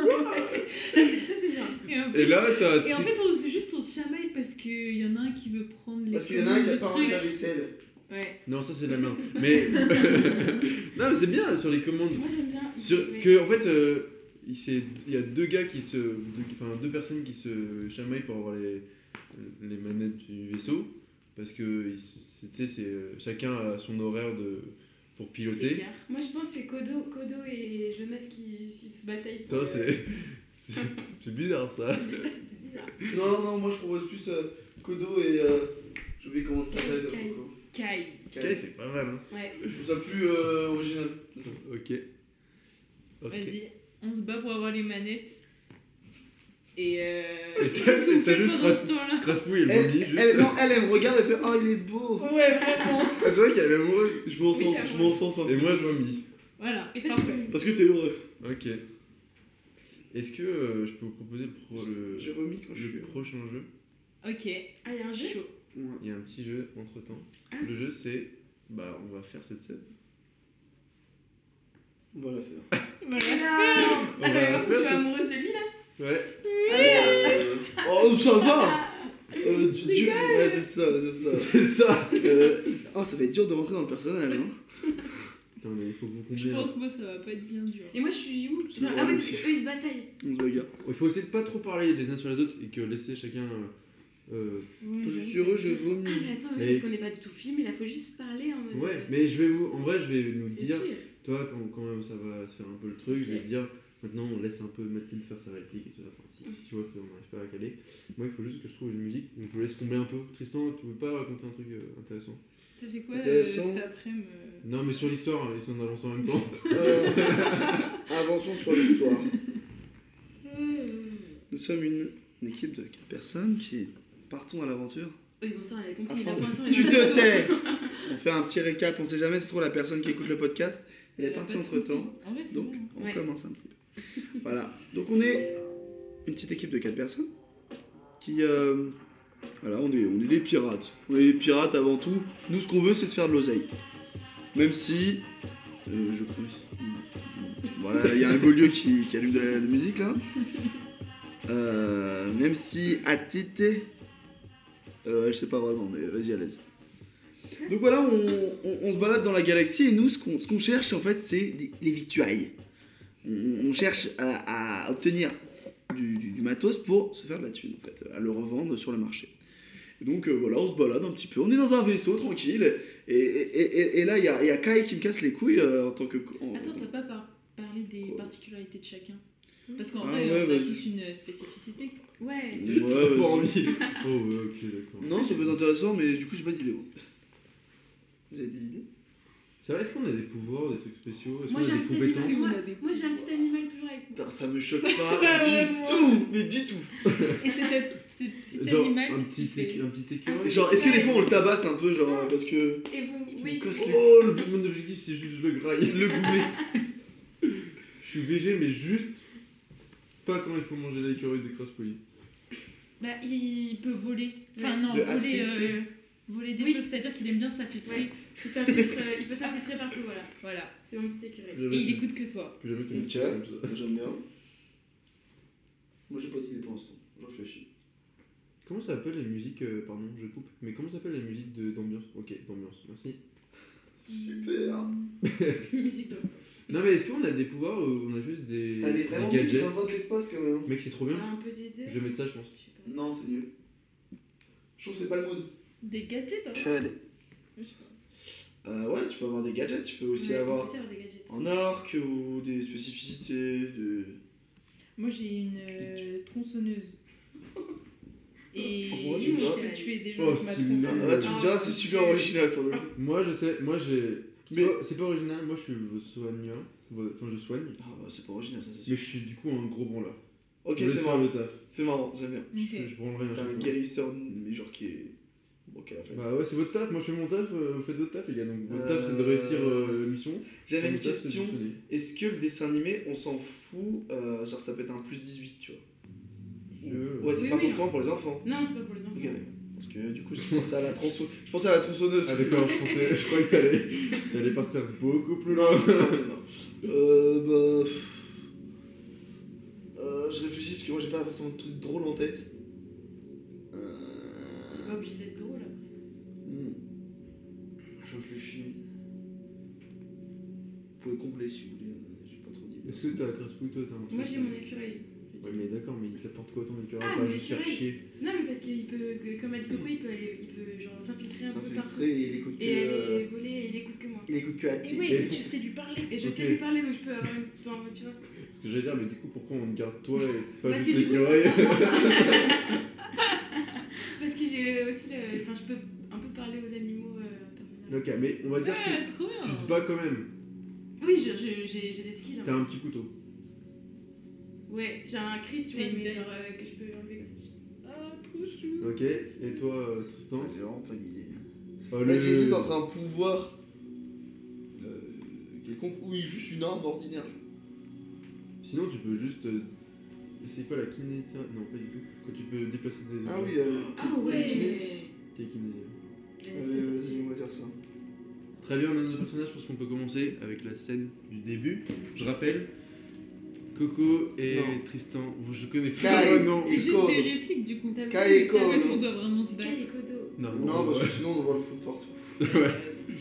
c'est ça, c'est bien. Et en Et fait, là t'as. et en fait on se, juste on se chamaille parce qu'il y en a un qui veut prendre les Parce qu'il y en a un qui a pas rangé sa vaisselle. Ouais. Non, ça c'est la main. Mais. <laughs> non, mais c'est bien sur les commandes. Moi j'aime bien. Sur- mais- que, en fait, euh, il y a deux gars qui se. Enfin, deux personnes qui se chamaillent pour avoir les, les manettes du vaisseau. Parce que, tu sais, c'est, euh, chacun a son horaire de, pour piloter. Moi je pense que c'est Kodo, Kodo et Jonas qui, qui se bataillent. pour, euh, <laughs> c'est. bizarre ça. <laughs> c'est bizarre, bizarre. Non, non, moi je propose plus euh, Kodo et. Euh, J'ai oublié comment ça s'appelle. Kai. Kai. C'est pas mal. Hein. Ouais. Je trouve ça plus euh, original. Ok. Vas-y, on se bat pour avoir les manettes. Et euh. Et Qu'est-ce t'as- que juste Craspouille, elle Elle, juste. elle, non, elle, elle me regarde, elle fait Oh, il est beau Ouais, vraiment. <laughs> Ah, c'est vrai qu'elle est amoureuse. Je m'en sens, je m'en sens un Et moi, je vomis. Voilà. Et Parce que t'es heureux. Ok. Est-ce que euh, je peux vous proposer le, pro- le, J'ai remis quand je le prochain jeu? Ok. Ah, il y a un jeu? Chaud. Ouais. Il y a un petit jeu entre temps. Ah. Le jeu, c'est. Bah, on va faire cette scène. On va la faire. <laughs> <laughs> On va mais faire par contre, tu es amoureuse de lui là Ouais. Euh, Oh, ça va euh, du, du- Ouais, c'est ça, c'est ça. <laughs> C'est ça Euh, Oh, ça va être dur de rentrer dans le personnage. Hein. Putain, mais il faut que vous Je combiez. là. pense, moi, ça va pas être bien dur. Et moi je suis où? Ah oui, aussi. parce qu'eux ils se bataillent. On se bagarre. Il faut essayer de pas trop parler les uns sur les autres et que laisser chacun. euh, Ouais, Je suis heureux, je Ah, vomis. mais attends, Mais- parce qu'on n'est pas du tout film, il faut juste parler en mode. Ouais, mais je vais vous. En vrai, je vais nous dire. Toi, quand, quand ça va se faire un peu le truc, je vais te dire. Maintenant, on laisse un peu Mathilde faire sa réplique et tout ça. Enfin, si, si tu vois qu'on n'arrive pas à caler. Moi, il faut juste que je trouve une musique. Donc, je vous laisse combler un peu. Tristan, tu veux pas raconter un truc euh, intéressant? T'as fait quoi euh, cet après-midi euh, Non, mais sur l'histoire, hein, s'en avancent en même temps. Euh, <laughs> avançons sur l'histoire. Nous sommes une, une équipe de 4 personnes qui partons à l'aventure. Oui, bon, on avait compris. La poisson, Tu elle te tais <laughs> On fait un petit récap, on sait jamais, c'est trop la personne qui écoute le podcast. Elle est partie entre temps. c'est Donc, bon. on Ouais. commence un petit peu. Voilà. Donc, on est une petite équipe de 4 personnes qui. euh, voilà, on est, on est des pirates. On est des pirates avant tout. Nous, ce qu'on veut, c'est de faire de l'oseille. Même si. euh, je, voilà, il y a un Gaulieu qui, qui allume de la, de la musique là. Euh, même si à. Euh, je sais pas vraiment, mais vas-y à l'aise. Donc voilà, on, on- on se balade dans la galaxie et nous, ce qu'on cherche en fait, c'est les victuailles. On, on cherche à, à obtenir du, du- du matos pour se faire de la thune, en fait, à le revendre sur le marché. Et donc euh, voilà, on se balade un petit peu. On est dans un vaisseau tranquille. Et, et- et- et là, il y a, il y a Kai qui me casse les couilles euh, en tant que. en- Attends, t'as pas par- parlé des Quoi particularités de chacun? Parce qu'en Ah vrai, ouais, on a tous une spécificité. Ouais. Ouais, J'ai vas-y. pas envie. <laughs> Oh, ouais, ok, d'accord. Non, ça peut être intéressant, mais du coup, j'ai pas d'idée. moi. Vous avez des idées? Ça va, est-ce qu'on a des pouvoirs, des trucs spéciaux? Est-ce Moi, qu'on j'ai a un des petit compétences animal. Moi, On a des moi, j'ai un petit animal toujours avec moi. Putain, ça me choque <laughs> pas du tout Mais du tout Et c'était ce petit Genre, animal, un petit, fait écu- un petit écureuil. c'est Genre, est-ce que des fois on le tabasse un peu, genre, parce que. Et vous, qu'il oui, casse c'est- les- Oh, le mon objectif, c'est juste le graille. Le goûter. <laughs> Je suis végé, mais juste pas quand il faut manger l'écureuil des. Bah, il peut voler. Enfin, non, De voler, euh, voler des Oui. choses, c'est-à-dire qu'il aime bien s'infiltrer. Ouais. il s'infiltre, euh, il peut s'infiltrer partout, voilà. Voilà. C'est mon petit écureuil. Et il écoute que toi. Plus jamais Ok, comme ça. j'aime bien. Moi j'ai pas d'idée pour l'instant, j'en réfléchis. Comment ça s'appelle les musiques euh, Pardon, je coupe. Mais comment ça s'appelle les musiques de- d'ambiance? Ok, d'ambiance, merci. Super Musique de Non, mais est-ce qu'on a des pouvoirs ou on a juste des, T'avais des vraiment les gadgets zinzins de l'espace quand même. Mec, c'est trop bien. Un peu des deux. Je vais mettre ça, je pense. Je sais pas. Non, c'est nul. Je trouve que c'est pas le mood. Des gadgets, hein Je vais aller. Je sais pas. Euh, ouais, tu peux avoir des gadgets, tu peux aussi Ouais, avoir on peut faire des gadgets. en orc ou des spécificités de. Moi, j'ai une euh, tronçonneuse. <laughs> Et Oh, je tu vois. peux tuer des gens Oh, stylé. tronçonneuse. Ah, là, tu me Ah, diras, c'est super original sur le coup. <laughs> Moi, je sais, moi j'ai. C'est Mais- pas- c'est pas original, moi je suis soigneur. Enfin, je soigne. Ah, bah, c'est pas original, ça c'est Mais je suis du coup un gros branleur. Ok, je c'est faire marrant. le taf. C'est marrant, j'aime bien. Je, Ok. fais- je branlerai un T'as chaque un guérisseur, mais genre qui est. Flemme. Bah ouais, c'est votre taf, moi je fais mon taf, euh, vous faites votre taf les gars. Donc votre taf c'est de Euh, réussir euh, la mission. J'avais une taf, question. Est-ce que le dessin animé, on s'en fout euh, Genre, ça peut être un plus 18, tu vois? Je- Ouais, c'est Oui, pas oui. forcément pour les enfants. Non, c'est pas pour les enfants. Parce que du coup, je pensais à la, tronçon... je pensais à la tronçonneuse. Ah d'accord, je pensais, je croyais que t'allais, t'allais partir beaucoup plus loin. non, non. Euh, bah. Euh, je réfléchis parce que moi j'ai pas forcément de truc drôle en tête. C'est Euh... pas obligé d'être drôle après. hmm. je réfléchis. Vous pouvez combler si vous voulez, euh, j'ai pas trop d'idées. Est-ce que t'as Crespouille, toi t'as un Moi j'ai mon écureuil. Ouais, mais d'accord, mais il t'apporte quoi ton écureuil Ah, Pas juste faire chier. Non, mais parce qu'il peut, que- comme a dit Coco, il peut, aller, il peut genre s'infiltrer un peu partout. S'infiltrer et il écoute que. Et euh, aller voler et il écoute que moi. Il écoute que à Et oui, Et- <laughs> tu sais lui parler. Et je sais lui parler donc je peux avoir une. enfin, tu vois. Parce que j'allais dire, mais du coup, pourquoi on garde toi et pas Parce juste que du coup- l'écureuil <laughs> Parce que j'ai aussi le. Enfin, je peux un peu parler aux animaux. euh, Ok, mais on va dire que Ouais, tu te bats quand même. Oui, j'ai des skills. T'as hein. un petit couteau. Ouais, j'ai un cri, tu vois, euh, que je peux enlever comme ça. Ah, trop chou. Ok, et toi, euh, Tristan J'ai vraiment pas d'idée. Oh, Là, le- j'hésite entre un pouvoir euh, quelconque ou juste une arme ordinaire. Sinon, tu peux juste. euh, C'est quoi la kinéthérapie Non, pas du tout. Quand tu peux déplacer des Ah oui, euh, Ah ouais télékinésie. T'es kiné- Ouais, Allez, vas-y, on va faire ça. Très bien, on a notre personnage. Je pense qu'on peut commencer avec la scène du début. Je rappelle Coco et Non. Tristan. Vous- Je connais plus nom. C'est juste des répliques du coup. Et Parce son- qu'on doit vraiment se battre. et Kodo. Non, Non, parce que sinon on va le foutre partout. <laughs> Ouais.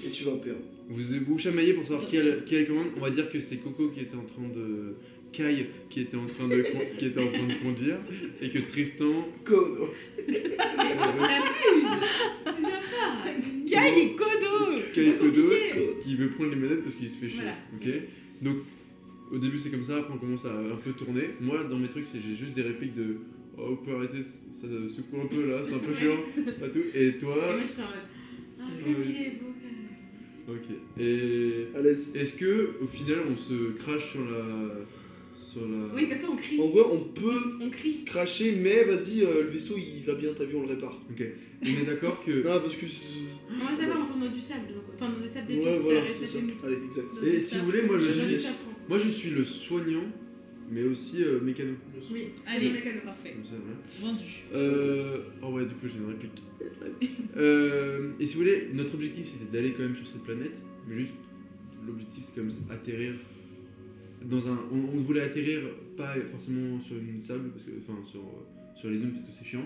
Et tu vas perdre. Vous vous chamaillez pour savoir qui a, qui a les commandes. On va dire que c'était Coco qui était en train de. Kai qui était en train de, con- qui était en train de conduire. Et que Tristan. Kodo. T'abuses Tu te souviens pas Kai et Kodo Kai pas Kodo qui veut prendre les manettes parce qu'il se fait chier. Voilà. Ok? Donc au début c'est comme ça, après on commence à un peu tourner. Moi dans mes trucs c'est j'ai juste des répliques de Oh vous pouvez arrêter, ça secoue un peu là, c'est un peu <laughs> chiant. Pas tout. Et Et toi moi je serais en mode. Ah, comme il est beau. Ok. Et est-ce que au final on se crache sur la. Sur la. Oui, comme ça on crie. En vrai, on peut On crie. se cracher, mais vas-y, euh, le vaisseau il va bien, t'as vu, on le répare. Ok. On est d'accord que. Non, parce que. On va savoir en tournant du sable. donc- Enfin, dans du sable d'épices, Ouais, voilà, ça reste. Allez, exact. Dans Et si vous voulez, moi, je Dans suis-. Moi je suis le soignant, mais aussi euh, mécano. Oui, Allez, mécano. parfait. Comme ça, voilà. Vendu. Euh... Oh ouais, du coup j'ai une réplique. <laughs> Euh, et si vous voulez, notre objectif c'était d'aller quand même sur cette planète, mais juste l'objectif c'est comme atterrir dans un. On, on voulait atterrir pas forcément sur une sable, parce que, enfin sur, sur les dunes parce que c'est chiant,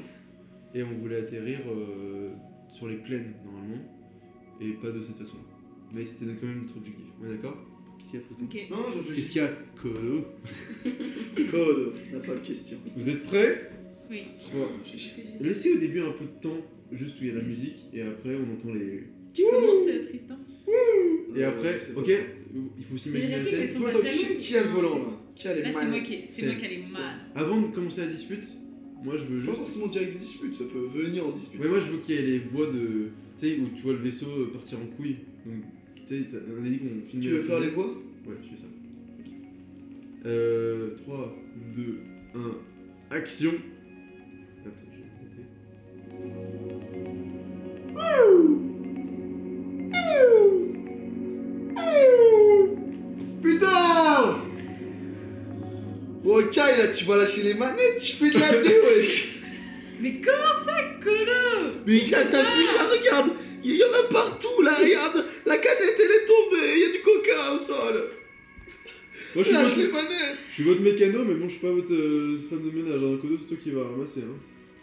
et on voulait atterrir euh, sur les plaines normalement, et pas de cette façon. Mais c'était quand même notre objectif. On est d'accord? Qu'est-ce qu'il y a Tristan Ok. Non, je Qu'est-ce qu'il y a Colo <laughs> Code, n'a pas de question. Vous êtes prêts? Oui. Laissez au début un peu de temps, juste où il y a la musique, et après on entend les. Tu commences, euh, Tristan Et après, pas ok, il faut Mais s'imaginer la scène. pas qui, a le volant là? Qui a les Là, c'est moi qui ai- c'est C'est- moi qui ai les mal. Avant de commencer la dispute, moi je veux Pas juste. forcément direct des disputes, ça peut venir en dispute. Ouais, moi je veux qu'il y ait les voix de. Tu sais, où tu vois le vaisseau partir en couille. Donc, tu sais, t'as- on a dit qu'on filmait. Tu veux faire les voix? Ouais, je fais ça. Euh. 3, 2, 1, action Attends, je vais compter. Putain Ok, là tu vas lâcher les manettes, je fais de la <laughs> dé, wesh Mais comment ça, Kodo Mais gars, t'as vu là, regarde Il y en a partout là, regarde La canette elle est tombée, il y a du coca au sol Moi je suis, Lâche les votre, manettes je suis votre mécano, mais bon, je suis pas votre euh, femme de ménage. Un codo, c'est toi qui va ramasser. Hein.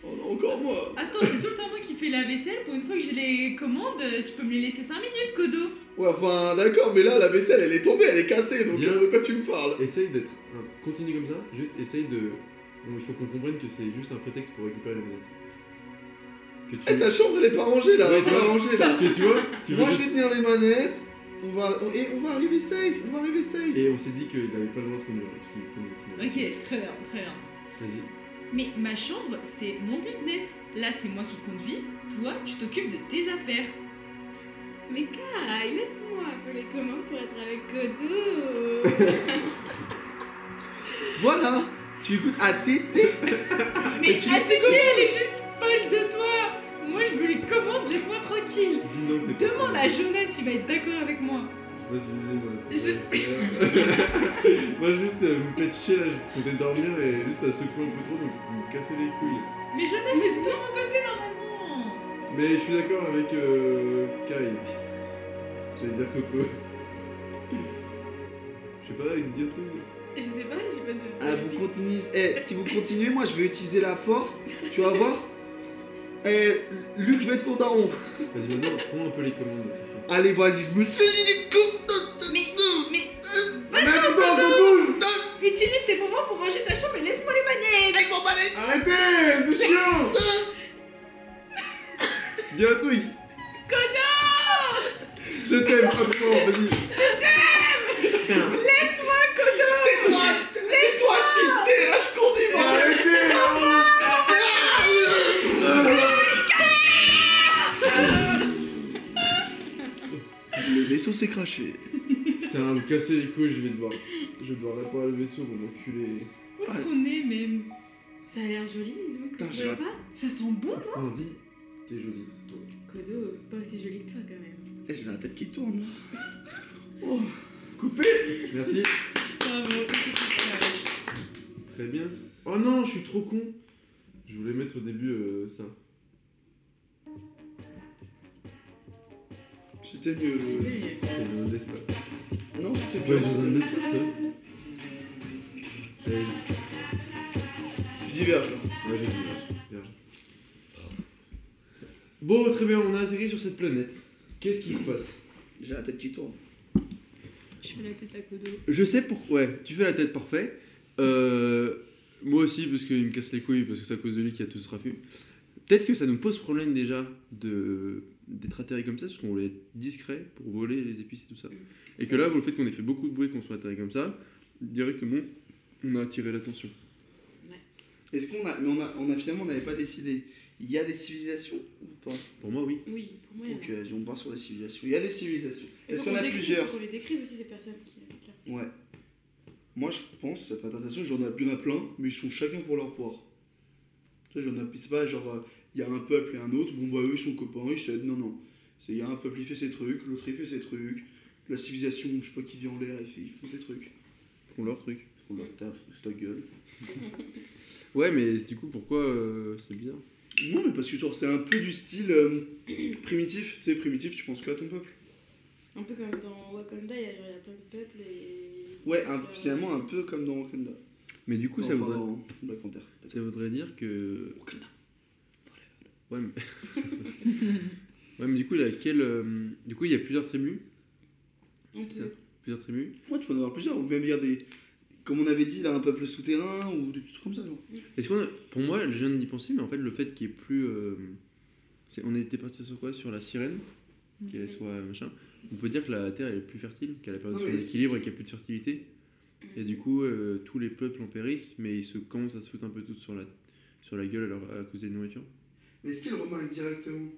Oh non, encore moi Attends, c'est tout le temps moi qui fais la vaisselle. Pour une fois que j'ai les commandes, euh, tu peux me les laisser 5 minutes, Kodo. Ouais, enfin, d'accord, mais là, la vaisselle elle est tombée, elle est cassée, donc Bien. euh, de quoi tu me parles? Essaye d'être. hein, continue comme ça, juste essaye de. Bon, il faut qu'on comprenne que c'est juste un prétexte pour récupérer les manettes. Que tu. Eh, ta chambre elle est pas rangée là, Ouais, elle est tu pas vois. rangée là que tu vois tu veux Moi je vais tenir les manettes, on va, on- et on va arriver safe, on va arriver safe Et on s'est dit qu'il avait pas le droit de conduire, parce qu'il mal. Ok, très bien, très bien. Vas-y. Mais ma chambre, c'est mon business. Là, c'est moi qui conduis. Toi, tu t'occupes de tes affaires. Mais Kai, laisse-moi un peu les commandes pour être avec Kodo. <laughs> Voilà Tu écoutes ATT Mais Et tu ATT, elle est juste folle de toi. Moi, je veux les commandes, laisse-moi tranquille. Non, Demande à Jonas, il va être d'accord avec moi. Je sais pas si vous voulez, moi, ce que je vais faire. <laughs> Moi, juste, euh, vous me faites chier là, je comptais dormir et juste ça secoue un peu trop, donc vous me cassez les couilles. Mais Jonas, c'est de mon côté normalement. Mais je suis d'accord avec euh, Kai. J'allais dire Coco. Je sais pas, il me dit un truc. Je sais pas, j'ai pas de. Ah, vous continuez. Eh, si vous continuez, moi je vais utiliser la force. Tu vas voir Eh, Luc, je vais être ton daron. Vas-y, maintenant, prends un peu les commandes de Tristan. Allez, vas-y, je me suis dit du coup. Mais, mais, utilise tes pouvoirs pour ranger ta chambre et laisse-moi les manettes. Avec mon manette Arrêtez, c'est chiant. <laughs> Dis un truc. Je t'aime, pas trop, vas-y. Laisse-moi, Kodo Tais-toi Tais-toi, petite thé, là, je conduis, moi. Arrêtez Le vaisseau s'est craché. Putain, vous cassez les couilles, je vais devoir. Je vais devoir réparer le vaisseau, mon enculé. Où est-ce Ah. qu'on est même? Ça a l'air joli, dis donc. Putain, tu j'ai vois la- pas? Ça sent bon Non, dis, t'es joli, toi. Kodo, pas aussi joli que toi quand même. Eh, j'ai la tête qui tourne. Oh. Coupé Merci. Bravo. Très bien. Oh non, je suis trop con. Je voulais mettre au début euh, ça. C'était mieux. le-. C'est le d'espace. Non, c'était Ouais, bien. zone d'espace, ça. Allez, Tu diverges là. Ouais, j'ai dit, ouais, vierge. Bon, très bien, on a atterri sur cette planète. Qu'est-ce qui se passe? J'ai la tête qui tourne. Je fais la tête à Kodo. Je sais pourquoi. Ouais, tu fais la tête parfait. Euh, moi aussi, parce qu'il me casse les couilles, parce que c'est à cause de lui qu'il y a tout ce trafic. Peut-être que ça nous pose problème déjà de d'être atterri comme ça, parce qu'on voulait être discret pour voler les épices et tout ça. Et que là, le fait qu'on ait fait beaucoup de bruit, qu'on soit atterri comme ça, directement, on a attiré l'attention. Est-ce qu'on a. Mais on a, on a finalement, on n'avait pas décidé. Il y a des civilisations ou pas? Pour moi, oui. Oui, pour moi, il y en a. Donc, euh, on part sur des civilisations. Il y a des civilisations. Est-ce qu'on a plusieurs? qu'on les décrive aussi ces personnes qui habitent là. Ouais. Moi, je pense, être intéressant, j'en ai, il y en a plein, mais ils sont chacun pour leur poire. Tu sais, j'en ai, c'est pas genre, euh, il y a un peuple et un autre, bon bah eux ils sont copains, ils s'aident, non, non. C'est, il y a un peuple, il fait ses trucs, l'autre il fait ses trucs, la civilisation, je sais pas qui vit en l'air, ils font ses trucs. Ils font leur truc. Ils font leur taf, c'est ta gueule. <laughs> Ouais, mais du coup, pourquoi euh, c'est bizarre? Non, mais parce que genre, c'est un peu du style euh, primitif, tu sais, primitif, tu penses que à ton peuple? Un peu comme dans Wakanda, il y a, genre, il y a plein de peuples et. Ouais, un- finalement un peu comme dans Wakanda. Mais du coup, ça, voudrait, dans Black Panther. ça voudrait dire que. Wakanda. Ouais, mais. <laughs> ouais, mais du coup, laquelle. euh, Du coup, il y a plusieurs tribus. Ça. Plusieurs tribus. Ouais, tu peux en avoir plusieurs, ou même il y a des. Comme on avait dit, là, un peuple souterrain, ou des trucs comme ça, genre. Est-ce qu'on a- Pour moi, je viens d'y penser, mais en fait, le fait qu'il y ait plus. euh, c'est- On était parti sur quoi? Sur la sirène, qu'elle soit machin. On peut dire que la Terre est plus fertile, qu'elle a perdu son équilibre c'est- et qu'il n'y a plus de fertilité. Et du coup, euh, tous les peuples en périssent, mais ils se commencent à se foutre un peu tous sur la, sur la gueule à, leur- à cause des nourritures. Mais est-ce qu'ils remarquent directement?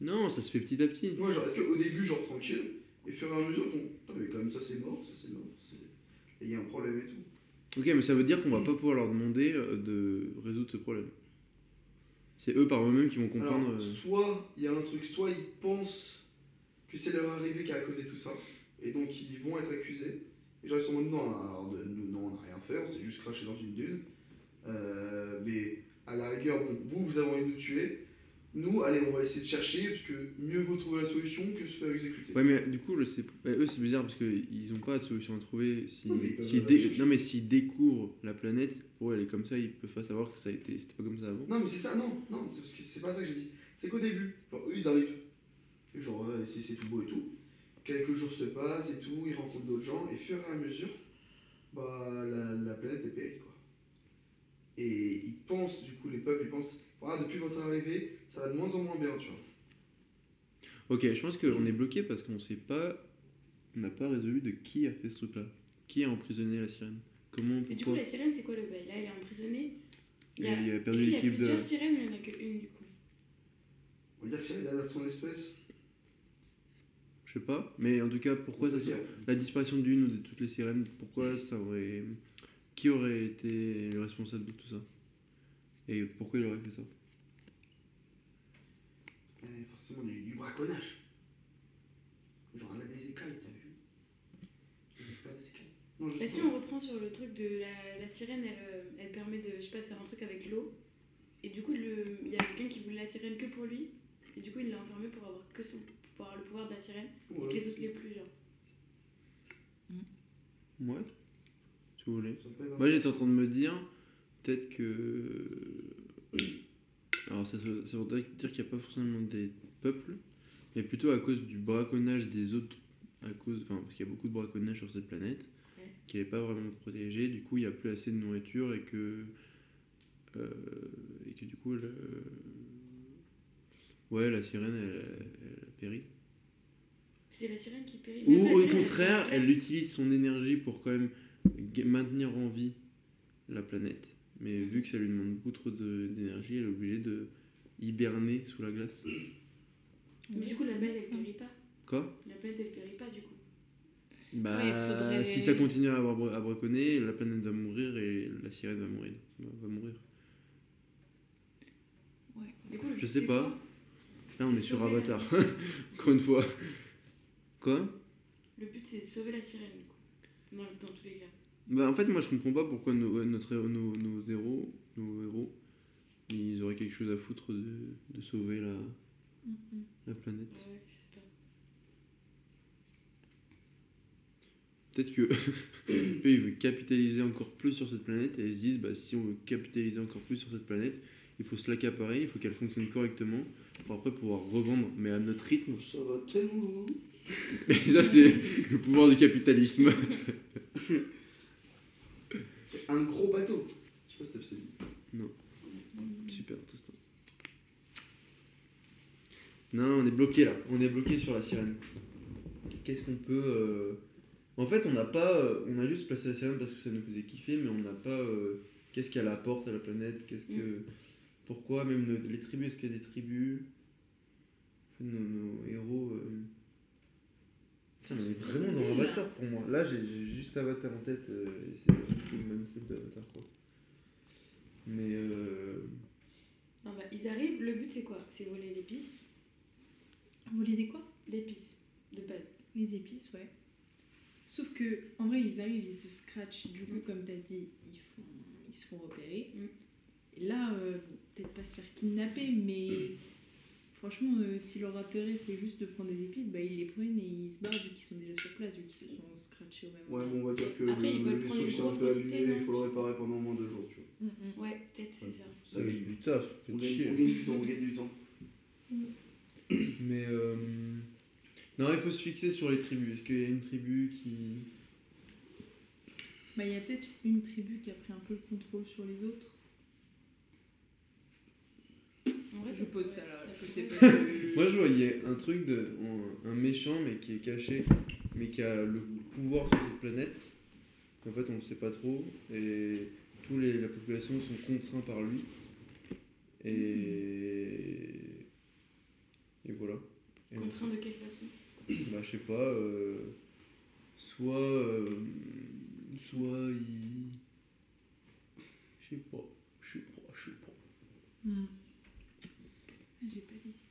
Non, ça se fait petit à petit. Ouais, genre, est-ce qu'au début, genre, tranquille, et au fur et à mesure, ils font. Ah, mais quand même, ça c'est mort, ça c'est mort, et il y a un problème et tout. Ok, mais ça veut dire qu'on va pas pouvoir leur demander euh, de résoudre ce problème. C'est eux par eux-mêmes qui vont comprendre. Alors, euh, soit il y a un truc, soit ils pensent que c'est leur arrivée qui a causé tout ça, et donc ils vont être accusés. Et genre, ils sont en mode non, alors, nous, non, on n'a rien fait, on s'est juste craché dans une dune. Euh, mais à la rigueur, bon, vous, vous avez envie de nous tuer. Nous, allez, on va essayer de chercher, parce que mieux vaut trouver la solution que se faire exécuter. Ouais, mais du coup, le- ouais, eux, c'est bizarre parce qu'ils n'ont pas de solution à trouver. Si, Non, mais s'ils la dé- chercher. non, mais s'ils découvrent la planète, pour elle est comme ça, ils peuvent pas savoir que ça a été. C'était pas comme ça avant. Non, mais c'est ça, non, non, c'est parce que c'est pas ça que j'ai dit. C'est qu'au début, genre, eux, ils arrivent. Genre, ouais, c'est c'est tout beau et tout. Quelques jours se passent et tout, ils rencontrent d'autres gens, et fur et à mesure, bah, la, la planète est périe, quoi. Et ils pensent, du coup, les peuples, ils pensent, voilà, depuis votre arrivée, ça va de moins en moins bien, tu vois. Ok, je pense qu'on est bloqué parce qu'on sait pas. On n'a pas résolu de qui a fait ce truc-là. Qui a emprisonné la sirène? Comment Et du coup, Pourquoi la sirène, c'est quoi le bail? Là, elle est emprisonnée. Il a, il a perdu Est-ce qu'il y a l'équipe de. plusieurs sirènes il n'y en a qu'une du coup On va dire que c'est la de son espèce. Je sais pas, mais en tout cas, pourquoi ça La disparition d'une ou de toutes les sirènes, pourquoi ça aurait. Qui aurait été le responsable de tout ça? Et pourquoi il aurait fait ça? Forcément, du, du braconnage. Genre, elle a des écailles, t'as vu pas des écailles. Non, Bah, si on reprend sur le truc de la, la sirène, elle, euh, elle permet de, je sais pas, de faire un truc avec l'eau. Et du coup, le- il y a quelqu'un qui voulait la sirène que pour lui. Et du coup, il l'a enfermé pour avoir, que son, pour avoir le pouvoir de la sirène. Et que les autres les plus, genre. Ouais. Si vous voulez. Moi j'étais en train de me dire, peut-être que. Alors ça, ça- ça voudrait dire qu'il n'y a pas forcément des peuples, mais plutôt à cause du braconnage des autres, à cause, enfin parce qu'il y a beaucoup de braconnage sur cette planète, Ouais. qui n'est pas vraiment protégée, du coup il n'y a plus assez de nourriture et que, euh, et que du coup, le- ouais la sirène elle, elle périt. C'est la sirène qui périt. Ou au contraire, elle utilise son énergie pour quand même maintenir en vie la planète. Mais Mhm. vu que ça lui demande beaucoup trop de- d'énergie, elle est obligée de hiberner sous la glace. Mais du coup, la bête, elle périt pas. Quoi? La bête, elle périt pas, du coup. Bah, Ouais, faudrait- si ça continue à, avoir, à braconner, la planète va mourir et la sirène va mourir. Va, mourir. Du coup, le Je sais pas. Quoi Là, on est sur la- Avatar. <laughs> Encore une fois. Quoi? Le but, c'est de sauver la sirène, du coup. Dans, dans tous les cas. Bah, en fait, moi, je comprends pas pourquoi nos, notre, nos, nos héros, nos héros, ils auraient quelque chose à foutre de, de sauver la, Mhm. la planète. Ouais, je sais pas. Peut-être que <laughs> eux, ils veulent capitaliser encore plus sur cette planète et ils se disent bah, si on veut capitaliser encore plus sur cette planète, il faut se l'accaparer, il faut qu'elle fonctionne correctement pour après pouvoir revendre, mais à notre rythme. Ça va tellement. Et ça, c'est le pouvoir du capitalisme. Un gros bateau. Je sais pas si t'as vu ça dit. Super intéressant. Non, on est bloqué là. On est bloqué sur la sirène. Qu'est-ce qu'on peut. euh, En fait, on n'a pas. euh, On a juste placé la sirène parce que ça nous faisait kiffer, mais on n'a pas. euh, Qu'est-ce qu'elle apporte à la planète Qu'est-ce que. Pourquoi même nos- les tribus Est-ce qu'il y a des tribus nos, nos héros. euh, Putain, on est vraiment dans Avatar pour moi. Là, j'ai juste Avatar en tête euh, et c'est le mindset d'Avatar quoi. Mais. euh, Non, bah, ils arrivent, le but, c'est quoi? C'est voler l'épice. Voler des quoi? L'épice, de base. Les épices, ouais. Sauf que, en vrai, ils arrivent, ils se scratchent. Du coup, Mm. comme t'as dit, ils, font, ils se font repérer. Mm. Et là, euh, peut-être pas se faire kidnapper, mais <clears throat> franchement, euh, si leur intérêt c'est juste de prendre des épices, bah, ils les prennent et ils se barrent vu qu'ils sont déjà sur place, vu qu'ils se sont scratchés au même Ouais, moment. bon, on va dire que Après, le, le vaisseau s'est un peu abîmé, il faut le réparer pendant au moins deux jours, tu vois. Mm, mm. Ouais, peut-être, c'est ça. Ça fait du taf, On gagne, chier. on gagne du temps, on gagne du temps. <coughs> Mais euh, non, il faut se fixer sur les tribus. Est-ce qu'il y a une tribu qui. Bah, il y a peut-être une tribu qui a pris un peu le contrôle sur les autres. En vrai, Je pose ça ouais, là, je sais pas. Moi, je voyais un truc de. Un, un méchant, mais qui est caché, mais qui a le pouvoir sur cette planète. En fait, on ne sait pas trop. Et tous les, la population sont contraints par lui. Et. Et voilà. Et on Contraint de quelle façon? Bah, je sais pas. euh, soit. euh, soit il. Je sais pas. Je sais pas, je sais pas. Mm. Ah, J'ai pas décidé.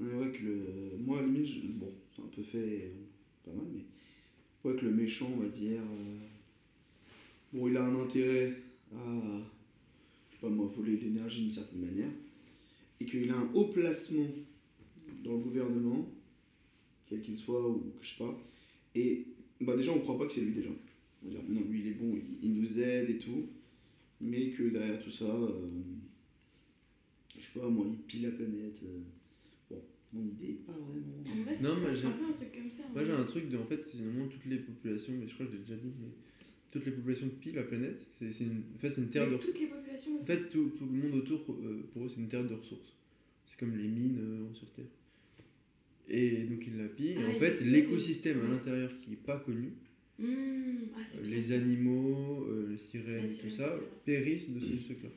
Ouais, que le. Moi, limite, bon, c'est un peu fait pas mal, mais. Ouais, que le méchant, on va dire. euh, Bon, il a un intérêt à. Je sais pas moi, voler l'énergie d'une certaine manière. Et qu'il a un haut placement dans le gouvernement, quel qu'il soit, ou je sais pas. Et bah, déjà, on croit pas que c'est lui déjà. On va dire, non, lui, il est bon, il, nous aide et tout. Mais que derrière tout ça. euh, je sais pas, moi, il pille la planète. euh, mon idée, pas vraiment. En vrai, Non, mais j'ai- un peu un truc comme ça. Moi j'ai un truc de en fait finalement toutes les populations, mais je crois que je l'ai déjà dit, mais toutes les populations pillent la planète. C'est c'est une, en fait c'est une terre de toutes les populations. En fait tout, tout le monde autour euh, pour eux c'est une terre de ressources. C'est comme les mines euh, sur Terre. Et donc ils la pillent. Ah, et en ils fait l'écosystème à l'intérieur qui est pas connu, Mmh, Ah, euh, les animaux, euh, les sirènes, La tout sirène, ça, périssent de ce truc-là.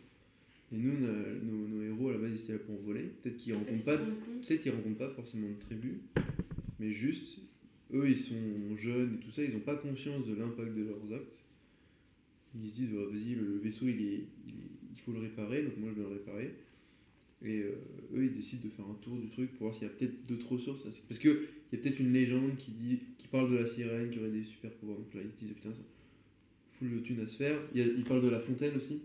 Et nous, nos, nos héros à la base ils étaient là pour voler. Peut-être qu'ils fait, rencontrent pas. Peut-être qu'ils rencontrent pas forcément de tribu, mais juste, eux ils sont jeunes et tout ça, ils n'ont pas conscience de l'impact de leurs actes. Ils se disent, Ouais, vas-y, le vaisseau il, est, il, faut le réparer, donc moi je vais le réparer. Et euh, eux ils décident de faire un tour du truc pour voir s'il y a peut-être d'autres ressources. Parce qu'il y a peut-être une légende qui, dit, qui parle de la sirène qui aurait des super pouvoirs. Donc là ils se disent, putain, ça fout le thune à se faire. Il y a- ils parlent de la fontaine aussi.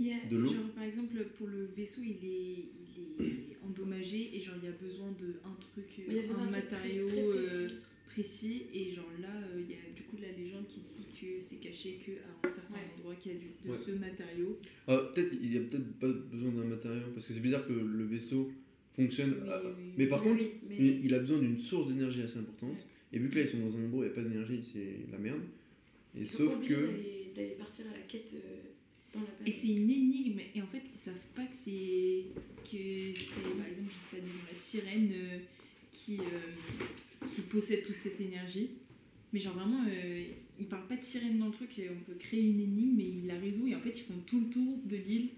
De l'eau genre, par exemple, pour le vaisseau, il est, il est endommagé et genre, il y a besoin de un truc, Mais il y a besoin un d'un matériau précis, euh, précis. et genre là euh, il y a du coup la légende qui dit que c'est caché que à un certain Ouais. endroit qu'il y a du, de Ouais. ce matériau. Ah, peut-être, il y a peut-être pas besoin d'un matériau, parce que c'est bizarre que le vaisseau fonctionne. Oui, mais par Oui, contre, oui, mais- il, a besoin d'une source d'énergie assez importante. Ouais. Et vu que là, ils sont dans un endroit où il n'y a pas d'énergie, c'est la merde. Et Ils sont sauf obligés que. d'aller- d'aller partir à la quête euh, Et c'est une énigme et en fait ils savent pas que c'est que c'est par exemple je sais pas disons la sirène euh, qui euh, qui possède toute cette énergie. Mais genre vraiment euh, ils parlent pas de sirène dans le truc et on peut créer une énigme mais ils la résout et en fait ils font tout le tour de l'île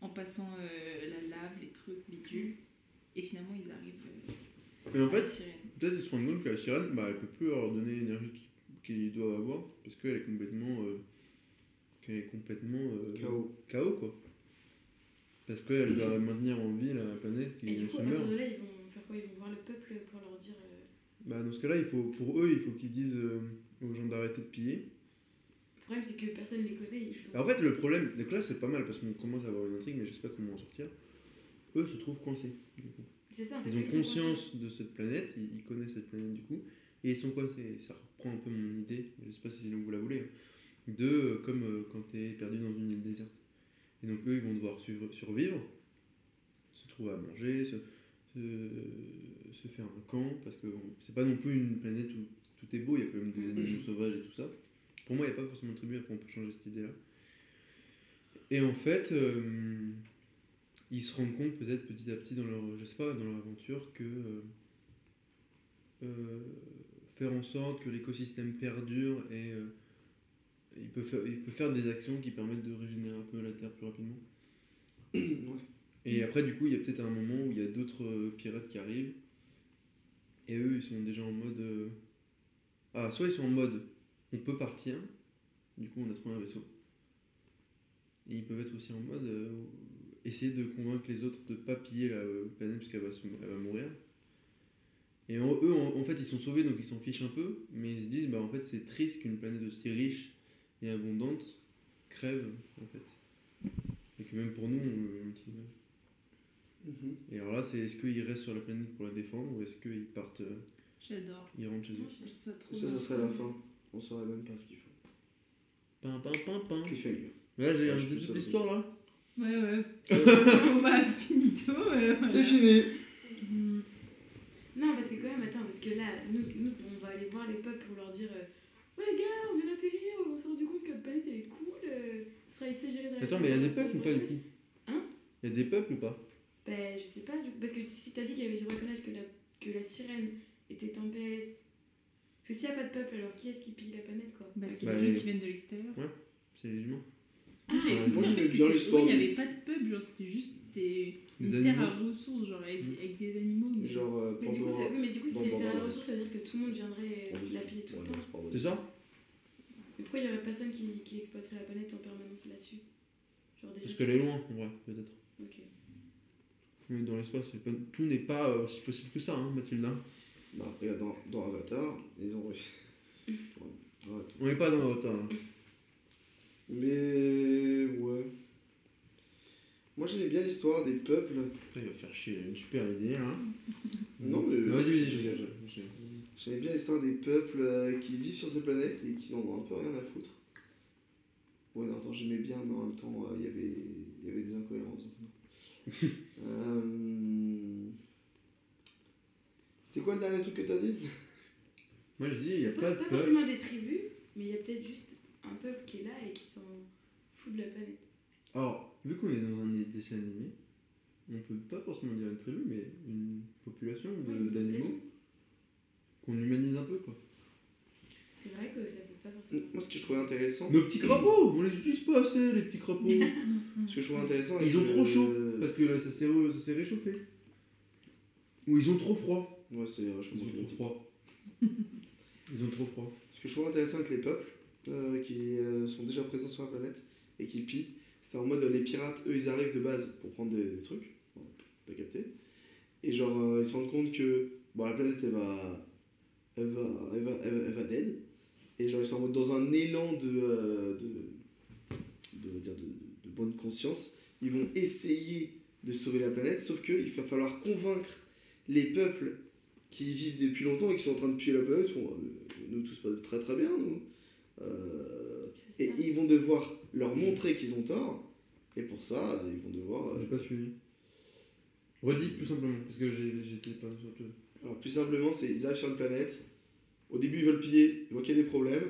en passant euh, la lave, les trucs, bidules et finalement ils arrivent euh, Mais en à la fait, sirène. peut-être ils se rendent compte que la sirène, bah, elle peut plus leur donner l'énergie qu'ils qu'ils doivent avoir, parce qu'elle est complètement. euh, qu'elle est complètement. euh, KO. KO, quoi. Parce qu'elle doit maintenir en vie la planète qui Et du coup, à meurt. partir de là, ils vont faire quoi? Ils vont voir le peuple pour leur dire. euh, Bah, dans ce cas-là, il faut, pour eux, il faut qu'ils disent euh, aux gens d'arrêter de piller. Le problème, c'est que personne ne les connaît. Ils sont... Alors, en fait, le problème, donc là, c'est pas mal parce qu'on commence à avoir une intrigue, mais je sais pas comment en sortir. Eux se trouvent coincés. Du coup. c'est ça, en fait, Ils ont conscience de cette planète, ils, ils connaissent cette planète du coup, et ils sont coincés. Ça reprend un peu mon idée, je sais pas si vous la voulez, hein, de euh, comme euh, quand t'es perdu dans une île déserte. Et donc eux, ils vont devoir survivre, se trouver à manger, se, se, se faire un camp, parce que c'est pas non plus une planète où tout est beau, il y a quand même des animaux sauvages et tout ça. Pour moi, il n'y a pas forcément de tribu, après on peut changer cette idée-là. Et en fait, euh, ils se rendent compte peut-être petit à petit dans leur, je sais pas, dans leur aventure que euh, euh, faire en sorte que l'écosystème perdure et il, peut faire, il peut faire des actions qui permettent de régénérer un peu la Terre plus rapidement. <clears throat> Ouais. Et après, du coup, il y a peut-être un moment où il y a d'autres euh, pirates qui arrivent. Et eux, ils sont déjà en mode. euh, Ah, soit ils sont en mode on peut partir, du coup, on a trouvé un vaisseau. Et ils peuvent être aussi en mode euh, essayer de convaincre les autres de ne pas piller la planète parce qu'elle va, mourir. Et en- eux, en, en fait, ils sont sauvés donc ils s'en fichent un peu, mais ils se disent bah en fait, c'est triste qu'une planète aussi riche et abondante crève en fait. Et que même pour nous, on l'utilise. Mhm. Et alors là, c'est est-ce qu'ils restent sur la planète pour la défendre ou est-ce qu'ils partent, euh, J'adore. ils rentrent chez eux? Ça trop Ça, serait la fin. On saurait même pas ce qu'il faut. Pam, pam, pam, pam. Cliffhanger. Là, j'ai Ouais, un je toute l'histoire là. Ouais, ouais. <laughs> on va finito. euh, voilà. C'est fini Mm. Non, parce que quand même, attends, parce que là, nous, nous on va aller voir les peuples pour leur dire euh, Oh les gars, on vient d'atterrir, on s'est rendu compte que notre planète elle est cool, euh, ce sera laissé gérer dans la Attends, mais il y a des peuples ou pas du coup Hein Il y a des peuples ou pas Ben, je sais pas, parce que si t'as dit qu'il y avait du braconnage, que la, que la sirène était en PLS. Parce que s'il n'y a pas de peuple, alors qui est-ce qui pille la planète quoi Bah, À c'est Bah, des c'est gens les- qui viennent de l'extérieur. C'est les humains. Ah, j'avais Ouais, compris que il n'y avait pas de peuple, genre c'était juste des... Des une terre à ressources, genre avec, Mm. avec des animaux. Mais... Genre euh, Mais du coup, oui, mais du coup, si c'est une terre bon. ressources, ça veut dire que tout le monde viendrait dit- la piller tout le Ouais, temps. C'est ça Mais pourquoi il n'y aurait personne qui, qui exploiterait la planète en permanence là-dessus? Genre déjà. Parce qu'elle est loin, en vrai, peut-être. Ok. Mais dans l'espace, pas- tout n'est pas euh, aussi facile que ça, hein, Mathilda. Bah, regarde, dans, dans Avatar, ils ont réussi. <laughs> On n'est pas dans retard. hein. Mais. Ouais. Moi j'aimais bien l'histoire des peuples. Après, il va faire chier, il a une super idée hein. Non, mais- Vas-y, vas-y, je J'aimais bien l'histoire des peuples euh, qui vivent sur cette planète et qui en ont un peu rien à foutre. Ouais, non, attends, j'aimais bien, mais en même temps, euh, il y avait- il y avait des incohérences. <laughs> Euh, C'était quoi le dernier truc que t'as dit? <laughs> Moi, je dis, il n'y a Pas, pas de pas peuple. forcément des tribus, mais il y a peut-être juste un peuple qui est là et qui s'en fout de la planète. Alors, vu qu'on est dans un dessin animé, on peut pas forcément dire une tribu, mais une population d'animaux. Qu'on humanise un peu, quoi. C'est vrai que ça peut pas forcément. Moi, ce que je trouvais intéressant, Nos petits crapauds, on les utilise pas assez, les petits crapauds. <laughs> Ce que je trouvais intéressant, Ils ont trop chaud, parce que là, ça s'est re- ça s'est réchauffé. Ou ils ont trop froid. Ouais, c'est Ils réchauffement ont trop froid. Ils ont trop froid. Ce que je trouve intéressant avec les peuples euh, qui euh, sont déjà présents sur la planète et qui pillent, c'était en mode euh, les pirates, eux ils arrivent de base pour prendre des, des trucs, t'as capté, et genre euh, ils se rendent compte que bon, la planète elle va, elle va, elle va, elle va, elle va dead, et genre ils sont en mode dans un élan de, euh, de, de, dire de, de bonne conscience, ils vont essayer de sauver la planète, sauf qu'il va falloir convaincre les peuples qui y vivent depuis longtemps et qui sont en train de tuer la planète. Font euh, nous tout se passe très très bien nous. Euh, et ils vont devoir leur montrer qu'ils ont tort. Et pour ça ils vont devoir euh, J'ai pas suivi. Redis plus simplement, parce que j'étais pas sur le alors plus simplement c'est ils arrivent sur une planète. Au début ils veulent piller ils voient qu'il y a des problèmes.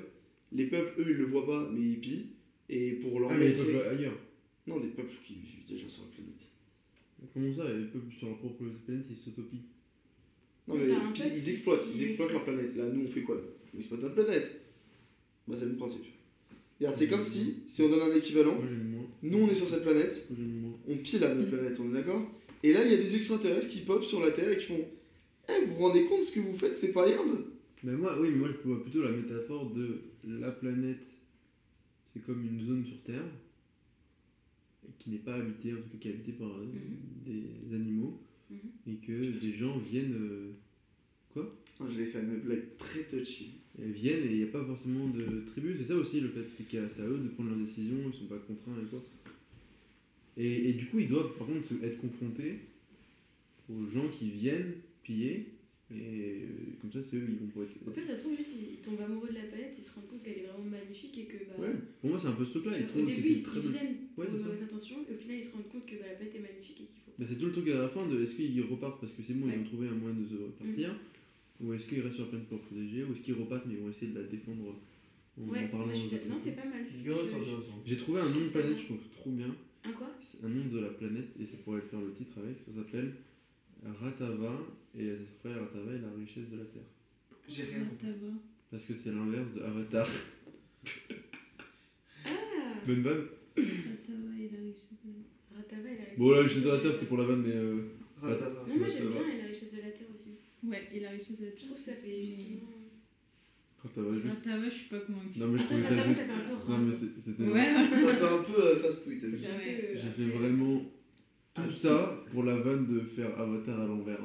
Les peuples eux ils le voient pas mais ils pillent. Et pour leur Ah, mais ils montrer peuvent jouer ailleurs. non des peuples qui vivent déjà sur la planète. Comment ça, ils peuvent sur leur propre planète, ils s'autopient non Mais ils exploitent ils exploitent leur planète. Là nous on fait quoi? On exploite notre planète. Bah c'est le même principe. Regarde, c'est comme si si on donne un équivalent nous on est sur cette planète. On pile à notre <laughs> planète, on est d'accord? Et là, il y a des extraterrestres qui popent sur la Terre et qui font Eh, vous vous rendez compte ce que vous faites, c'est pas Inde Mais moi, oui, mais moi je vois plutôt la métaphore de la planète, c'est comme une zone sur Terre qui n'est pas habitée, en tout cas qui est habitée par euh, des animaux, Mhm. et que des gens viennent, euh, Ah, Je l'ai fait une blague très touchy. et viennent et il n'y a pas forcément de tribu. C'est ça aussi le fait, c'est qu'à à eux de prendre leurs décisions, ils sont pas contraints et quoi. Et, et du coup, ils doivent par contre être confrontés aux gens qui viennent piller, et euh, comme ça, c'est eux, ils vont pouvoir être. Après, ça se trouve, juste, ils tombent amoureux de la planète, ils se rendent compte qu'elle est vraiment magnifique et que. Bah, Ouais, pour moi, c'est un peu ce truc-là. Ils genre, trouvent au début, ils, c'est très viennent Ouais, pour mauvaises intentions et au final, ils se rendent compte que bah, la planète est magnifique et qu'il faut. Bah, c'est tout le truc à la fin de est-ce qu'ils repartent parce que c'est bon, Ouais. ils ont trouvé un moyen de se repartir Ou est-ce qu'ils restent sur la planète pour protéger Ou est-ce qu'ils repartent mais ils vont essayer de la défendre en, en Ouais, parlant moi, je suis aux d'accord. autres Non, c'est pas mal. J'ai trouvé un nom de planète, je trouve trop bien. Un quoi? Un nom de la planète et ça pourrait faire le titre avec. Ça s'appelle Ratava et ça s'appelle Ratava et la richesse de la Terre. J'ai rien. Ratava. Parce que c'est l'inverse de Avatar. Ah Bonne vanne Ratava et la richesse de la- Ratava et la richesse Bon, la richesse de la Terre, c'était pour la vanne, mais. Euh... Ratava. Non, moi j'aime bien et la richesse de la Terre aussi. Ouais, et la richesse de la Je trouve que ça fait justement. Ratava, juste. Ratava, je suis pas convaincue. Non, mais je trouvais ça Ratava, ça fait un peu Non, mais c'est- c'était. Ouais, ouais. Ça fait un peu euh, t'as vu peu, euh, J'ai fait après- vraiment tout ça pour la vanne de faire Avatar à l'envers.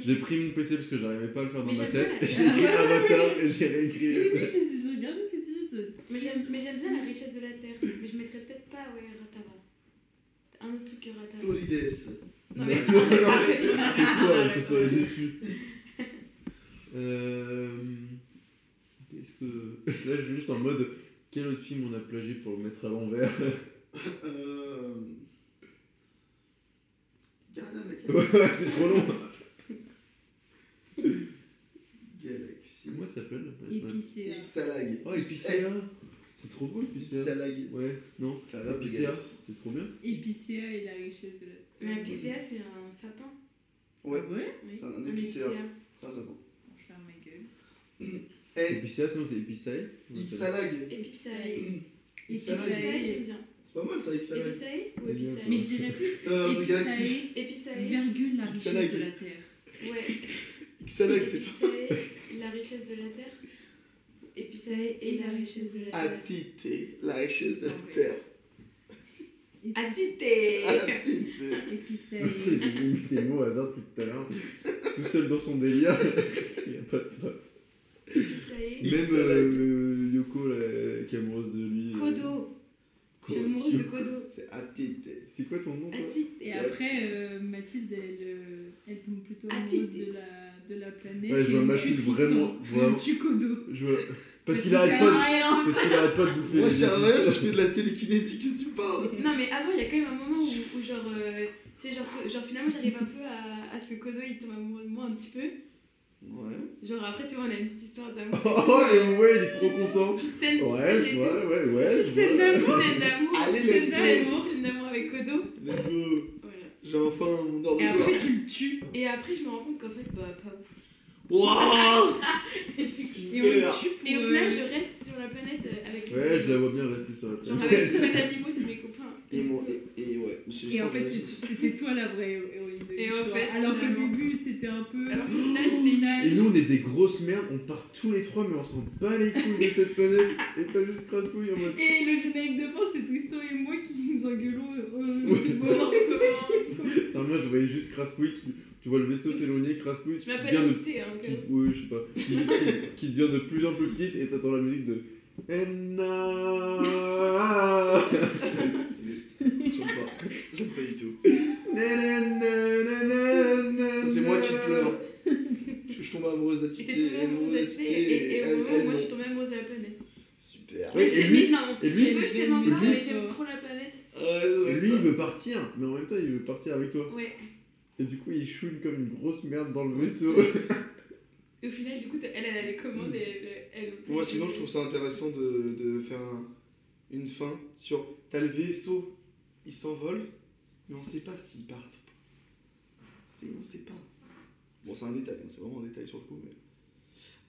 J'ai pris mon PC parce que j'arrivais pas à le faire dans Mais ma tête. la- J'ai écrit <laughs> Avatar et j'ai Oui, réécrit. oui, je, je regardais ce que tu dis. je- Mais j'aime mais j'aime bien la richesse de la Terre. Mais je mettrais peut-être pas, ouais, Ratava. Un autre truc que Ratava. Holidays. Non, mais. <laughs> <laughs> Et toi, toi, est déçu. Euh. Qu'est-ce que. Là, je suis juste en mode. Quel autre film on a plagié pour le mettre à l'envers? Euh... Ouais, c'est trop long. Galaxie. Comment ça s'appelle la planète Épicéa. Xalag. Oh, Epicéa C'est trop beau, Epicéa. Xalag. Ouais, non Ça c'est trop bien. Épicéa et la richesse de la Mais un Picéa, c'est un sapin. Ouais, Ouais. Oui. C'est un épicéa. ça, ça va. Je ferme ma gueule. Eh, Epicéa, sinon c'est Epicae. Xalag. Épicae. Xalag. Épicae, j'aime bien. C'est pas mal ça, Xalag. Épicae ou Mais je dirais plus Euh, Épicae. virgule la richesse de la terre. Ouais. Xalag, c'est pas. La richesse de la terre. Épicae et la richesse de la terre. Atité, la richesse de la terre. Atité Atité. Épicéa. <laughs> J'ai mis des mots au hasard depuis tout à l'heure. Tout seul dans son délire. Il n'y a pas de pote. Même Xalag. euh, Yoko, là, qui est amoureuse de lui. euh, Kodo. Je suis amoureuse de Kodo. C'est Atité. C'est quoi ton nom toi Atité. Et après, euh, Mathilde, elle, euh, elle tombe plutôt amoureuse de la, de la planète. Ouais, je vois Mathilde vraiment- <laughs> vraiment- On tue Kodo. Je vois- Parce qu'il arrête pas de... rien. Parce qu'il arrête pas de bouffer. Moi, je rien, je fais de la télékinésie, qu'est-ce que tu parles <laughs> Non mais avant il y a quand même un moment où, où genre, euh, genre finalement j'arrive un peu à, à ce que Kodo il tombe amoureux de moi un petit peu. Ouais. Genre après tu vois on a une petite histoire d'amour. <laughs> Oh, mais ouais, il est trop content. Petite scène, petite Ouais, scène je vois, ouais, ouais. Petite je scène d'amour, petite <laughs> scène d'amour, scène d'amour, avec Kodo. Let's go. Voilà. J'ai enfin mon ordre Et après tu le tues. Et après je me rends compte qu'en fait bah pas ouf. Waouh Et, <laughs> Et on le Super. tue pour. et au euh, final je reste sur la planète euh, avec les Ouais, je la vois bien rester sur la Genre planète. avec tous les animaux c'est mes copains. Et, moi, et, et ouais, Et en fait, c'était toi la vraie héroïne de Et en fait, Alors qu'au début, t'étais un peu. Alors qu'au final, j'étais une Et nous, on est des grosses merdes, on part tous les trois, mais on s'en bat les couilles de cette planète. Et t'as juste crasse-couille en mode. Et le générique de fin, c'est Tristan et moi qui nous engueulons euh, au moment <laughs> où Non, moi, je voyais juste crasse-couille. qui- Tu vois le vaisseau s'éloigner, crasse-couille. Je m'appelle de- hein, qui, oui, je sais pas, qui, qui- qui devient de plus en plus petite et t'entends la musique de Enna. J'aime pas. J'aime pas du tout. Ça, c'est moi qui pleure. Je, tombe amoureuse Et t'es d'Atité. tombée amoureuse d'Atité, et, et, au elle, moment où elle, moi je suis non. tombée amoureuse de la planète. Super. Ouais, et lui- non, et lui- tu veux, je t'aime et encore, lui- mais j'aime trop la planète. Ouais, Et lui, il veut partir, mais en même temps, il veut partir avec toi. Ouais. Et du coup, il chouine comme une grosse merde dans le vaisseau. Et au final, du coup, elle, elle a les commandes et elle. elle Moi, sinon, je trouve ça intéressant de, de faire un- une fin sur. T'as le vaisseau, il s'envole, mais on sait pas s'il part ou pas. C'est, on sait pas. Bon, c'est un détail, hein, c'est vraiment un détail sur le coup, mais.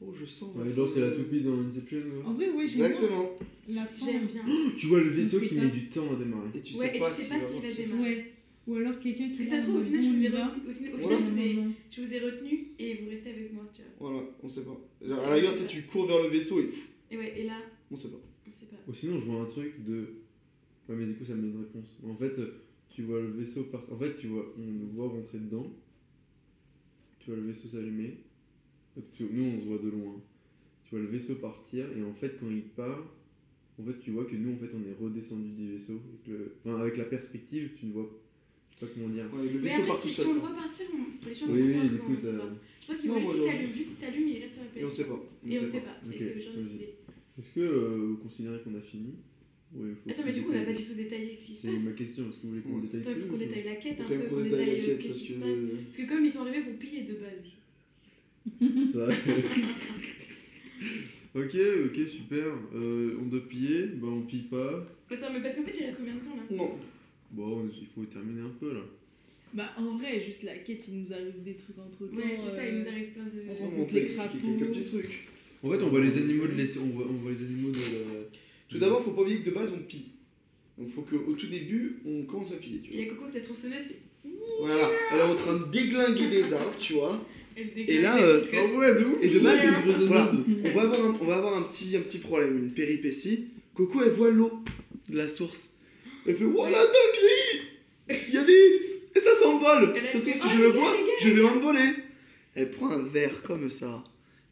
Oh, je sens. Ouais, genre, c'est la toupie dans Inception. En vrai, ouais, j'aime bien Exactement. la fin. J'aime bien. <gasps> Tu vois le vaisseau qui pas. met du temps à démarrer. Et tu Ouais, sais et pas s'il pas va s'il va démarrer. Ouais. Ou alors quelqu'un qui ça se trouve, au final, je vous on ai retenu, au, final- au Voilà. final, je vous ai, je vous ai retenu et vous restez avec moi, tu vois. Voilà, on sait pas. Genre, à la rigueur, tu cours vers le vaisseau et. Et ouais, et là, On sait pas. on sait pas. Ou sinon, je vois un truc de. Ouais, mais du coup, ça me met une réponse. En fait, euh, tu vois le vaisseau partir. En fait, tu vois, on le voit rentrer dedans. Tu vois le vaisseau s'allumer. Nous, on se voit de loin. Tu vois le vaisseau partir, et en fait, quand il part, en fait, tu vois que nous, en fait, on est redescendu du vaisseau. le- Enfin, avec la perspective, tu ne vois. Je sais pas comment dire. Ouais, le Mais après, part tout si, on le voit partir, on, les gens Oui, vont oui, on sait t'as- pas. Je pense qu'il juste s'allume, juste il s'allume et il reste sur la Et on sait pas. Et on sait pas. Ok, Et c'est aux gens de décider. Est-ce que euh, vous considérez qu'on a fini? Ouais, il faut Attends, mais du coup, on n'a pas du tout détaillé ce qui se C'est ma passe. question, est-ce que vous voulez qu'on détaille Attends, il faut qu'on pas détaille la quête un peu, qu'on détaille euh, qu'est-ce parce qui se passe. que. Parce que comme ils sont arrivés pour piller de base. <laughs> Ça. <laughs> ok, ok, super. Euh, on doit piller, bah on pille pas. Attends, mais parce qu'en fait, il reste combien de temps là? Non. Bon, il faut terminer un peu là. Bah, en vrai, juste la quête, il nous arrive des trucs entre temps. Ouais, c'est ça, il nous arrive plein de. on On rencontre les crapauds. quelques petits trucs. En fait, on voit les animaux de l'ess- on voit, on voit les animaux de la... Tout d'abord, faut pas oublier que de base, on pille. Donc, faut qu'au tout début, on commence à piller. Tu Il y a Coco, cette tronçonneuse, vois. Voilà. Elle est en train de déglinguer des arbres, tu vois. elle Et là, euh, Oh ouais, de ouf Et de base, c'est une tronçonneuse. voilà, on va avoir un, on va avoir un petit, un petit problème, une péripétie. Coco, elle voit l'eau de la source. Elle fait Voilà, dinguerie Il y a des. Et ça s'envole Ça se si Oh, je le bois, je vais m'envoler Elle prend un verre comme ça.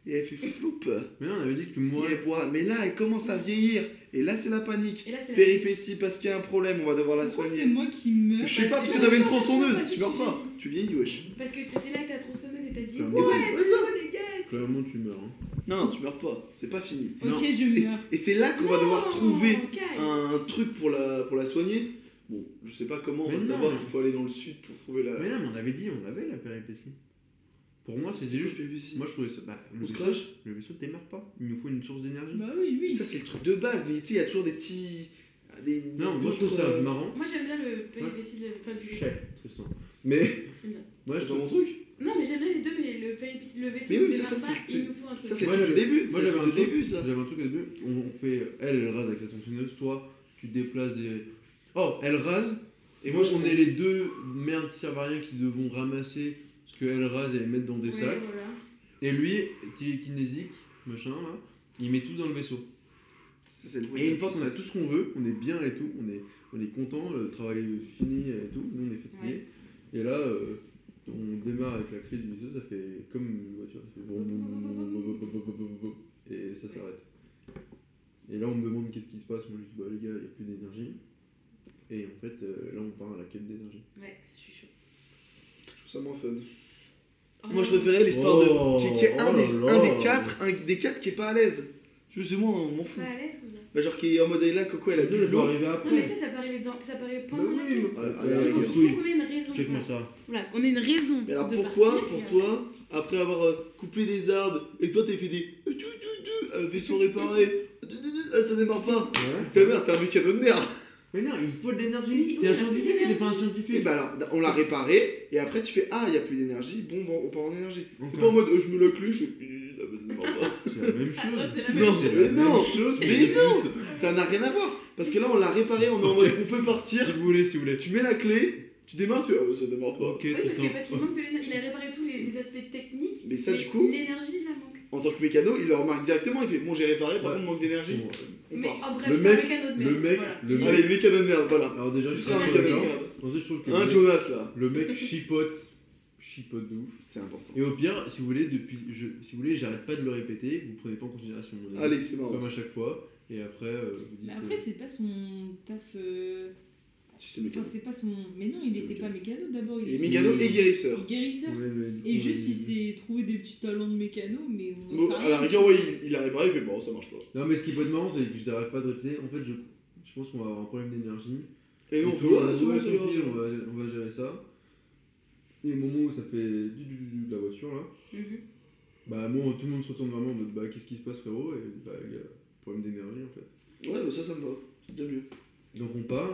Et elle fait floup. Mais non, on avait dit que tu elle boit. Mais là, elle commence à vieillir. Et là, c'est la panique. Et là, c'est la- Péripétie parce qu'il y a un problème, on va devoir la Pourquoi c'est soigner. moi qui meurs Je sais pas, parce que t'avais une tronçonneuse, tu meurs pas. Tu vieillis, wesh. Parce que t'étais là avec ta tronçonneuse et t'as dit. Ouais, Ouais, ça. Clairement, tu meurs. hein. Non, non, tu meurs pas. C'est pas fini. Ok, Non. je Et c'est- meurs. et c'est là qu'on va devoir trouver un truc pour la, pour la soigner. Bon, je sais pas comment, on Mais va non. savoir qu'il faut aller dans le sud pour trouver la. Mais non, mais on avait dit, on avait la péripétie. Pour moi, c'était juste. péripétie. Moi, je trouvais ça. Bah, le On se vaisseau, crache? le vaisseau démarre pas. Il nous faut une source d'énergie. Bah oui, oui. Ça, c'est le truc de base, mais tu sais, il y a toujours des petits. Des, non, moi, je trouve d'autres, ça euh, marrant. Moi, j'aime bien le péripétie de. Enfin, du Tristan. Mais. J'aime bien. Moi, je trouve. mon truc. Non, mais j'aime bien les deux, mais le le vaisseau, Mais oui, ne ça, ça, c'est- il nous faut un truc. Ça, c'est Moi, le début. Moi, j'avais un début, ça. J'avais un truc au début. On, fait. Elle, elle rase avec sa tronçonneuse. Toi, tu déplaces des. Oh, elle rase. Et moi, on est les deux merdes qui servent à rien qui devons ramasser ce qu'elle rase et les mettre dans des sacs. Et lui, qui est kinésique, machin, là, il met tout dans le vaisseau. Ça, c'est le Et une fois qu'on a tout ce qu'on veut, on est bien et tout, on est, on est content, le travail est fini et tout, nous on est fatigué. Et là, euh, on démarre avec la clé du museau, ça fait comme une voiture, ça fait et ça s'arrête. Et là, on me demande qu'est-ce qui se passe. Moi, je lui dis, bah les gars, il n'y a plus d'énergie. Et en fait, là, on part à la quête d'énergie. Ouais, ça, je chaud. Je trouve ça moins fun. Moi, je préférais l'histoire oh. de. Qui, est un, des, quatre, un des quatre qui est pas à l'aise. Je sais, moi, on m'en fout. Pas à bah, genre, qui est en mode là, Coco, elle a Elle bu peut l'eau. Non, mais ça, ça peut arriver, dans... ça peut arriver pendant Bah la oui, mais- Ah, Ah, faut qu'on ait une raison. Check-moi voilà. ça. Voilà, qu'on ait une raison. Mais alors de pourquoi, partir, pour et toi, après avoir euh, coupé des arbres, et toi t'as fait des euh, tu, tu, tu, euh, vaisseau réparé, du, du, du, ah, ça démarre pas. Ouais. Ta mère, t'es un mécano de merde. Mais non, il faut de l'énergie. oui, T'es un scientifique ou t'es pas un. Et scientifique bah alors, on l'a réparé, et après tu fais ah, il y a plus d'énergie, bon, bon, on part en énergie. C'est pas en mode euh, je me la clé, je fais ah, <laughs> bah. C'est la même chose. c'est la même Non, chose. Mais la non, même chose, mais mais non. Ça n'a rien à voir. Parce que là, on l'a réparé, on est en mode on peut partir. Si vous voulez, si vous voulez. Tu mets la clé, tu démarres, tu fais ah, bah, ça démarre pas. Ok, Oui, parce que- parce qu'il manque de l'énergie. Il a réparé tous les, les aspects techniques. Mais ça, du coup- L'énergie, il la manque. En tant que mécano, il le remarque directement, il fait bon, j'ai réparé, par Ouais. contre, manque d'énergie. Bon, On Mais part. en bref, Le c'est un mec- mécano de le merde. mec- voilà. le mec- Allez, mécano de merde, voilà. Alors déjà, Tu seras un mécano de d'accord. merde. Ensuite, je trouve que Un le mec- Jonas là. le mec chipote, chipote de ouf. C'est important. Et au pire, si vous voulez, depuis, je, si vous voulez, j'arrête pas de le répéter. Vous prenez pas en considération mon avis. Allez, c'est marrant. Comme à chaque fois. Et après, euh, vous dites. Mais après, c'est pas son taf. euh, Si c'est Enfin, mécano. c'est pas son. Mais non, il n'était pas mécano d'abord. Il est était mécano et guérisseur. guérisseur. Ouais, mais Et juste, il- il s'est trouvé des petits talents de mécano, mais on Bon, à la rigueur, ouais, il, il arrive pas, il fait bon, ça marche pas. Non, mais ce qui peut être marrant, c'est que je n'arrête pas de répéter. En fait, je, je pense qu'on va avoir un problème d'énergie. Et nous, on euh, on va, on va gérer ça. Et au moment où ça fait du, du, du de la voiture là, Mhm. bah bon, tout le monde se retourne moi en mode bah qu'est-ce qui se passe frérot? Et bah il y a problème d'énergie en fait. Ouais, bah ça, ça me va. C'est déjà mieux. Donc on part,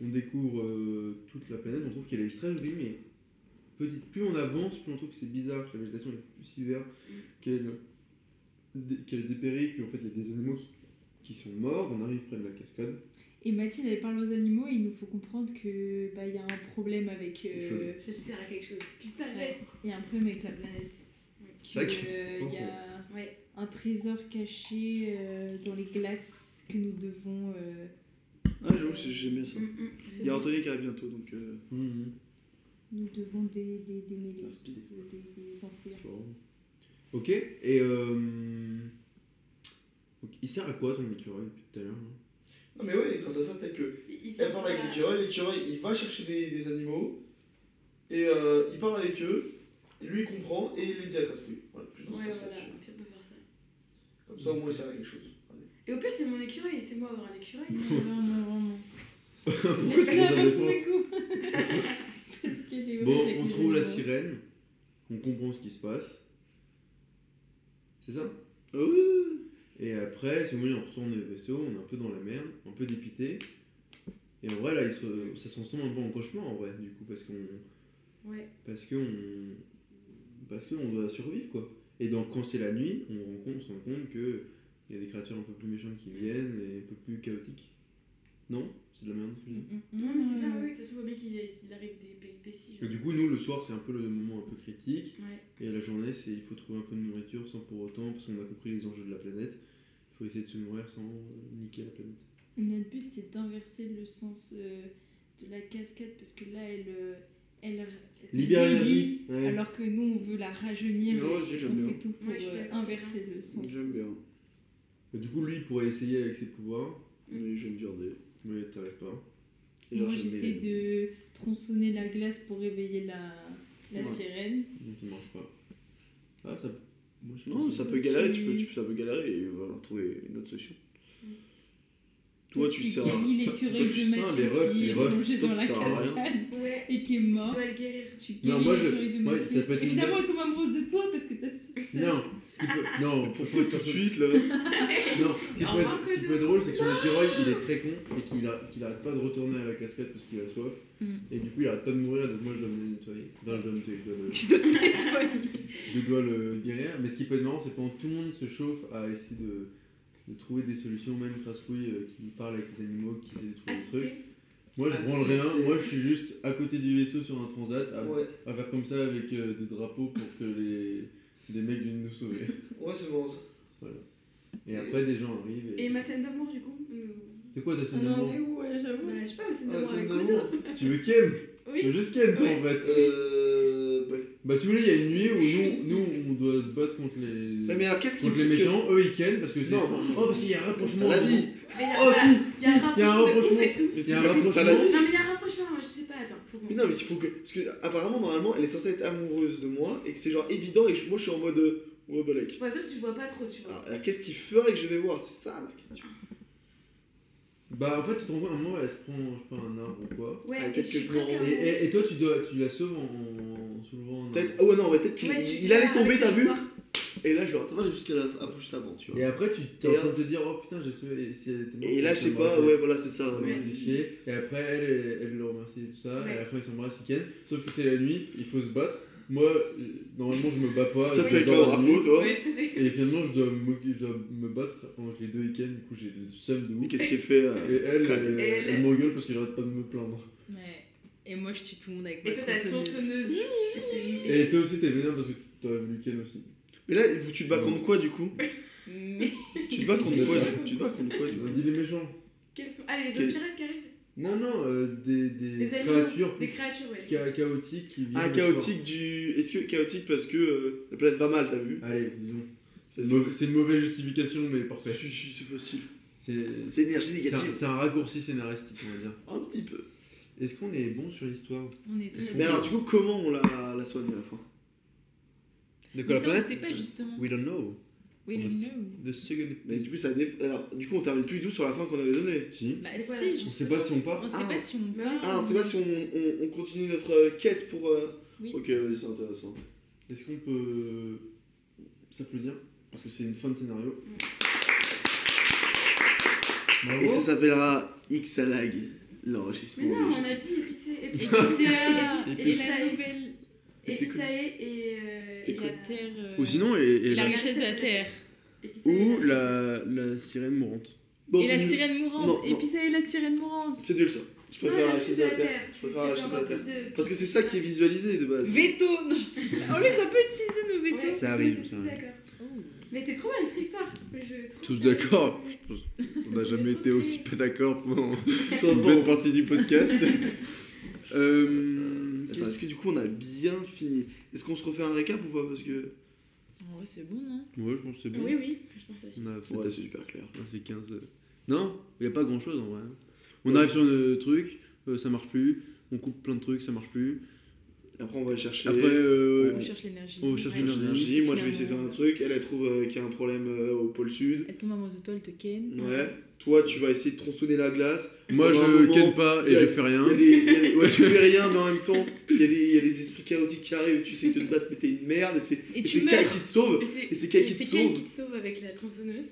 on découvre euh, toute la planète, on trouve qu'elle est très jolie, mais plus on avance, plus on trouve que c'est bizarre, que la végétation est plus si verte, qu'elle qu'elle dépérit, qu'en fait il y a des animaux qui, qui sont morts, on arrive près de la cascade. Et Mathilde, elle parle aux animaux et il nous faut comprendre que bah, il y a un problème avec. euh, Je sers à quelque chose. Putain, ouais, il y a un problème avec la planète. Euh, il y a Ouais. un trésor caché euh, dans les glaces que nous devons. euh, Ah, j'avoue, j'aime bien ça. Mm, mm, Il y a. Anthony qui arrive bientôt, donc. Euh... nous devons des, des, Ah, des, des, enfouir. Bon. Ok, et euh, il sert à quoi ton écureuil depuis tout à l'heure hein? Non, mais ouais, grâce à ça, peut-être que. Il- Elle parle avec l'écureuil, l'écureuil il va chercher des, des animaux, et euh, il parle avec eux, et lui il comprend, et il les dit à. Voilà, plus dans ce Ouais, sens-là, voilà, on peut faire ça. Comme ça, au moins il sert à quelque chose. Allez. Et au pire, c'est mon écureuil, c'est moi avoir un écureuil. <laughs> vraiment, vraiment. <laughs> Pourquoi Laisse-la faire son écho. <laughs> Parce qu'elle est Bon, on trouve la sirène, on comprend ce qui se passe. C'est ça? Ah ouais Et après, si vous voulez, on retourne au vaisseau, on est un peu dans la merde, un peu dépité. Et en vrai, là, il se, ça se transforme un peu en cauchemar, en vrai, du coup, parce qu'on. Ouais. Parce qu'on. Parce qu'on doit survivre, quoi. Et donc, quand c'est la nuit, on, on se rend compte qu'il y a des créatures un peu plus méchantes qui viennent et un peu plus chaotiques. Non C'est de la merde ce que je dis. Non, mais c'est bien, oui, de toute façon, on voit bien qu'il il arrive des péripéties. Et genre. du coup, nous, le soir, c'est un peu le moment un peu critique. Ouais. Et la journée, c'est il faut trouver un peu de nourriture sans pour autant, parce qu'on a compris les enjeux de la planète, il faut essayer de se nourrir sans euh, niquer la planète. Notre but, c'est d'inverser le sens euh, de la cascade parce que là, elle, euh, elle, elle Libère vieillit, l'énergie. Ouais. alors que nous, on veut la rajeunir. Non, si, on j'aime bien. fait tout pour Ouais, je suis euh, d'accord, c'est inverser le sens. J'aime bien. Et du coup, lui, il pourrait essayer avec ses pouvoirs, Mais j'aime garder. Mais t'arrives pas. Et genre, Moi, j'essaie de tronçonner la glace pour réveiller la, la Ouais. sirène. Donc il marche pas. Ah, ça. Moi, je Non, ça peut galérer, tu peux, tu, ça peut galérer et voilà, trouver une autre solution. Toi, tu sers guéris l'écureuil tu de qui est plongé dans tu la cascade et qui est Tu mort. dois le guérir. Tu Non, guéris l'écureuil de être Et finalement, elle tombe amoureuse de toi parce que t'as su. Non, ce qui peut. Non, <laughs> pour, pour, Tout de suite là. Non, ce qui peut être, drôle, c'est que son écureuil, il est très con et qu'il arrête pas de retourner à la cascade parce qu'il a soif. Mm. Et du coup, il arrête pas de mourir, donc moi je dois me le nettoyer. Enfin, je dois, me, le, <laughs> Tu dois le nettoyer. je dois le guérir. Mais ce qui peut être marrant, c'est pendant tout le monde se chauffe à essayer de, de trouver des solutions, même Crascouille euh, qui parle avec les animaux, qui essaie de trouver des trucs. Moi je branle rien, moi je suis juste à côté du vaisseau sur un transat à, Ouais, à faire comme ça avec euh, des drapeaux pour que les, des mecs viennent nous sauver. ouais, c'est bon ça. Et après, des gens arrivent. Et Et... ma scène d'amour, du coup nous- C'est quoi ta scène On en d'amour est où, ouais, j'avoue. Bah, Je sais pas, ma scène Ah, d'amour c'est avec amour. Tu veux Ken? Tu Oui. veux juste Ken toi Ouais. en fait Euh. Bah, Bah si vous voulez, il y a une nuit où nous, nous on doit se battre contre les, mais, mais alors, qu'est-ce qui contre les méchants, eux ils ken parce que c'est... Non, non, non. Oh parce qu'il y a un C'est rapprochement. la vie. Mais il y a- Oh si, il y a un rapprochement Il y a un rapprochement. Non, mais il y a un rapprochement, moi, je sais pas, attends, faut qu'on. Mais non, mais il faut que. Parce que apparemment, normalement, elle est censée être amoureuse de moi et que c'est genre évident et que moi je suis en mode. euh, Ouais, bah, like. Ouais, toi, tu vois pas trop, tu vois. Alors, alors, qu'est-ce qu'il ferait que je vais voir? C'est ça la question. Bah en fait tu te rends compte, à un moment elle se prend, je sais pas, un arbre ou quoi. Ouais, Ah, et je suis presque Et, amoureuse. et, et toi tu, dois, tu la sauves en, en soulevant un Peut-être. arbre. Ah ouais, non, mais peut-être qu'il Ouais, il allait tomber, t'as vu. Et là, je le rattrape jusqu'à la, à- juste avant, tu vois. Et après tu t'es Et en train de te dire oh putain j'ai sauvé et si elle était morte. Et là, je sais pas, ouais, voilà, c'est ça. ouais. Et après elle, elle, elle le remercie et tout ça. Ouais. Et à la fin ils s'embrassent, ils ken. Sauf que c'est la nuit, il faut se battre. Moi, euh, normalement je me bats pas. Toi, t'es avec un drapeau, toi. Et finalement, je dois, m'occuper- je dois me battre pendant que les deux week-ends, du coup j'ai le seum de ouf. qu'est-ce qu'il fait euh, Et elle, elle, Et elle- elle m'engueule parce que j'arrête pas de me plaindre. Ouais. Et moi, je tue tout le monde avec Et ma toi, t'as tronçonneuse. Et toi aussi, t'es vénère parce que t'aurais voulu Ken aussi. Mais là, tu te bats contre quoi du coup? Mais Tu te bats contre <laughs> quoi Tu te bats contre quoi du On coup? dit les méchants. Quels sont. Ah, les hommes pirates qui arrivent Non, non, euh, des, des, créatures Des créatures, ouais. cha- chaotiques qui viennent. Ah, chaotique du. Est-ce que chaotique parce que euh, la planète va mal, t'as vu? Allez, disons. C'est une mauvaise justification, mais parfait. Si, si, c'est facile. C'est C'est énergie négative. c'est un raccourci scénaristique, on va dire. Un petit peu. Est-ce qu'on est bon sur l'histoire? On est très Mais bon. alors, du coup, comment on la, la soigne à la fin? De Mais quoi la ça, on planète? sait pas justement. We don't know. We don't know. The second. Mais du coup, ça dé- alors, du coup, on termine plus du tout sur la fin qu'on avait donnée. Si. Bah si, là On sait pas si on part. On sait Ah. pas si on Mais part. Ah, on sait pas si on, on, on continue notre euh, quête pour. euh, Oui. Ok, vas-y, c'est intéressant. Est-ce qu'on peut s'applaudir? Parce que c'est une fin de scénario. Bravo. Et ça s'appellera Xalag, l'enregistrement. Non, on a dit épicé, Et épicé. puis c'est <laughs> la- Episae et. euh, et la- terre. euh, Ou sinon, et, et et la la- richesse de la terre. Episae ou la, la sirène mourante. Non, et c'est la nul. sirène mourante. Non, et non. puis ça est la sirène mourante. C'est nul ça. Je préfère la la richesse de la terre. Je préfère la richesse de la terre. de- Parce que c'est ça qui est visualisé de base. Veto non. On les a pas utilisés nos Ouais, veto. c'est arrive, ça arrive. Mais t'es trop bien, notre histoire. Je trouve Tous ça- d'accord On n'a jamais été aussi pas d'accord pendant une bon. bonne partie du podcast. <laughs> euh, Attends, est-ce que du coup on a bien fini? Est-ce qu'on se refait un récap ou pas? Parce que. Ouais, c'est bon, non? Ouais, je pense que c'est bon. Oui, oui, je pense aussi. On a fait, Ouais, c'est super clair. on a fait 15. euh, Non, il n'y a pas grand chose en vrai. On arrive sur un truc, euh, ça marche plus. On coupe plein de trucs, ça marche plus. Après, on va chercher. Après, euh, On cherche l'énergie. on cherche l'énergie. Moi, je vais essayer de faire un truc. Elle, elle trouve euh, qu'il y a un problème euh, au pôle sud. Elle tombe amoureuse de toi, elle te ken. Ouais. Toi, tu vas essayer de tronçonner la glace. Moi, Pendant je moment, ken pas et a- je fais rien. Il y a des, il y a des- ouais, tu fais rien, mais en même temps, il y, a des, il y a des esprits chaotiques qui arrivent et tu essaies de te battre, mais t'es une merde. Et c'est Kai qui te sauve. Et c'est Kai et qui te c'est Kai sauve. qui te sauve avec la tronçonneuse.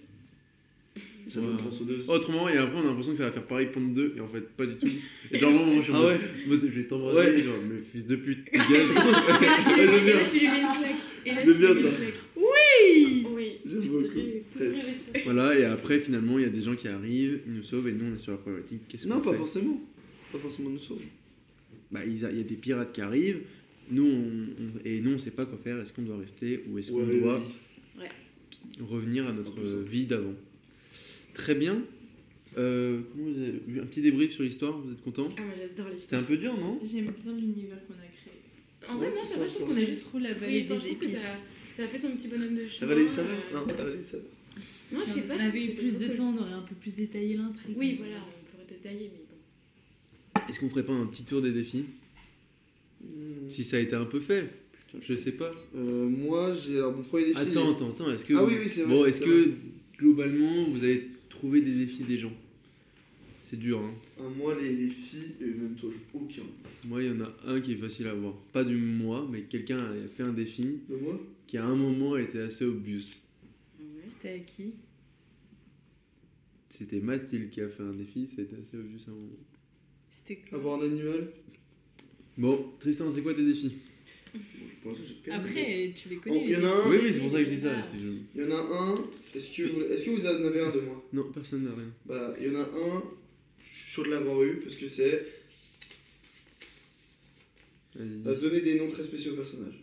Ça Ouais. une tronçonneuse. Autrement, et après, on a l'impression que ça va faire pareil pendant deux, et en fait, pas du tout. Et genre, <laughs> moi, je suis en Ah mode, ouais mode, je vais t'embrasser, Ouais. genre, mais fils de pute, <laughs> dégage. Et là, tu lui mets- une claque. Et là, tu bien lui mets ça. une claque. Oui Oui. J'aime Je beaucoup. voilà, et après, finalement, il y a des gens qui arrivent, ils nous sauvent, et nous, on est sur la problématique. Qu'est-ce Non, pas forcément. Pas forcément nous sauver. Bah, il y a des pirates qui arrivent, nous, on, on- et nous, on sait pas quoi faire. Est-ce qu'on doit rester, ou est-ce qu'on Ouais, doit revenir à notre vie d'avant? Très bien. Euh, comment vous avez vu Un petit débrief sur l'histoire, vous êtes content? Ah, moi j'adore C'était l'histoire. un peu dur, non? J'aime bien l'univers qu'on a créé. En vrai, Ouais, non, c'est ça ça, va, je trouve qu'on a Juste trop la vallée des épices. ça, ça a fait son petit bonhomme de chemin. La vallée des saveurs euh, Non, la vallée des saveurs. Non, je sais pas. on je trouve avait eu c'était plus de cool. temps, on aurait un peu plus détaillé l'intrigue. Oui, voilà, on pourrait détailler, mais bon. Est-ce qu'on ferait pas un petit tour des défis? Hmm. Si ça a été un peu fait, je sais pas. Euh, moi, j'ai alors mon premier défi. Attends, attends, attends. Est-ce que Ah oui, oui, c'est vrai, bon, est-ce que vrai. globalement vous avez trouvé des défis des gens C'est dur, hein. Ah, moi, les, les filles, et même toi, aucun. Moi, il y en a un qui est facile à voir. Pas du moi, mais quelqu'un a fait un défi De moi? qui à un moment était assez obvious. C'était à qui? C'était Mathilde qui a fait un défi, c'était assez obvious à un moment. C'était quoi? Avoir un animal? Bon, Tristan, c'est quoi tes défis? Bon, je pense que. Après, tu les Oh, connais. il y en a un. Oui, oui, c'est pour ça que je dis ça. Il y en a un. Est-ce que, vous- est-ce que vous en avez un de moi Non, personne n'a rien. Bah, il y en a un. Je suis sûr de l'avoir eu parce que c'est Vas-y. donner des noms très spéciaux aux personnages.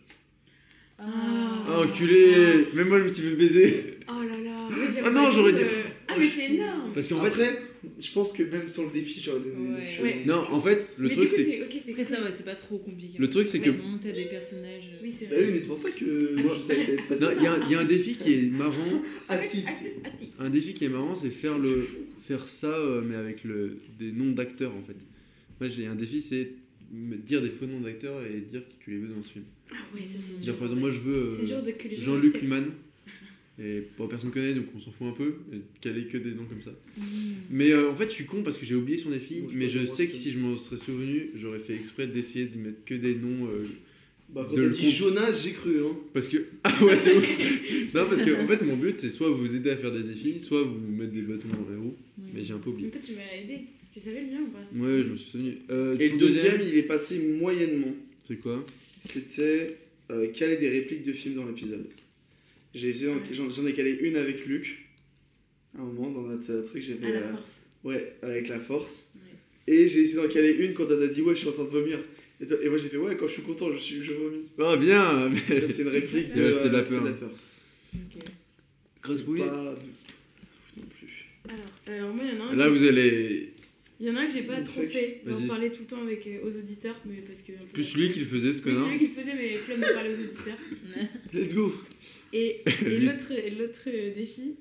Ah. Ah, enculé Même moi, je me suis fait baiser Oh là là. Ah non, j'aurais euh, Ah, mais c'est énorme. Parce qu'en fait, je pense que même sans le défi, j'aurais donné des Ouais. non, en fait, le mais truc c'est. c'est. Ok, c'est Après ça, cool. ouais, c'est pas trop compliqué. Le truc, c'est que. Monter des personnages. euh, Oui, c'est Bah vrai. oui, mais c'est pour ça que Moi- je savais que ça allait être facile. Non, il y, a un- il y a un défi qui est marrant. <laughs> Un défi qui est marrant, c'est faire le faire ça, euh, mais avec le, des noms d'acteurs en fait. Moi, j'ai un défi, c'est me dire des faux noms d'acteurs et dire qui tu les veux dans ce film. Ah ouais, ça c'est Dire dur. par exemple, moi je veux euh, C'est dur de que les gens. Jean-Luc. Luman. Et bon, personne connaît donc on s'en fout un peu, et caler que des noms comme ça. hmm. Mais euh, en fait, je suis con parce que j'ai oublié son défi, mais je pas sais que si je m'en serais souvenu, j'aurais fait exprès d'essayer de mettre que des noms. euh, Bah, quand De t'as le dit Jonas, j'ai cru. Hein. parce que. <laughs> Ah ouais, t'es ouf Non, parce que en fait, mon but c'est soit vous aider à faire des défis, soit vous mettre des bâtons dans les roues, Ouais. mais j'ai un peu Mais oublié. toi, tu m'as aidé. Tu savais le mien ou pas? Ouais, je me suis souvenu. Euh, Et le deuxième, il est passé moyennement. C'est quoi? C'était euh, caler des répliques de films dans l'épisode? J'ai essayé, j'en j'en ai calé une avec Luc. À un moment, dans notre euh, truc, j'ai fait. À la euh, force. Ouais, avec la force. Ouais. Et j'ai essayé d'en caler une quand elle a dit ouais, je suis en train de vomir. Et, toi- et moi j'ai fait ouais, quand je suis content, je, suis, je vomis. Ah bien Ça, c'est une réplique <laughs> de. c'était de la euh, peur. de la peur. Ok. Grasse-bouille Pas de- non plus. Alors, alors moi, il y en a un. Là, vous allez. Il y en a un que j'ai pas trop fait. J'en Vas-y. parlais tout le temps avec, euh, aux auditeurs, mais parce que. Plus lui qui le faisait, ce connard. c'est lui qui le faisait, mais flemme de parler aux auditeurs. Let's go <laughs> Et, l'autre l'autre défi,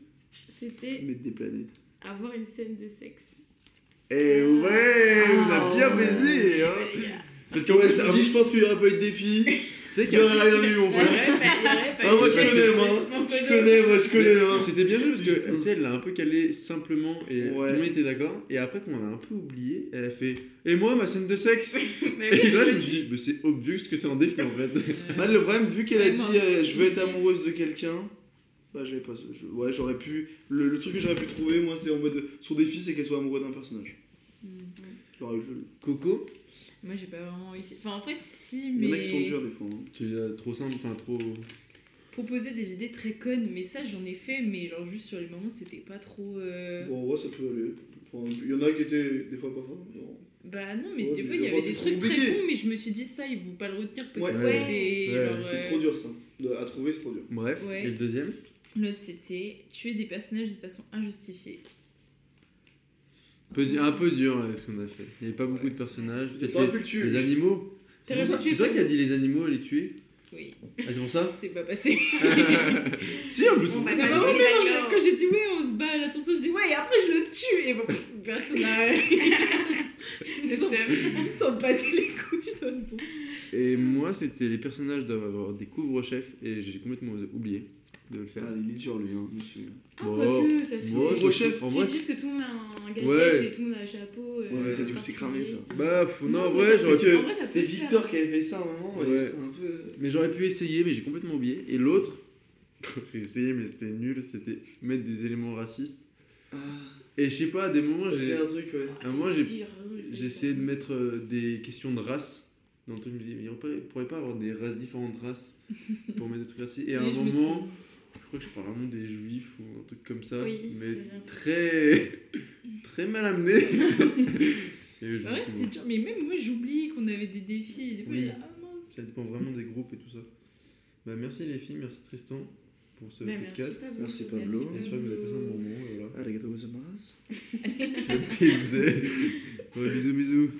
c'était Mettre des planètes. avoir une scène de sexe. Eh ouais, vous a bien Ah, baisé, hein. gars. Parce Ouais, qu'en je je pense qu'il y aurait pas eu de défi. <laughs> tu sais Il qu'il y aurait rien eu, mon pote. pas- il y aurait pas Ah, moi, je connais, moi. Je connais, moi, je connais. hein. C'était bien joué parce que tu sais, elle l'a un peu calé simplement et Ouais. tout le monde était d'accord. Et après, quand on a un peu oublié, elle a fait Et moi, ma scène de sexe <laughs> Mais <laughs> oui, Et là, je me suis dit, mais c'est obvious que c'est un défi en fait. <laughs> Bah, le problème, vu qu'elle a dit euh, je veux être amoureuse de quelqu'un, bah je l'avais pas. je- ouais, j'aurais pu. Le, le truc que j'aurais pu trouver, moi, c'est en mode. Son défi, c'est qu'elle soit amoureuse d'un personnage. J'aurais eu le jeu. Coco, Moi, j'ai pas vraiment réussi. Enfin, en vrai, si, Il y mais. en a qui sont durs des fois. hein. tu l'as trop simple, enfin trop. Proposer des idées très connes, mais ça, j'en ai fait, mais genre juste sur les moments, c'était pas trop. euh, Bon, ouais, ça peut aller. Enfin, Il y en a qui étaient des fois pas forts. non. Bah non, mais Ouais, des fois, il y avait des trucs très cons, mais je me suis dit ça, ils vont pas le retenir parce Ouais. que Ouais. c'était. Ouais. C'est euh, trop dur ça. De- à trouver, c'est trop dur. Bref, Ouais. et le deuxième? L'autre, c'était tuer des personnages de façon injustifiée. Un peu dur ce qu'on a fait. Il n'y avait pas beaucoup de personnages. Les, pu le tuer. les animaux. C'est c'est toi qui as dit les animaux et les tuer Oui, Ah, c'est pour ça c'est pas passé. <laughs> Si, en plus. On va on- pas non, mais quand j'ai dit ouais, on se bat à l'attention, je dis ouais, et après je le tue. Et bon, personne n'a. <laughs> <laughs> Seum. Ils s'en battaient les couilles, je donne bon. Et moi, c'était les personnages doivent avoir des couvre-chefs et j'ai complètement oublié de le faire. Ah, il est dur lui, hein, monsieur. Ah, Bon. ça se fait. Couvre-chef. En vrai, dis juste que tout le monde a un gadget Ouais. et tout le monde a un chapeau. euh, Ouais, mais ça, c'est cramé ça. bah, faut- non, en Non, vrai, mais ça, j'aurais c'est- pu- en vrai, ça C'était faire. Victor qui avait fait ça à un moment, Ouais. un peu. Mais j'aurais pu essayer, mais j'ai complètement oublié. Et l'autre, <laughs> j'ai essayé, mais c'était nul, c'était mettre des éléments racistes. Ah, Et je sais pas, à des moments, j'ai c'était un truc, ouais. Ah, À moi, c'est j'ai- j'ai j'ai essayé de mettre euh, des questions de race dans le truc. Je me dis, mais il ne pourrait pas avoir des races, différentes races <laughs> pour mettre des trucs racistes. Et à un moment, je crois que je parle vraiment des juifs ou un truc comme ça, Oui, mais très, <laughs> très mal amené. <laughs> Bah ouais, c'est dur, mais même moi j'oublie qu'on avait des défis. Et des fois, Oui. ah mince. ça dépend vraiment des groupes et tout ça. Bah, merci les filles, merci Tristan pour ce Bah, merci, podcast. Pablo. Merci, Pablo. J'espère que vous avez passé un bon moment. et Voilà. Arigato gozaimasu. <laughs> Bisous, bisous.